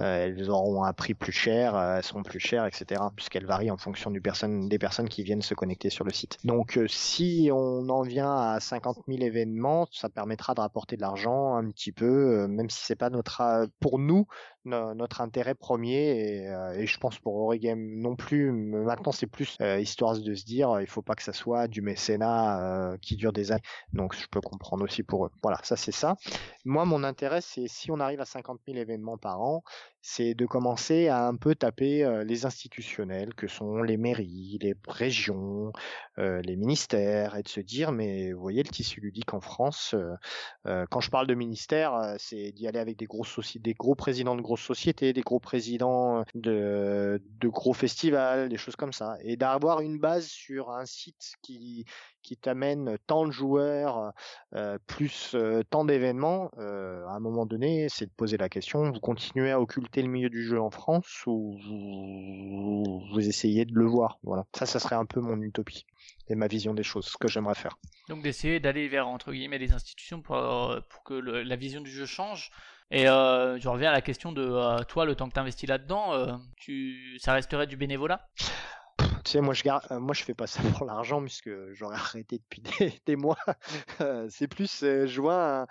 Euh, elles auront un prix plus cher, euh, elles seront plus chères, etc. Puisqu'elles varient en fonction des personnes qui viennent se connecter sur le site. Donc si on en vient à 50 000 événements, ça permettra de rapporter de l'argent un petit peu, même si c'est pas notre pour nous no- notre intérêt premier et, euh, et je pense pour Origame non plus. Maintenant c'est plus euh, histoire de se dire euh, il faut pas que ça soit du mécénat qui dure des années. Donc je peux comprendre aussi pour eux. Voilà, ça c'est ça. Moi mon intérêt c'est si on arrive à 50 000 événements par an, c'est de commencer à un peu taper les institutionnels que sont les mairies, les régions, les ministères et de se dire mais vous voyez le tissu ludique en France. quand je parle de ministère, c'est d'y aller avec des sociétés, des gros présidents de grosses sociétés, des gros présidents de, de gros festivals, des choses comme ça, et d'avoir une base sur un site qui t'amène tant de joueurs euh, plus euh, tant d'événements. euh, à un moment donné, c'est de poser la question vous continuez à occulter le milieu du jeu en France ou vous, essayez de le voir? Voilà, ça, ça serait un peu mon utopie et ma vision des choses, ce que j'aimerais faire. Donc d'essayer d'aller vers entre guillemets les institutions pour, euh, que la vision du jeu change. Et euh, je reviens à la question de euh, toi, le temps que tu investis là-dedans, euh, tu, ça resterait du bénévolat? Tu sais, moi je garde, euh, moi je fais pas ça pour l'argent puisque j'aurais arrêté depuis des, des mois. Euh, c'est plus, euh, je vois,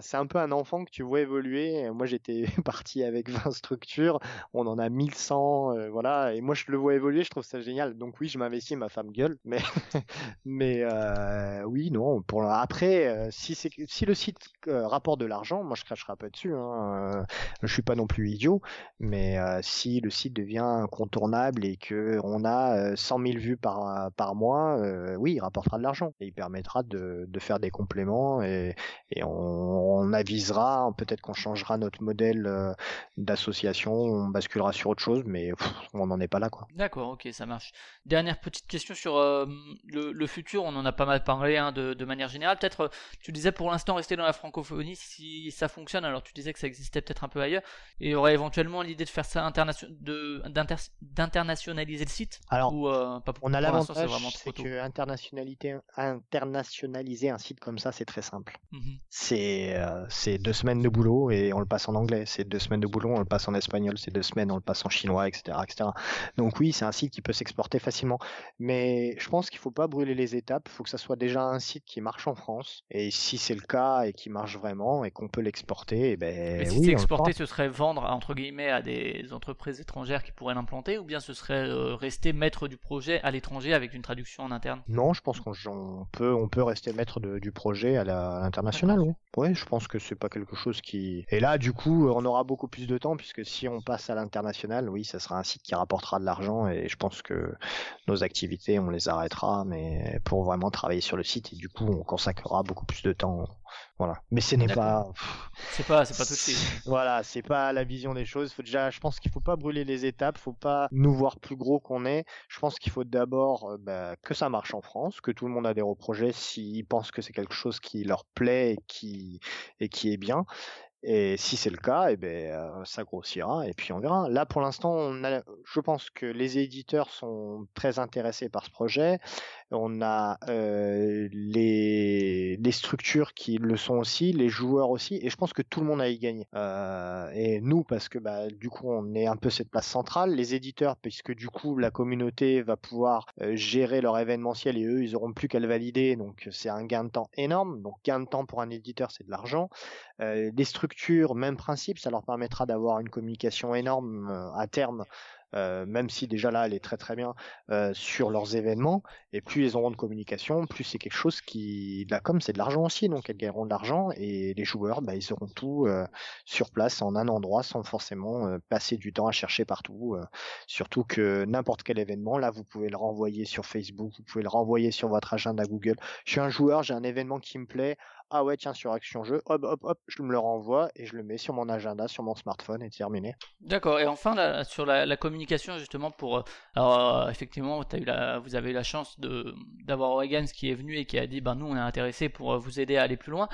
c'est un peu un enfant que tu vois évoluer. Moi j'étais parti avec 20 structures, on en a 1100, euh, voilà. Et moi je le vois évoluer, je trouve ça génial. Donc oui, je m'investis, ma femme gueule, mais mais euh, oui, non. Pour après, si c'est si le site euh, rapporte de l'argent, moi je cracherai pas dessus. Hein. Je suis pas non plus idiot. Mais si le site devient incontournable et que on a 100 000 vues par, par mois, euh, oui, il rapportera de l'argent. Et il permettra de, de faire des compléments et, et on, on avisera, peut-être qu'on changera notre modèle euh, d'association, on basculera sur autre chose, mais pff, on n'en est pas là. quoi. D'accord, ok, ça marche. Dernière petite question sur euh, le, le futur, on en a pas mal parlé hein, de, de manière générale. Peut-être, euh, tu disais pour l'instant rester dans la francophonie si ça fonctionne, alors tu disais que ça existait peut-être un peu ailleurs, et il y aurait éventuellement l'idée de faire ça d'internationaliser le site? Alors, euh, pas pour On a l'avantage, c'est que internationalité, internationaliser un site comme ça, c'est très simple. Mhm. C'est euh, c'est deux semaines de boulot et on le passe en anglais. C'est deux semaines de boulot, on le passe en espagnol. C'est deux semaines, on le passe en chinois, etc., etc. Donc oui, c'est un site qui peut s'exporter facilement. Mais je pense qu'il faut pas brûler les étapes. Il faut que ça soit déjà un site qui marche en France. Et si c'est le cas et qui marche vraiment et qu'on peut l'exporter, eh ben Et si oui, c'est exporté, ce serait vendre entre guillemets à des entreprises étrangères qui pourraient l'implanter, ou bien ce serait euh, rester maître du projet à l'étranger avec une traduction en interne? Non, je pense qu'on on peut, on peut rester maître de- du projet à l'international, oui. Ouais, je pense que c'est pas quelque chose qui. Et là, du coup, on aura beaucoup plus de temps puisque si on passe à l'international, oui, ça sera un site qui rapportera de l'argent et je pense que nos activités, on les arrêtera, mais pour vraiment travailler sur le site et du coup, on consacrera beaucoup plus de temps. Voilà. Mais ce n'est pas. C'est pas, c'est pas tout de suite. Voilà, c'est pas la vision des choses. Faut déjà, je pense qu'il faut pas brûler les étapes, faut pas nous voir plus gros qu'on est. Je pense qu'il faut d'abord euh, bah, que ça marche en France, que tout le monde adhère au projet s'ils pensent que c'est quelque chose qui leur plaît et qui et qui est bien. Et si c'est le cas, eh ben euh, ça grossira et puis on verra. Là pour l'instant, on a, je pense que les éditeurs sont très intéressés par ce projet. On a euh, les, les structures qui le sont aussi, les joueurs aussi, et je pense que tout le monde a y gagné. Euh, et nous, parce que bah, du coup, on est un peu cette place centrale, les éditeurs, puisque du coup, la communauté va pouvoir euh, gérer leur événementiel et eux, ils auront plus qu'à le valider, donc c'est un gain de temps énorme. Donc gain de temps pour un éditeur, c'est de l'argent. Les structures, même principe, ça leur permettra d'avoir une communication énorme à terme. Euh, même si déjà là elle est très très bien euh, sur leurs événements et plus ils auront de communication plus c'est quelque chose qui la com c'est de l'argent aussi. Donc elles gagneront de l'argent et les joueurs bah, ils auront tout euh, sur place en un endroit sans forcément passer du temps à chercher partout surtout que n'importe quel événement là vous pouvez le renvoyer sur Facebook vous pouvez le renvoyer sur votre agenda Google. Je suis un joueur j'ai un événement qui me plaît ah ouais tiens sur Action Jeu hop hop hop je me le renvoie et je le mets sur mon agenda sur mon smartphone et terminé D'accord. Et enfin, sur la, communication, justement, pour. euh, Alors, euh, effectivement, as eu la, vous avez eu la chance d'avoir Origans qui est venu et qui a dit ben, nous, on est intéressé pour euh, vous aider à aller plus loin.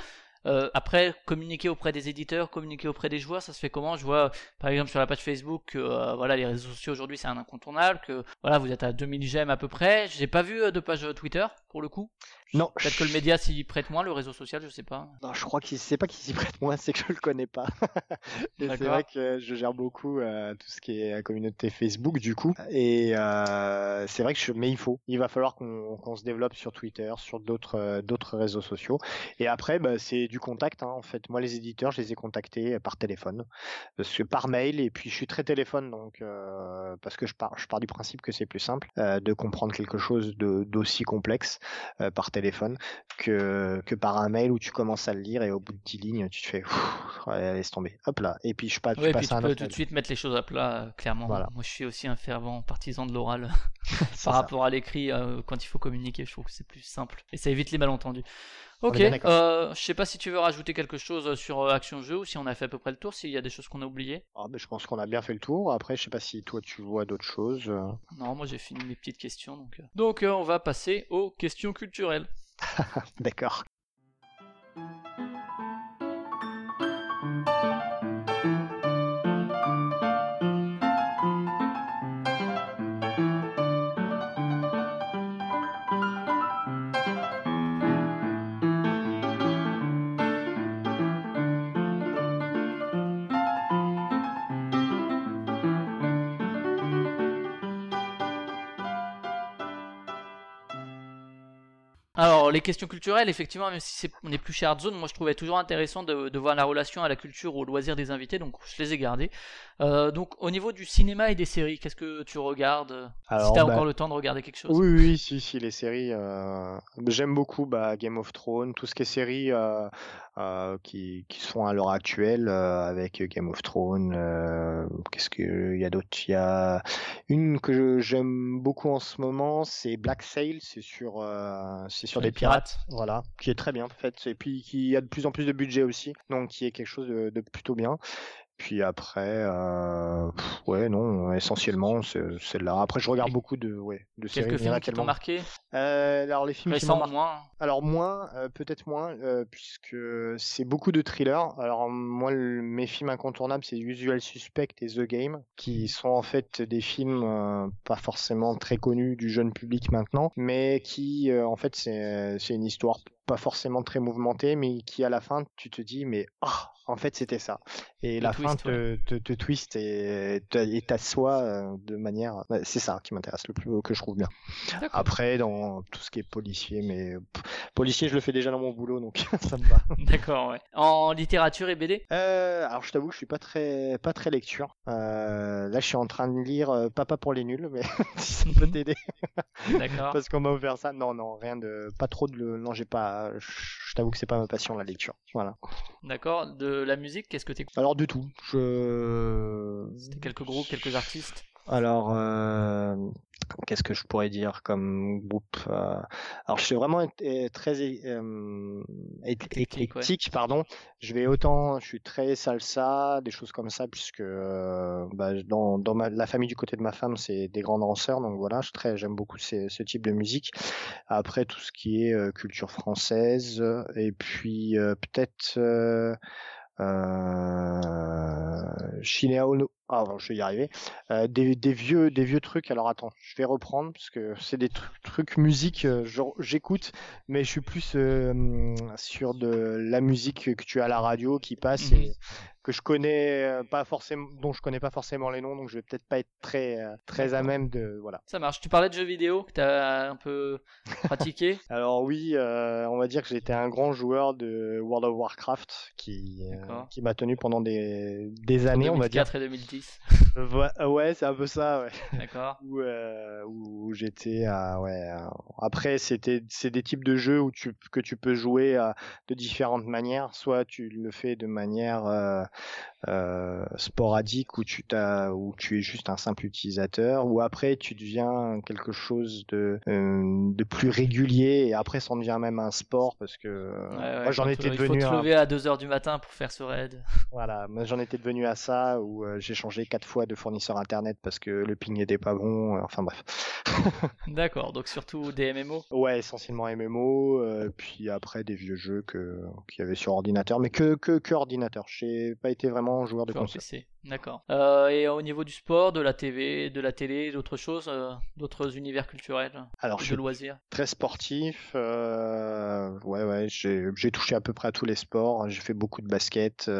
Après, communiquer auprès des éditeurs, communiquer auprès des joueurs, ça se fait comment? Je vois, par exemple, sur la page Facebook, que voilà, les réseaux sociaux aujourd'hui, c'est un incontournable, que voilà, vous êtes à 2000 j'aime à peu près. J'ai pas vu de page Twitter, pour le coup. Non Peut-être que le média s'y prête moins, le réseau social, je sais pas. Non, je crois qu'il c'est pas qu'il s'y prête moins, c'est que je le connais pas. et c'est vrai que je gère beaucoup euh, tout ce qui est la communauté Facebook du coup. Et euh, c'est vrai que je, mais il faut, il va falloir qu'on se développe sur Twitter, sur d'autres euh, d'autres réseaux sociaux. Et après, bah, c'est du contact. hein. En fait, moi les éditeurs, je les ai contactés par téléphone, parce que par mail. Et puis je suis très téléphone, donc parce que je pars je pars du principe que c'est plus simple de comprendre quelque chose d'aussi complexe par téléphone que, que par un mail où tu commences à le lire et au bout de 10 lignes, tu te fais ouais, laisse tomber. Hop là. Et puis je passe, Ouais, puis tu un peux tout de suite mettre les choses à plat, euh, clairement. Voilà. Moi, je suis aussi un fervent partisan de l'oral par ça. rapport à l'écrit euh, quand il faut communiquer. Je trouve que c'est plus simple et ça évite les malentendus. Ok, euh, je sais pas si tu veux rajouter quelque chose sur euh, Action Jeu ou si on a fait à peu près le tour, s'il y a des choses qu'on a oubliées. Ah, ben, je pense qu'on a bien fait le tour. Après, je sais pas si toi tu vois d'autres choses. euh. Non, moi j'ai fini mes petites questions donc. euh. Donc euh, on va passer aux questions culturelles. D'accord. Les questions culturelles, effectivement, même si c'est, on est plus chez Hardzone, moi je trouvais toujours intéressant de, de voir la relation à la culture ou au loisir des invités, donc je les ai gardés. Euh, donc, au niveau du cinéma et des séries, qu'est-ce que tu regardes Alors, Si t'as bah, encore le temps de regarder quelque chose? Oui, oui, si, si, les séries. euh, J'aime beaucoup bah, Game of Thrones, tout ce qui est séries euh, qui, qui se font à l'heure actuelle euh, avec Game of Thrones. euh, Qu'est-ce qu'il y a d'autre? Il y a une que j'aime beaucoup en ce moment, c'est Black Sail, c'est sur, euh, c'est sur des pirates, voilà, qui est très bien fait, et puis qui a de plus en plus de budget aussi, donc qui est quelque chose de, de plutôt bien. Puis après, euh, pff, ouais, non, essentiellement, c'est c'est là. Après, je regarde beaucoup de, ouais, de séries. Quelques films qui t'ont marqué? Euh, alors les films qui m'ont moins. Alors moins, euh, peut-être moins, puisque c'est beaucoup de thrillers. Alors moi, le- mes films incontournables, c'est Usual Suspect et The Game, qui sont en fait des films pas forcément très connus du jeune public maintenant, mais qui, en fait, c'est c'est une histoire pas forcément très mouvementée, mais qui à la fin, tu te dis, mais ah, en fait, c'était ça. Et Le la twist, fin te, te, te twist et t'assoit euh, de manière. ouais, C'est ça qui m'intéresse le plus, que je trouve bien. Après, dans tout ce qui est policier, mais pff, policier, je le fais déjà dans mon boulot, donc ça me va. D'accord, ouais. En littérature et BD Euh, alors, je t'avoue, je suis pas très, pas très lecture. Euh, là, je suis en train de lire Papa pour les nuls, mais si ça peut t'aider, D'accord. parce qu'on m'a offert ça. Non, non, rien de, pas trop de, non, j'ai pas. Je je t'avoue que c'est pas ma passion la lecture. Voilà. D'accord. De la musique, qu'est-ce que t'écoutes? Alors du tout. Je. C'était quelques groupes, quelques artistes Alors, euh, qu'est-ce que je pourrais dire comme groupe euh, Alors, je suis vraiment très euh, Éclectique, ouais. pardon. Je vais autant, je suis très salsa, des choses comme ça, puisque euh, bah, dans, dans ma, la famille du côté de ma femme, c'est des grands danseurs, donc voilà, je très, j'aime beaucoup ces- ce type de musique. Après, tout ce qui est culture française, et puis peut-être. Euh. Ah, bon, je vais y arriver. Euh, des, des vieux des vieux trucs. Alors attends, je vais reprendre parce que c'est des tru- trucs musique. euh, j'écoute, mais je suis plus euh, sur de la musique que tu as à la radio qui passe Mhm. et que je connais euh, pas forcément, dont je connais pas forcément les noms, donc je vais peut-être pas être très euh, très à même de voilà. Ça marche. Tu parlais de jeux vidéo que t'as un peu pratiqué. Alors oui, euh, on va dire que j'étais un grand joueur de World of Warcraft qui euh, qui m'a tenu pendant des des années, on va dire. 2004 et 2010. Ouais, ouais, c'est un peu ça, ouais. D'accord. où, euh, où j'étais à ouais après c'était c'est des types de jeux où tu que tu peux jouer à, de différentes manières soit tu le fais de manière euh, euh, sporadique où tu t'as où tu es juste un simple utilisateur ou après tu deviens quelque chose de euh, de plus régulier et après ça en devient même un sport parce que euh, Ouais, ouais, moi j'en étais euh, Il devenu faut te un- lever à 2h du matin pour faire ce raid. voilà, moi j'en étais devenu à ça où euh, j'ai changé quatre fois de fournisseur internet parce que le ping n'était pas bon. euh, enfin bref. D'accord. Donc surtout des MMO. Ouais, essentiellement MMO, euh, puis après des vieux jeux que qu'il y avait sur ordinateur, mais que que, que ordinateur. J'ai pas été vraiment joueur de console. PC. D'accord. Euh, et au niveau du sport, de la TV, de la télé, d'autres choses, euh, d'autres univers culturels, Alors je de loisirs. très sportif. euh, ouais, ouais, j'ai touché à peu près à tous les sports. J'ai fait beaucoup de basket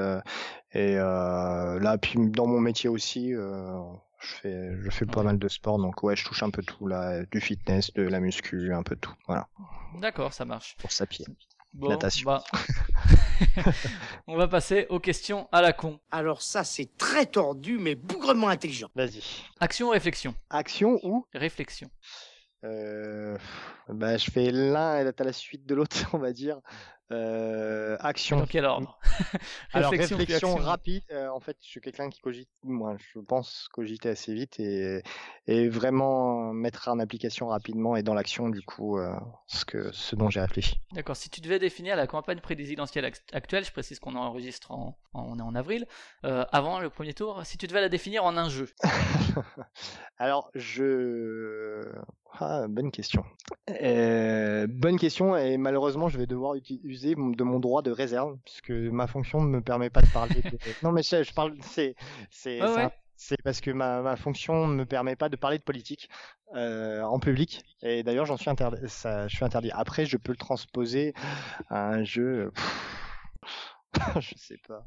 et là, puis dans mon métier aussi. je fais, je fais pas Ouais. mal de sport, donc ouais, je touche un peu tout là, du fitness, de la muscu, un peu tout. Voilà, D'accord, ça marche. pour sa pied. Bon, Natation. bah, on va passer aux questions à la con. Alors ça, c'est très tordu, mais bougrement intelligent. Vas-y. Action, réflexion? Action ou Réflexion. Euh, bah, je fais l'un et t'as la suite de l'autre, on va dire. Euh, action. Dans quel ordre? Alors Réflexion rapide. euh, en fait, je suis quelqu'un qui cogite. Moi, je pense cogiter assez vite et, et vraiment mettre en application rapidement et dans l'action du coup euh, ce que ce dont j'ai réfléchi. D'accord. Si tu devais définir la campagne présidentielle act- actuelle, je précise qu'on enregistre en, en- on est en avril, euh, avant le premier tour, si tu devais la définir en un jeu, Alors, je... Ah, bonne question. Euh, bonne question et malheureusement, je vais devoir user de mon droit de réserve puisque ma fonction ne me permet pas de parler. de- Non, mais je, je parle, c'est, c'est, ouais. parce que ma, ma fonction ne me permet pas de parler de politique euh, en public et d'ailleurs, j'en suis interdit. Ça, je suis interdit. Après, je peux le transposer à un jeu. je sais pas.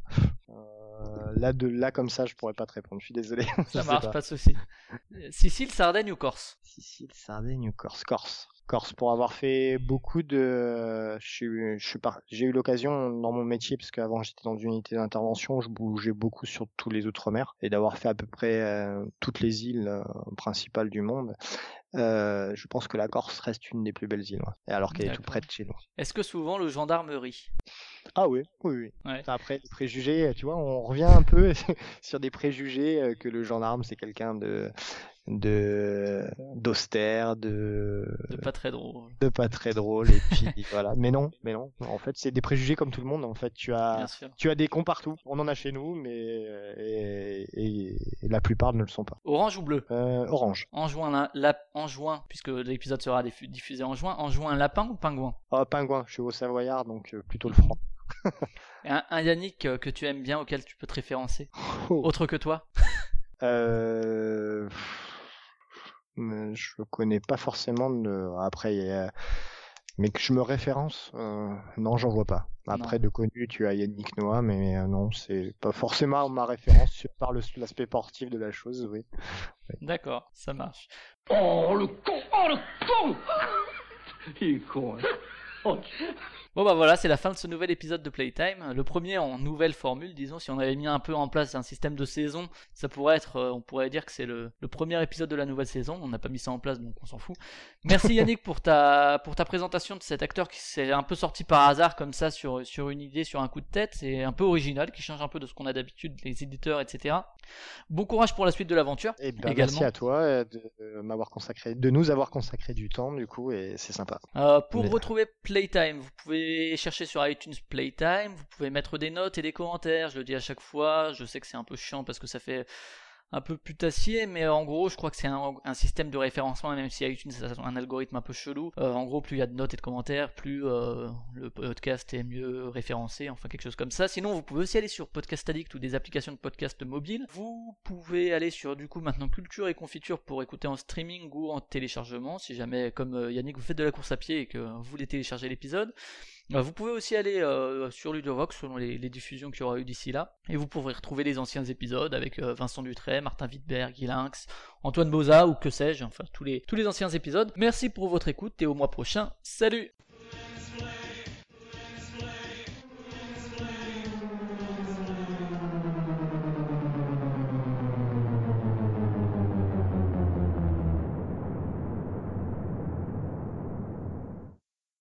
Euh, là, de là comme ça, je pourrais pas te répondre. Je suis désolé. Ça marche, pas. pas. de souci. Sicile, Sardaigne ou Corse? Sicile, Sardaigne ou Corse? Corse. Corse pour avoir fait beaucoup de je suis j'ai eu l'occasion dans mon métier parce qu'avant j'étais dans une unité d'intervention, je bougeais beaucoup sur tous les outre-mer et d'avoir fait à peu près euh, toutes les îles euh, principales du monde. Euh, je pense que la Corse reste une des plus belles îles, ouais. alors qu'elle est tout près de chez nous. Est-ce que souvent le gendarmerie? Ah oui, oui, oui. Ouais. Après, les préjugés, tu vois, on revient un peu sur des préjugés que le gendarme, c'est quelqu'un de de d'austère, de De pas très drôle. de pas très drôle et puis voilà. Mais non, mais non. En fait, c'est des préjugés comme tout le monde. En fait, tu as tu as des cons partout. On en a chez nous, mais et, et- et la plupart ne le sont pas. Orange ou bleu? Euh, orange. En juin, la- la- en juin, puisque l'épisode sera diffu- diffusé en juin, en juin, lapin ou pingouin? Oh, pingouin. Je suis au Savoyard, donc euh, plutôt le franc. Et un, un Yannick euh, que tu aimes bien, auquel tu peux te référencer? Oh. Autre que toi? Euh... Je connais pas forcément de... après, il y a- mais que je me référence, euh, non, j'en vois pas. Après, de connu, tu as Yannick Noah, mais euh, non, c'est pas forcément ma référence par l'aspect sportif de la chose, oui. D'accord, ça marche. Oh le con Oh le con Il est con, hein. Oh, Bon bah voilà, c'est la fin de ce nouvel épisode de Playtime. Le premier en nouvelle formule, disons, si on avait mis un peu en place un système de saison, ça pourrait être, euh, on pourrait dire que c'est le, le premier épisode de la nouvelle saison. On n'a pas mis ça en place, donc on s'en fout. Merci Yannick pour ta, pour ta présentation de cet acteur qui s'est un peu sorti par hasard comme ça sur, sur une idée, sur un coup de tête. C'est un peu original, qui change un peu de ce qu'on a d'habitude, les éditeurs, etc. Bon courage pour la suite de l'aventure. Et ben, Également. merci à toi euh, de euh, m'avoir consacré, de nous avoir consacré du temps, du coup, et c'est sympa. Euh, pour Mais- retrouver Playtime, vous pouvez chercher sur iTunes Playtime, vous pouvez mettre des notes et des commentaires, je le dis à chaque fois, je sais que c'est un peu chiant parce que ça fait un peu putassier, mais en gros je crois que c'est un, un système de référencement, même si iTunes a un algorithme un peu chelou, Euh, en gros plus il y a de notes et de commentaires, plus euh, le podcast est mieux référencé, enfin quelque chose comme ça. Sinon vous pouvez aussi aller sur Podcast Addict ou des applications de podcast mobile. Vous pouvez aller sur du coup maintenant Culture et Confiture pour écouter en streaming ou en téléchargement, si jamais comme euh, Yannick vous faites de la course à pied et que vous voulez télécharger l'épisode. Euh, Vous pouvez aussi aller euh, sur Ludovox selon les, diffusions qu'il y aura eu d'ici là, et vous pourrez retrouver les anciens épisodes avec euh, Vincent Dutray, Martin Wittberg, Guy Lynx, Antoine Boza ou que sais-je, enfin tous les anciens épisodes. Merci pour votre écoute et au mois prochain, salut